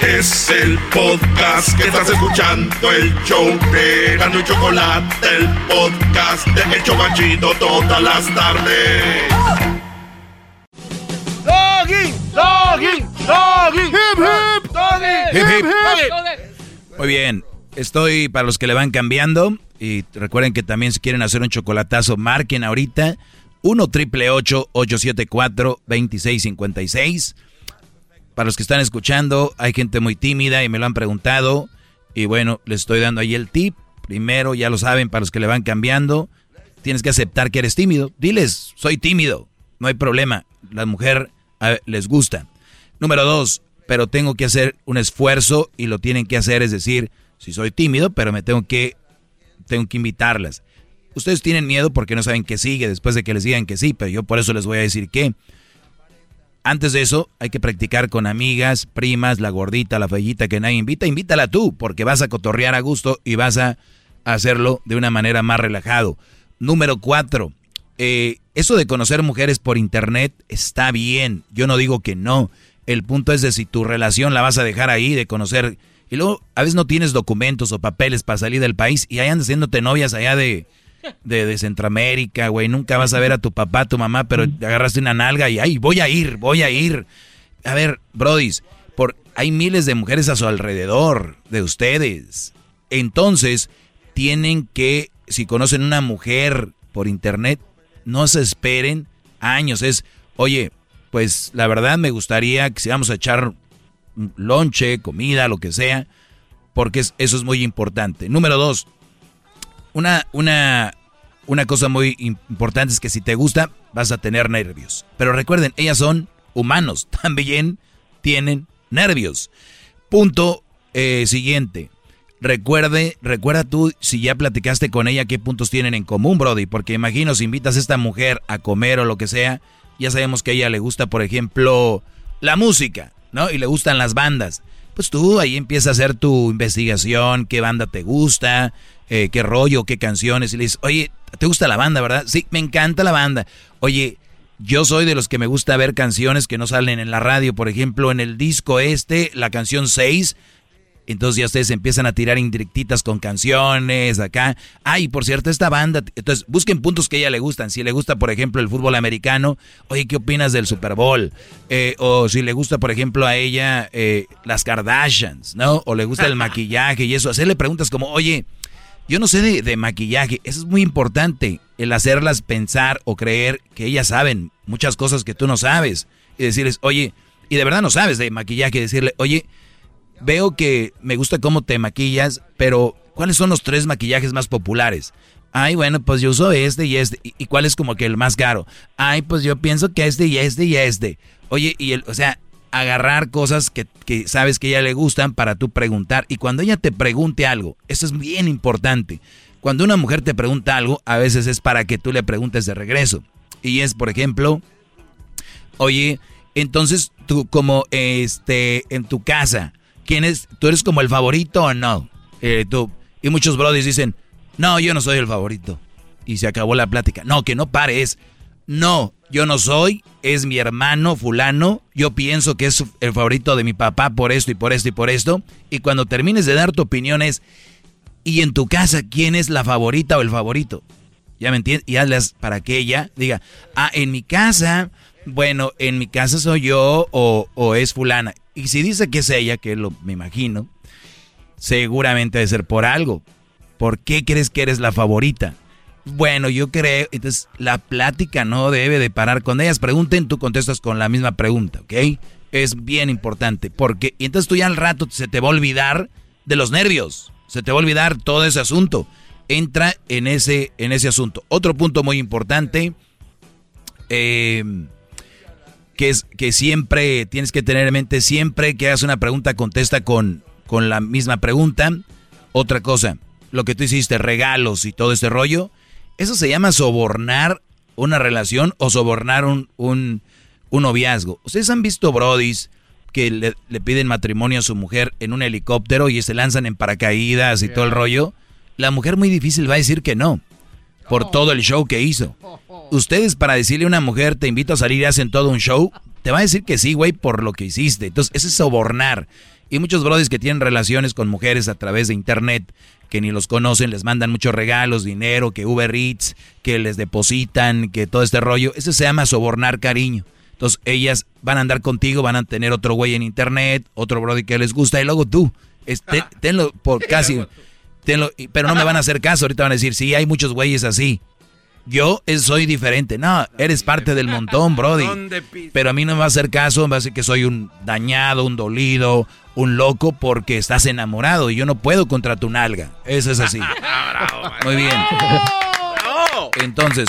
Es el podcast que estás escuchando, el show de Gano y Chocolate, el podcast de El Chobachito todas las tardes. Doggy, doggy, doggy, hip hip, doggy, Hip, hip. Muy bien, estoy para los que le van cambiando y recuerden que también si quieren hacer un chocolatazo, marquen ahorita 1 triple 874 2656. Para los que están escuchando, hay gente muy tímida y me lo han preguntado y bueno, les estoy dando ahí el tip. Primero, ya lo saben, para los que le van cambiando, tienes que aceptar que eres tímido. Diles, soy tímido, no hay problema. La mujer les gusta. Número dos, pero tengo que hacer un esfuerzo y lo tienen que hacer, es decir, si soy tímido, pero me tengo que, tengo que invitarlas. Ustedes tienen miedo porque no saben qué sigue después de que les digan que sí, pero yo por eso les voy a decir que antes de eso hay que practicar con amigas, primas, la gordita, la fellita que nadie invita, invítala tú, porque vas a cotorrear a gusto y vas a hacerlo de una manera más relajado. Número cuatro, eh, eso de conocer mujeres por internet está bien, yo no digo que no. El punto es de si tu relación la vas a dejar ahí, de conocer. Y luego, a veces no tienes documentos o papeles para salir del país y ahí andas haciéndote novias allá de, de, de Centroamérica, güey. Nunca vas a ver a tu papá, tu mamá, pero te agarraste una nalga y ay, voy a ir, voy a ir. A ver, brodis, por, hay miles de mujeres a su alrededor de ustedes. Entonces, tienen que, si conocen una mujer por internet, no se esperen años. Es, oye, pues la verdad me gustaría que si vamos a echar lonche, comida, lo que sea, porque es- eso es muy importante. Número dos, una, una, una cosa muy importante es que si te gusta, vas a tener nervios. Pero recuerden, ellas son humanos, también tienen nervios. Punto eh, siguiente. Recuerde, recuerda tú si ya platicaste con ella qué puntos tienen en común, Brody, porque imagino si invitas a esta mujer a comer o lo que sea, ya sabemos que a ella le gusta, por ejemplo, la música, ¿no? Y le gustan las bandas. Pues tú ahí empiezas a hacer tu investigación, qué banda te gusta, eh, qué rollo, qué canciones, y le dices, oye, ¿te gusta la banda, verdad? Sí, me encanta la banda. Oye, yo soy de los que me gusta ver canciones que no salen en la radio, por ejemplo, en el disco este, la canción 6, entonces ya ustedes empiezan a tirar indirectitas con canciones acá. Ay, por cierto, esta banda. Entonces busquen puntos que a ella le gustan. Si le gusta, por ejemplo, el fútbol americano, oye, ¿qué opinas del Super Bowl? Eh, o si le gusta, por ejemplo, a ella eh, las Kardashians, ¿no? O le gusta el maquillaje y eso. Hacerle preguntas como, oye, yo no sé de, de maquillaje. Eso es muy importante. El hacerlas pensar o creer que ellas saben muchas cosas que tú no sabes. Y decirles, oye, y de verdad no sabes de maquillaje. Decirle, oye, veo que me gusta cómo te maquillas, pero ¿cuáles son los tres maquillajes más populares? Ay, bueno, pues yo uso este y este. ¿Y, cuál es como que el más caro? Ay, pues yo pienso que este y este y este. Oye, y el, o sea, agarrar cosas que, que sabes que ella le gustan para tú preguntar. Y cuando ella te pregunte algo, eso es bien importante. Cuando una mujer te pregunta algo, a veces es para que tú le preguntes de regreso. Y es, por ejemplo, oye, entonces tú como este en tu casa, ¿quién es? ¿Tú eres como el favorito o no? Eh, tú. Y muchos brothers dicen, no, yo no soy el favorito. Y se acabó la plática. No, que no pares. no, yo no soy, es mi hermano fulano, yo pienso que es el favorito de mi papá por esto y por esto y por esto. Y cuando termines de dar tu opinión es, ¿y en tu casa quién es la favorita o el favorito? ¿Ya me entiendes? Y hazlas para que ella diga, ah, en mi casa, bueno, en mi casa soy yo o es fulana. Y si dice que es ella, que lo me imagino, seguramente debe ser por algo. ¿Por qué crees que eres la favorita? Bueno, yo creo, entonces la plática no debe de parar. Cuando ellas pregunten, tú contestas con la misma pregunta, ¿ok? Es bien importante, porque y entonces tú ya al rato se te va a olvidar de los nervios, se te va a olvidar todo ese asunto. Entra en ese, en ese asunto. Otro punto muy importante, eh, que es que siempre tienes que tener en mente, siempre que hagas una pregunta, contesta con, con la misma pregunta. Otra cosa, lo que tú hiciste, regalos y todo este rollo, eso se llama sobornar una relación o sobornar un, un, noviazgo. Ustedes han visto brodis que le, piden matrimonio a su mujer en un helicóptero y se lanzan en paracaídas y todo el rollo. La mujer muy difícil va a decir que no, por todo el show que hizo. Ustedes para decirle a una mujer, te invito a salir y hacen todo un show, te va a decir que sí, güey, por lo que hiciste. Entonces, ese es sobornar. Y muchos brodis que tienen relaciones con mujeres a través de internet, que ni los conocen, les mandan muchos regalos, dinero, que Uber Eats, que les depositan, que todo este rollo. Eso se llama sobornar cariño. Entonces ellas van a andar contigo, van a tener otro güey en internet, otro brody que les gusta, y luego tú, este, tenlo por casi, pero no me van a hacer caso, ahorita van a decir, sí, hay muchos güeyes así. Yo soy diferente. No, eres parte del montón, Brody. Pero a mí no me va a hacer caso, me va a decir que soy un dañado, un dolido, un loco porque estás enamorado y yo no puedo contra tu nalga. Eso es así. muy bien. Entonces,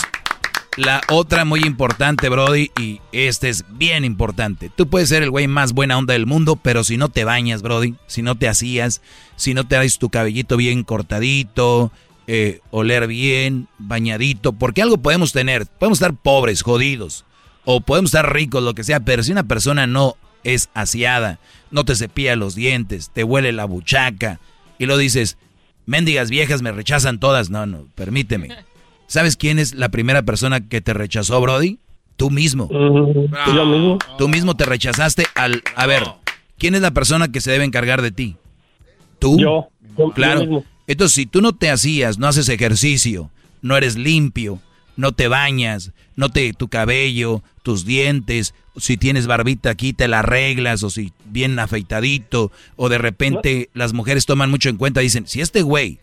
la otra muy importante, Brody, y este es bien importante. Tú puedes ser el güey más buena onda del mundo, pero si no te bañas, Brody, si no te hacías, si no te haces tu cabellito bien cortadito, eh, oler bien, bañadito, porque algo podemos tener, podemos estar pobres, jodidos, o podemos estar ricos, lo que sea, pero si una persona no es aseada, no te cepilla los dientes, te huele la buchaca, y lo dices, mendigas viejas me rechazan todas, no, no, permíteme. ¿Sabes quién es la primera persona que te rechazó, Brody? Tú mismo. mismo. Tú mismo te rechazaste al... A ver, ¿quién es la persona que se debe encargar de ti? ¿Tú? Yo. Claro. Entonces, si tú no te hacías, no haces ejercicio, no eres limpio, no te bañas, no te tu cabello, tus dientes, si tienes barbita aquí te la arreglas o si bien afeitadito o de repente las mujeres toman mucho en cuenta dicen, si este güey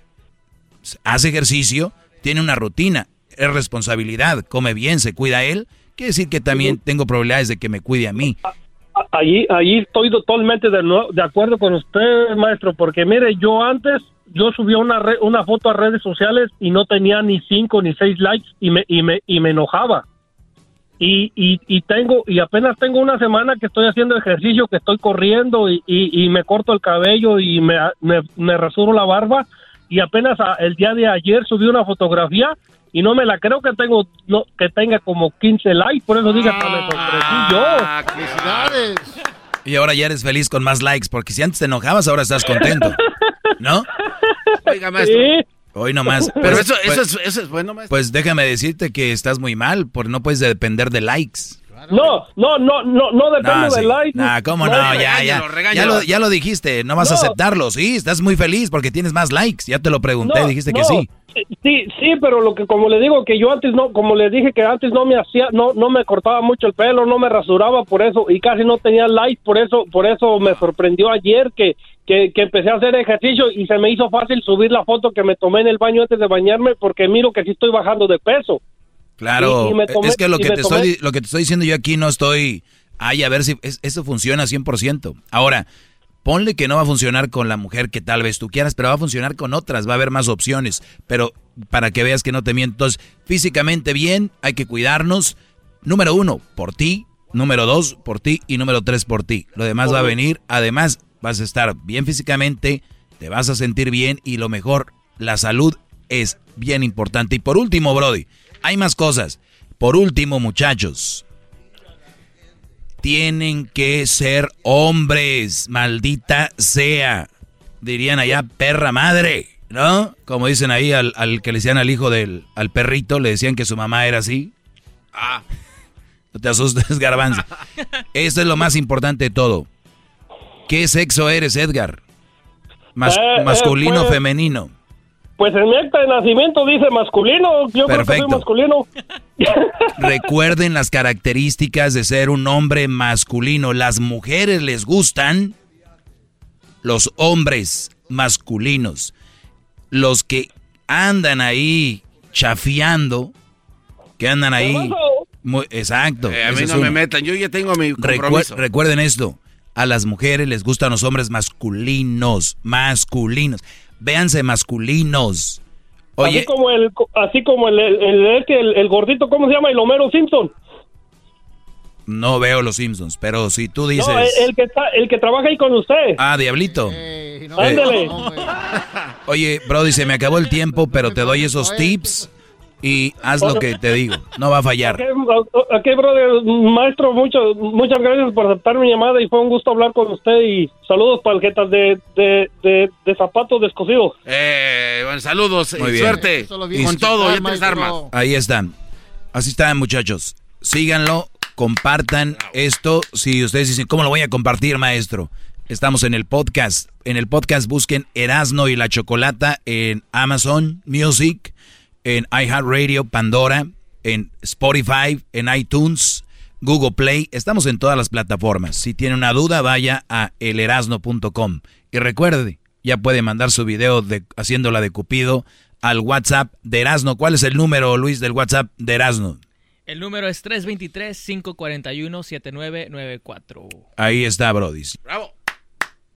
hace ejercicio, tiene una rutina, es responsabilidad, come bien, se cuida él, quiere decir que también tengo probabilidades de que me cuide a mí. Allí, allí estoy totalmente de, de acuerdo con usted, maestro, porque mire, yo antes yo subí una, una foto a redes sociales y no tenía ni cinco ni seis likes y me, y me, y me enojaba. Y, y, tengo, y apenas tengo una semana que estoy haciendo ejercicio, que estoy corriendo y, y, me corto el cabello y me, me, me rasuro la barba. Y apenas el día de ayer subí una fotografía y no me la creo que tengo no, que tenga como 15 likes, por eso diga que me sorprendí yo. Ah, ¡Felicidades! Y ahora ya eres feliz con más likes, porque si antes te enojabas, ahora estás contento. ¿No? Oiga, maestro. Hoy nomás. Pero pues, eso, eso, pues, es, eso es bueno, maestro. Pues déjame decirte que estás muy mal, porque no puedes depender de likes. No, no, no, no, no depende de likes. Nah, ¿cómo no? ya, ya. Ya lo, ya lo dijiste, no vas a aceptarlo. Sí, estás muy feliz porque tienes más likes. Ya te lo pregunté, dijiste que sí. Sí, sí, pero lo que como le digo que yo antes no, como le dije que antes no me hacía, no, no me cortaba mucho el pelo, no me rasuraba por eso y casi no tenía likes, por eso, por eso me sorprendió ayer que que, empecé a hacer ejercicio y se me hizo fácil subir la foto que me tomé en el baño antes de bañarme porque miro que sí estoy bajando de peso. Claro, es que lo que, te estoy, lo que te estoy diciendo yo aquí no estoy... Ay, a ver si eso funciona 100%. Ahora, ponle que no va a funcionar con la mujer que tal vez tú quieras, pero va a funcionar con otras, va a haber más opciones. Pero para que veas que no te miento. Entonces, físicamente bien, hay que cuidarnos. Número uno, por ti. Número dos, por ti. Y número tres, por ti. Lo demás va a venir. Además, vas a estar bien físicamente, te vas a sentir bien y lo mejor, la salud es bien importante. Y por último, Brody, hay más cosas. Por último, muchachos, tienen que ser hombres, maldita sea. Dirían allá, perra madre, ¿no? Como dicen ahí al, que le decían al hijo del al perrito, le decían que su mamá era así. Ah. No te asustes, garbanzo. Esto es lo más importante de todo. ¿Qué sexo eres, Edgar? Mas- Eh, eh, masculino, pues- femenino. Pues en mi acta de nacimiento dice masculino. Yo creo que Perfecto. soy masculino. Recuerden las características de ser un hombre masculino. Las mujeres les gustan los hombres masculinos. Los que andan ahí chafiando, que andan ahí... muy- exacto. Eh, a mí no me metan, yo ya tengo mi compromiso. recuerden esto, a las mujeres les gustan los hombres masculinos, masculinos. Véanse masculinos. Oye, Así como el, así como el, el, el, este, el- el gordito, ¿cómo se llama? El Homero Simpson. no veo los Simpsons, pero si tú dices... No, el, el que está, el que trabaja ahí con usted. Ah, Diablito. Ándale. Oye, Brody, se me acabó el tiempo, pero te doy esos tips y haz lo que te digo. No va a fallar. Ok, brother, maestro, muchas muchas gracias por aceptar mi llamada y fue un gusto hablar con usted y saludos paljetas de, de, de, de zapatos descosidos. Eh, bueno, saludos, Muy eh, bien. suerte. Y- Con todo, ya tienes armas. Ahí están. Así están, muchachos. Síganlo, compartan esto. Si ustedes dicen, ¿cómo lo voy a compartir, maestro? Estamos en el podcast. En el podcast busquen Erasno y la Chocolata en Amazon Music, en iHeartRadio, Pandora, en Spotify, en iTunes, Google Play. Estamos en todas las plataformas. Si tiene una duda, vaya a elerasno.com. Y recuerde, ya puede mandar su video de, haciéndola de Cupido al WhatsApp de Erasno. ¿Cuál es el número, Luis, del WhatsApp de Erasno? El número es 323-541-7994. Ahí está, Brody.